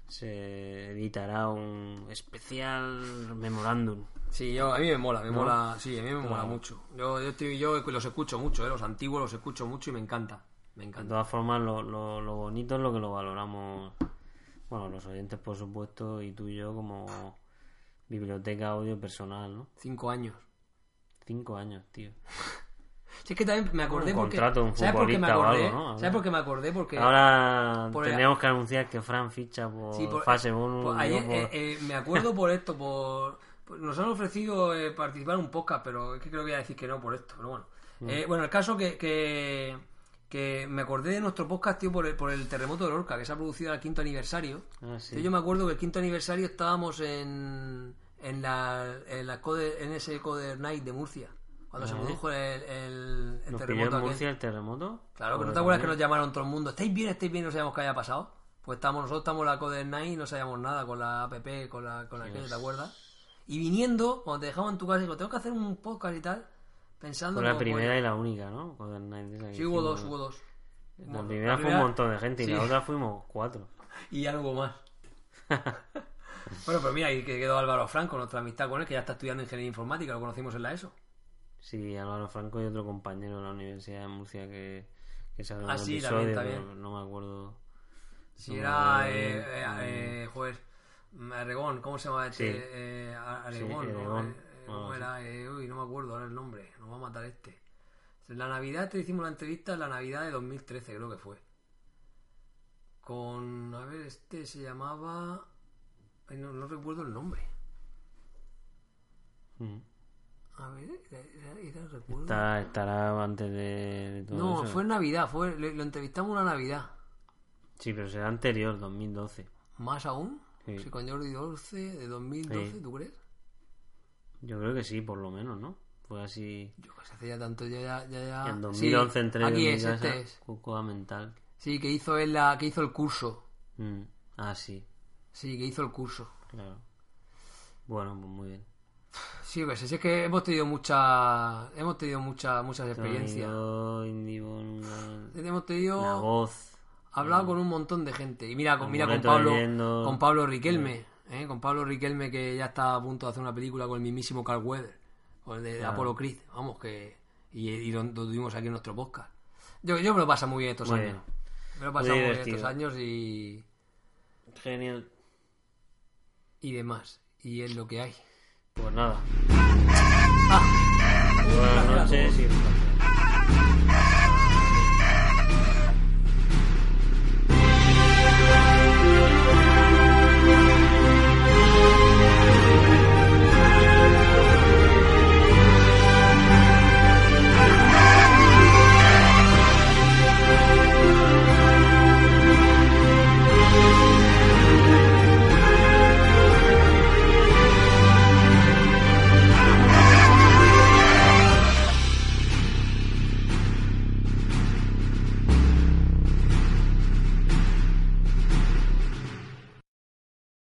se editará un especial memorándum. Sí, yo, a mí me mola, me ¿No? mola, sí, a mí me mola mucho. Yo, yo, estoy, yo los escucho mucho, ¿eh? los antiguos los escucho mucho y me encanta, me De encanta. todas formas, lo, lo, lo bonito es lo que lo valoramos, bueno, los oyentes por supuesto, y tú y yo como biblioteca audio personal, ¿no? Cinco años. Cinco años, tío. <laughs> Si es que también me acordé Un porque... contrato, un ¿Sabes por qué me acordé? algo, ¿no? ¿Sabes por qué me acordé? Porque... Ahora por el- tendríamos que anunciar que Fran ficha por, Sí, por- fase bonus. por- ayer, por- eh, eh, me acuerdo por esto, por, nos han ofrecido eh, participar en un podcast, pero es que creo que voy a decir que no por esto, pero bueno. Mm. Eh, bueno, el caso que, que, que me acordé de nuestro podcast, tío, por el, por el terremoto de Lorca, que se ha producido al quinto aniversario. Ah, sí. Yo me acuerdo que el quinto aniversario estábamos en, en, la, en, la Code- en ese Coder Night de Murcia, cuando se produjo el, el, el ¿Nos pilló terremoto. en. Murcia el terremoto? Claro, Joder, ¿no te acuerdas que nos llamaron todo el mundo? ¿Estáis bien? ¿Estáis bien? No sabíamos qué había pasado. Pues estamos, nosotros estamos en la Coder Night y no sabíamos nada con la app, con la con aquello, ¿te acuerdas? Y viniendo, cuando te dejamos en tu casa, digo, tengo que hacer un podcast y tal, pensando... Fue la primera y la única, ¿no? Que Sí, hubo dos, hubo dos. La primera fue un montón de gente y la otra fuimos cuatro. <laughs> Y algo más. <laughs> bueno, pero mira, ahí que quedó Álvaro Franco, nuestra amistad con él, que ya está estudiando ingeniería informática, lo conocimos en la ESO. Sí, Álvaro Franco y otro compañero de la Universidad de Murcia que, que salió en Ah, sí, episodio, también, también. no me acuerdo. Si No, era, eh, eh, eh, eh, joder, Arregón, ¿cómo se llama este? Sí. Eh, Arregón, Sí, ¿Cómo era? Uy, no me acuerdo ahora el nombre, nos va a matar este. La Navidad, te hicimos la entrevista en la Navidad de 2013, creo que fue. Con, a ver, este se llamaba... Ay, no, no recuerdo el nombre. Mm. A ver, era, era- era- recuerdo. Está- estará antes de, todo No, eso. fue en Navidad, fue, lo entrevistamos una Navidad. Sí, pero será anterior, 2012. Más aún, Sí. sí, con Jordi 12, de 2012, Sí. ¿tú crees? Yo creo que sí, por lo menos, ¿no? Fue así. Yo que sé, hace ya tanto, ya, ya, ya, ya. En Sí, 2011 entré aquí en mi es, casa, este es. Mental. Sí, que hizo él la, que hizo el curso. Mm. Ah, sí, Sí, que hizo el curso. claro. Bueno, pues muy bien. Sí, si es que hemos tenido muchas, hemos tenido muchas, muchas experiencias. Hemos tenido, voz. hablado con un montón de gente. Y mira, con, mira con Pablo, con Pablo Riquelme, ¿eh? con Pablo Riquelme que ya está a punto de hacer una película con el mismísimo Carl Weather, con el de Claro. Apollo Creed, vamos que y, y lo, lo tuvimos aquí en nuestro podcast. Yo, yo me lo paso muy bien estos Muy años. bien. Me lo he pasado muy bien divertido. estos años y, Genial. y demás. Y es lo que hay. Pues nada. Ah, Buenas noches y.